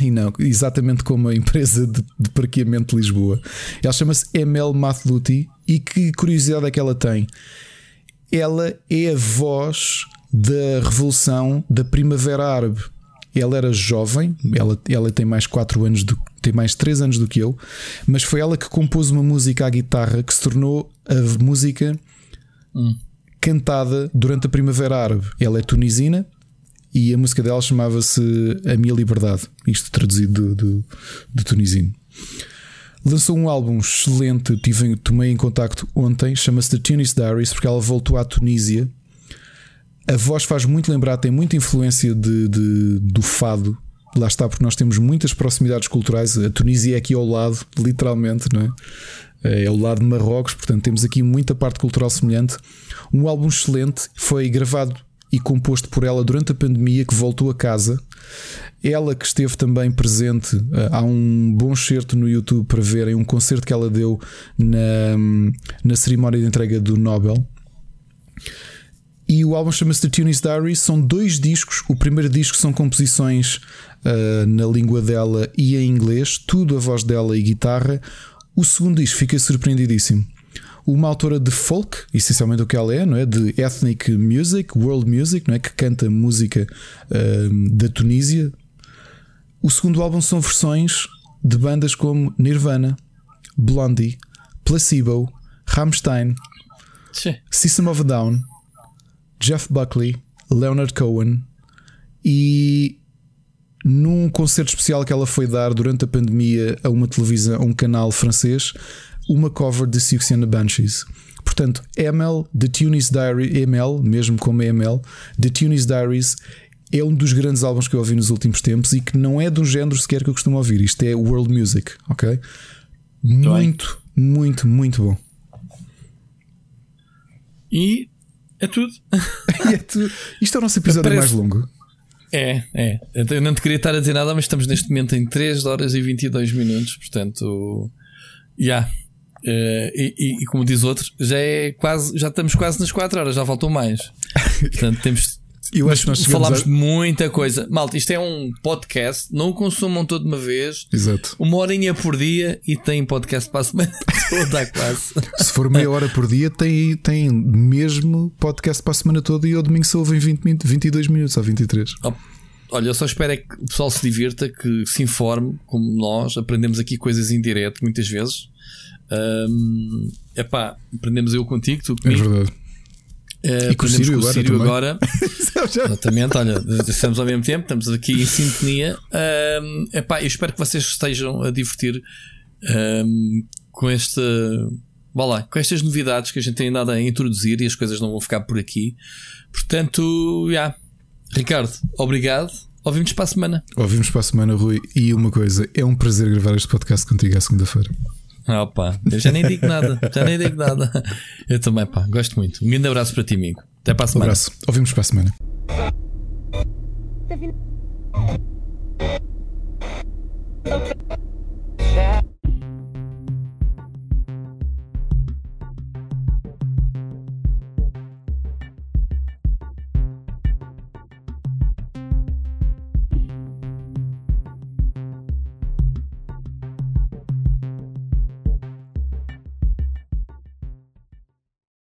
E não, exatamente como a empresa de, de parqueamento de Lisboa. Ela chama-se ML Mathluti. E que curiosidade é que ela tem? Ela é a voz da revolução da Primavera Árabe. Ela era jovem, ela, ela tem mais 4 anos do, tem mais 3 anos do que eu, mas foi ela que compôs uma música à guitarra que se tornou a música hum. cantada durante a Primavera Árabe. Ela é tunisina e a música dela chamava-se A Minha Liberdade, isto traduzido do, do, do tunisino. Lançou um álbum excelente, tive, tomei em contacto ontem, chama-se The Tunis Diaries, porque ela voltou à Tunísia. A voz faz muito lembrar, tem muita influência de, de, do fado. Lá está, porque nós temos muitas proximidades culturais. A Tunísia é aqui ao lado, literalmente, não é? É o lado de Marrocos, portanto temos aqui muita parte cultural semelhante. Um álbum excelente, foi gravado e composto por ela durante a pandemia, que voltou a casa. Ela que esteve também presente, eh, há um bom certo no YouTube para verem um concerto que ela deu na, na cerimónia de entrega do Nobel. E o álbum chama-se The Tunis Diary. São dois discos. O primeiro disco são composições uh, na língua dela e em inglês, tudo a voz dela e guitarra. O segundo disco fiquei surpreendidíssimo. Uma autora de folk, essencialmente o que ela é, não é? De ethnic music, world music, não é? Que canta música uh, da Tunísia. O segundo álbum são versões de bandas como Nirvana, Blondie, Placebo, Rammstein, Sim. System of a Down, Jeff Buckley, Leonard Cohen e num concerto especial que ela foi dar durante a pandemia a uma televisão, a um canal francês, uma cover de Six and the Banshees. Portanto, ML, The Tunis Diary, ML, mesmo como ML, The Tunis Diaries é um dos grandes álbuns que eu ouvi nos últimos tempos e que não é do género sequer que eu costumo ouvir. Isto é world music, ok? Muito, muito, muito bom. E é tudo. *laughs* e é tudo. Isto é o nosso episódio Parece... mais longo. É, é. Eu não te queria estar a dizer nada, mas estamos neste momento em 3 horas e 22 minutos, portanto, já. Yeah. Uh, e, e, e, como diz outro, já é quase, já estamos quase nas 4 horas, já faltam mais. *laughs* Portanto, temos. Eu acho que nós falámos a... de muita coisa. Malta, isto é um podcast, não o consumam todo de uma vez. Exato. Uma horinha por dia e tem podcast para a semana *laughs* toda, quase. Se for meia hora por dia, tem, tem mesmo podcast para a semana toda e ao domingo se ouve em 20, 22 minutos ou 23. Oh, olha, eu só espero é que o pessoal se divirta, que se informe, como nós, aprendemos aqui coisas em direto muitas vezes. Um, epá, aprendemos eu contigo, tu comigo. É verdade. Uh, e com o Sírio agora. Sírio agora. *laughs* Exatamente, olha, estamos ao mesmo tempo, estamos aqui em sintonia. Um, epá, eu espero que vocês estejam a divertir um, com esta. Vá lá, com estas novidades que a gente tem andado a introduzir e as coisas não vão ficar por aqui. Portanto, já. Yeah. Ricardo, obrigado. Ouvimos para a semana. Ouvimos para a semana, Rui. E uma coisa, é um prazer gravar este podcast contigo à segunda-feira. Opa, eu já nem digo nada, já nem digo nada. Eu também, pá, gosto muito. Um grande abraço para ti, amigo. Até para a semana. Um abraço. Ouvimos para a semana.